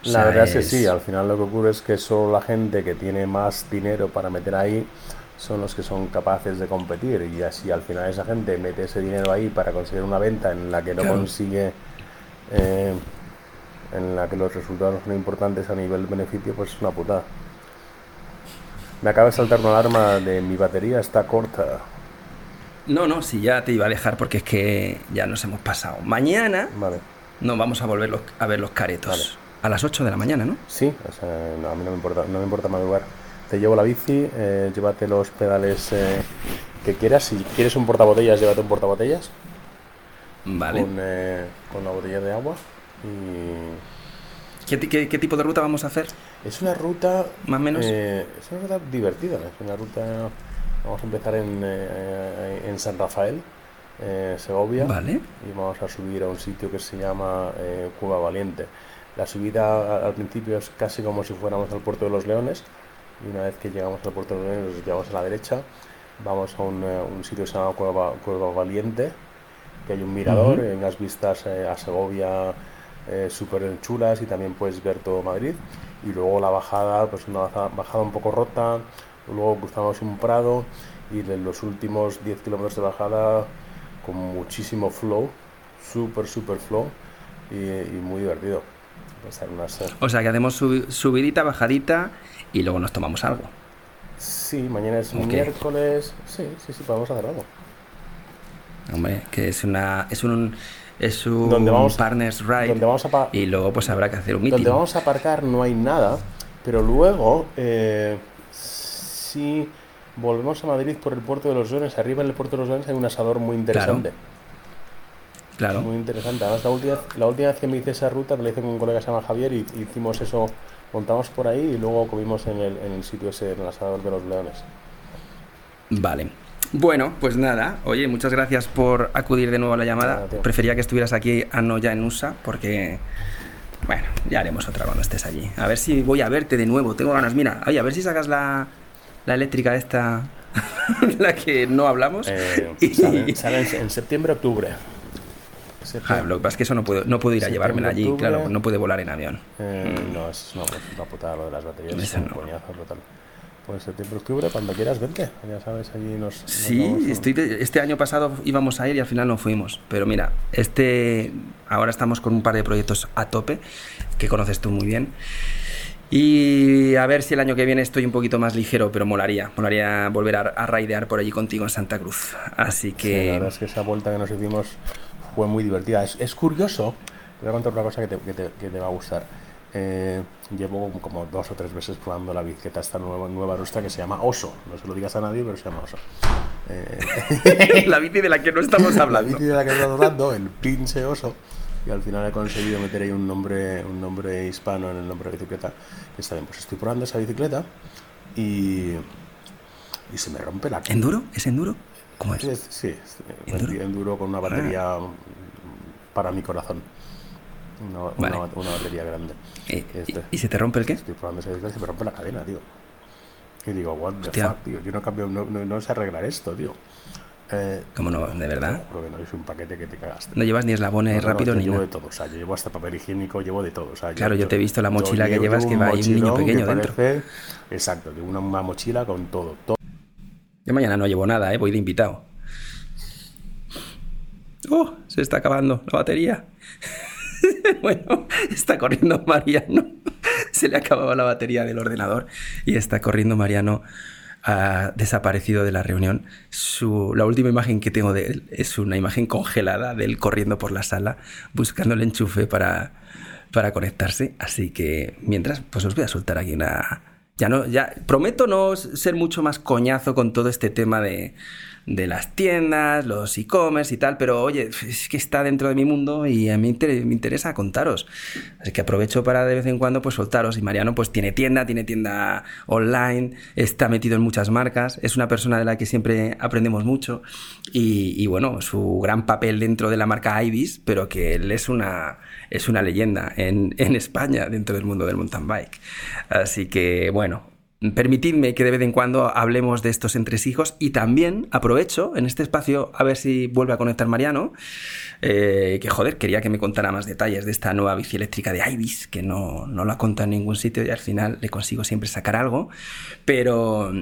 la verdad es que sí, al final lo que ocurre es que solo la gente que tiene más dinero para meter ahí son los que son capaces de competir y así al final esa gente mete ese dinero ahí para conseguir una venta en la que no consigue, eh, en la que los resultados son importantes a nivel beneficio, pues es una putada. Me acaba de saltar una alarma de mi batería está corta. No, no, si ya te iba a dejar porque es que ya nos hemos pasado. Mañana vale. nos vamos a volver a ver los caretos. A las 8 de la mañana, ¿no? Sí, o sea, a mí no me importa, no me importa madrugar. Te llevo la bici, eh, llévate los pedales eh, que quieras. Si quieres un portabotellas, llévate un portabotellas. Vale. Con, eh, con una botella de agua. ¿Qué, qué, tipo de ruta vamos a hacer? Es una ruta... Más o menos. es una ruta divertida, es una ruta Vamos a empezar en, eh, en San Rafael, eh, Segovia. Vale. Y vamos a subir a un sitio que se llama eh, Cuba Valiente. La subida al principio es casi como si fuéramos al Puerto de los Leones. Y una vez que llegamos al Puerto de los Leones, nos llevamos a la derecha. Vamos a un, un sitio que se llama Cueva, Cueva Valiente, que hay un mirador, unas vistas a Segovia súper chulas y también puedes ver todo Madrid. Y luego la bajada, pues una baja- bajada un poco rota, luego cruzamos un prado y en los últimos 10 kilómetros de bajada con muchísimo flow, súper, súper flow y, y muy divertido. Unas, O sea que hacemos subi- subidita, bajadita y luego nos tomamos algo. Sí, mañana es miércoles. Sí, sí, sí, podemos hacer algo. Hombre, que es una es un es un Donde vamos- partners ride Donde vamos a, y luego pues habrá que hacer un meeting. donde vamos a aparcar no hay nada, pero luego, eh, si volvemos a Madrid por el puerto de los Leones, arriba en el puerto de los Leones hay un asador muy interesante. Claro. Muy interesante. Además, la última, la última vez que me hice esa ruta, me la hice con un colega que se llama Javier y hicimos eso, montamos por ahí y luego comimos en el, en el sitio ese, en el asador de los Leones. Vale. Bueno, pues nada. Oye, muchas gracias por acudir de nuevo a la llamada. Nada. Prefería que estuvieras aquí a no ya en USA porque bueno, ya haremos otra cuando estés allí. A ver si voy a verte de nuevo. Tengo ganas. Mira, oye, a ver si sacas la la eléctrica esta <laughs> la que no hablamos. Eh, Y- sale sale en, septiembre, octubre. Ah, lo que pasa es que eso no puedo, no puedo ir a llevármela allí, octubre. claro, no puede volar en avión. Eh, No, es una, una putada lo de las baterías, es un no. coñazo total. Pues septiembre, octubre, cuando quieras, vente. Ya sabes, allí nos. nos Sí, estoy este año pasado íbamos a ir y al final no fuimos. Pero mira, este ahora estamos con un par de proyectos a tope que conoces tú muy bien. Y a ver si el año que viene estoy un poquito más ligero, pero molaría, molaría volver a, a raidear por allí contigo en Santa Cruz. Así Sí, la que verdad es que esa vuelta que nos hicimos fue muy divertida. Es, es curioso, te voy a contar una cosa que te, que te- que te va a gustar. Eh, llevo como dos o tres veces probando la bicicleta esta nueva, nueva nuestra que se llama Oso. No se lo digas a nadie, pero se llama Oso. Eh, <laughs> la bici de la que no estamos <laughs> la hablando. bici de la que estoy hablando, el pinche Oso. Y al final he conseguido meter ahí un nombre, un nombre hispano en el nombre de la bicicleta. Que está bien, pues estoy probando esa bicicleta y, y se me rompe la ¿Enduro? ¿Es enduro? ¿Cómo es? Sí, ¿Enduro? con una batería mm, para mi corazón. Una, una Vale. ba- una batería grande. Eh, Este. ¿Y, y se te rompe el qué? Estoy probando esa bicicleta y se me rompe la cadena, tío. Y digo, what the Hostia. fuck, tío. Yo no cambio, no, no, no sé arreglar esto, tío. Eh, ¿Cómo no? ¿De verdad? No es un paquete que te cagaste. No llevas ni eslabones No, no, no, rápido yo ni llevo nada. de todo, o sea, yo llevo hasta papel higiénico, llevo de todo. O sea, Claro, yo te he visto la mochila que llevo- llevas, llevo que va ahí un niño pequeño que dentro. parece- exacto, tengo una, una mochila con todo, todo. Yo mañana no llevo nada, ¿eh? voy de invitado. ¡Oh! Se está acabando la batería. <laughs> bueno, está corriendo Mariano. Se le acababa la batería del ordenador y está corriendo Mariano. Ha desaparecido de la reunión. Su, la última imagen que tengo de él es una imagen congelada de él corriendo por la sala buscando el enchufe para, para conectarse. Así que mientras, pues os voy a soltar aquí una, ya no, ya prometo no ser mucho más coñazo con todo este tema de, de las tiendas, los e-commerce y tal, pero oye, es que está dentro de mi mundo y a mí me interesa contaros. Así que aprovecho para de vez en cuando pues soltaros. Y Mariano pues tiene tienda, tiene tienda online, está metido en muchas marcas, es una persona de la que siempre aprendemos mucho y, y bueno, su gran papel dentro de la marca Ibis, pero que él es una, es una leyenda en, en España dentro del mundo del mountain bike. Así que bueno, Permitidme que de vez en cuando hablemos de estos entresijos y también aprovecho en este espacio a ver si vuelve a conectar Mariano, eh, que joder, quería que me contara más detalles de esta nueva bici eléctrica de Ibis, que no, no la contado en ningún sitio y al final le consigo siempre sacar algo. Pero,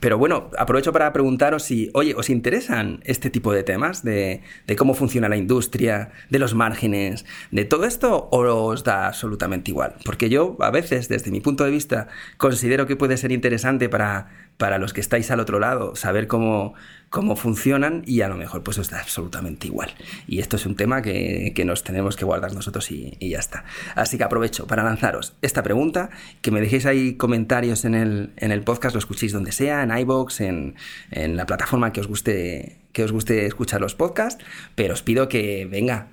pero bueno, aprovecho para preguntaros si, oye, ¿os interesan este tipo de temas? De, de cómo funciona la industria, de los márgenes, de todo esto, o os da absolutamente igual? Porque yo, a veces, desde mi punto de vista, considero que puede ser interesante para, para los que estáis al otro lado saber cómo, cómo funcionan y a lo mejor pues os da absolutamente igual. Y esto es un tema que, que nos tenemos que guardar nosotros y, ya está. Así que aprovecho para lanzaros esta pregunta, que me dejéis ahí comentarios en el, en el podcast, lo escuchéis donde sea, en iBox, en, en la plataforma que os guste que os guste escuchar los podcasts, pero os pido que venga,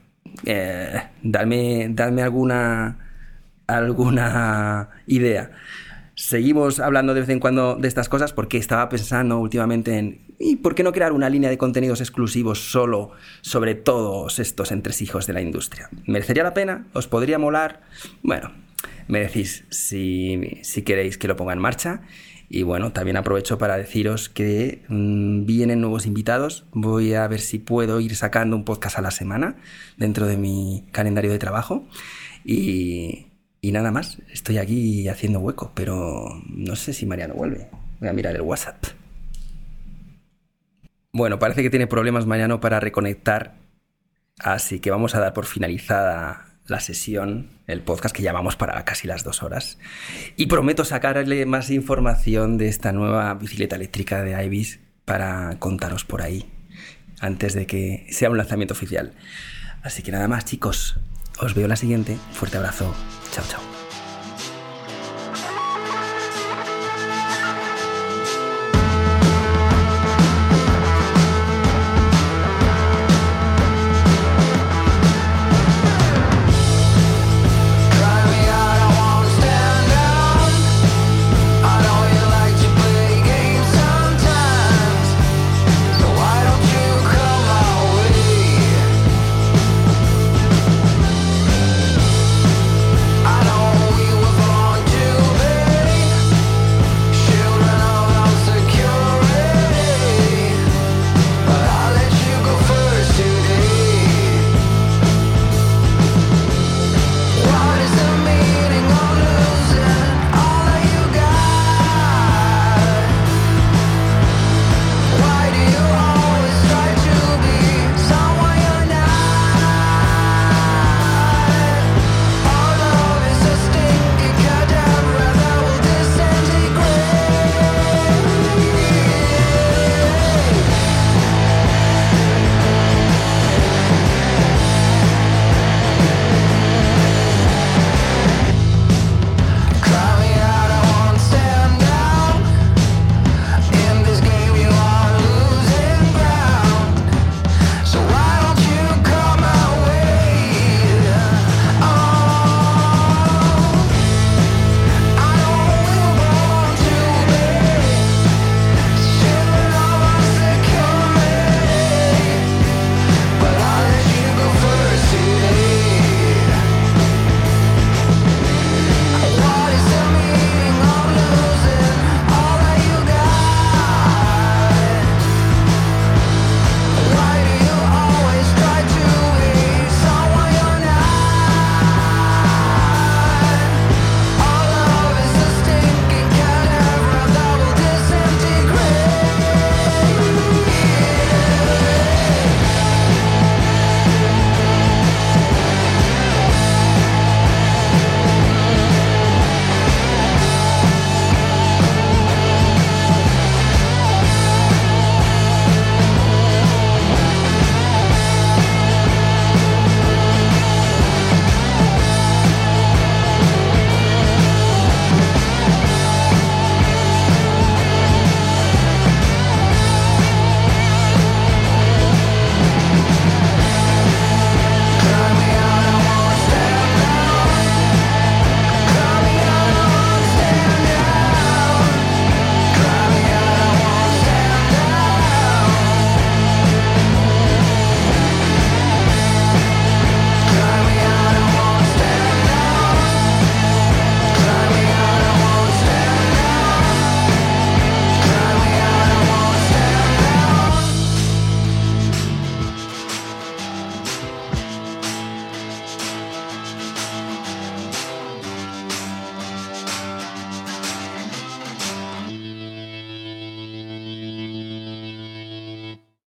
eh, dadme, dadme alguna alguna idea. Seguimos hablando de vez en cuando de estas cosas porque estaba pensando últimamente en ¿y por qué no crear una línea de contenidos exclusivos solo sobre todos estos entresijos de la industria? ¿Merecería la pena? ¿Os podría molar? Bueno, me decís si, si queréis que lo ponga en marcha. Y bueno, también aprovecho para deciros que mmm, vienen nuevos invitados. Voy a ver si puedo ir sacando un podcast a la semana dentro de mi calendario de trabajo. Y, y nada más, estoy aquí haciendo hueco, pero no sé si Mariano vuelve. Voy a mirar el WhatsApp. Bueno, parece que tiene problemas Mariano para reconectar, así que vamos a dar por finalizada la sesión, el podcast que llamamos para casi las dos horas. Y prometo sacarle más información de esta nueva bicicleta eléctrica de Ibis para contaros por ahí, antes de que sea un lanzamiento oficial. Así que nada más chicos, os veo la siguiente. Fuerte abrazo. Chao, chao.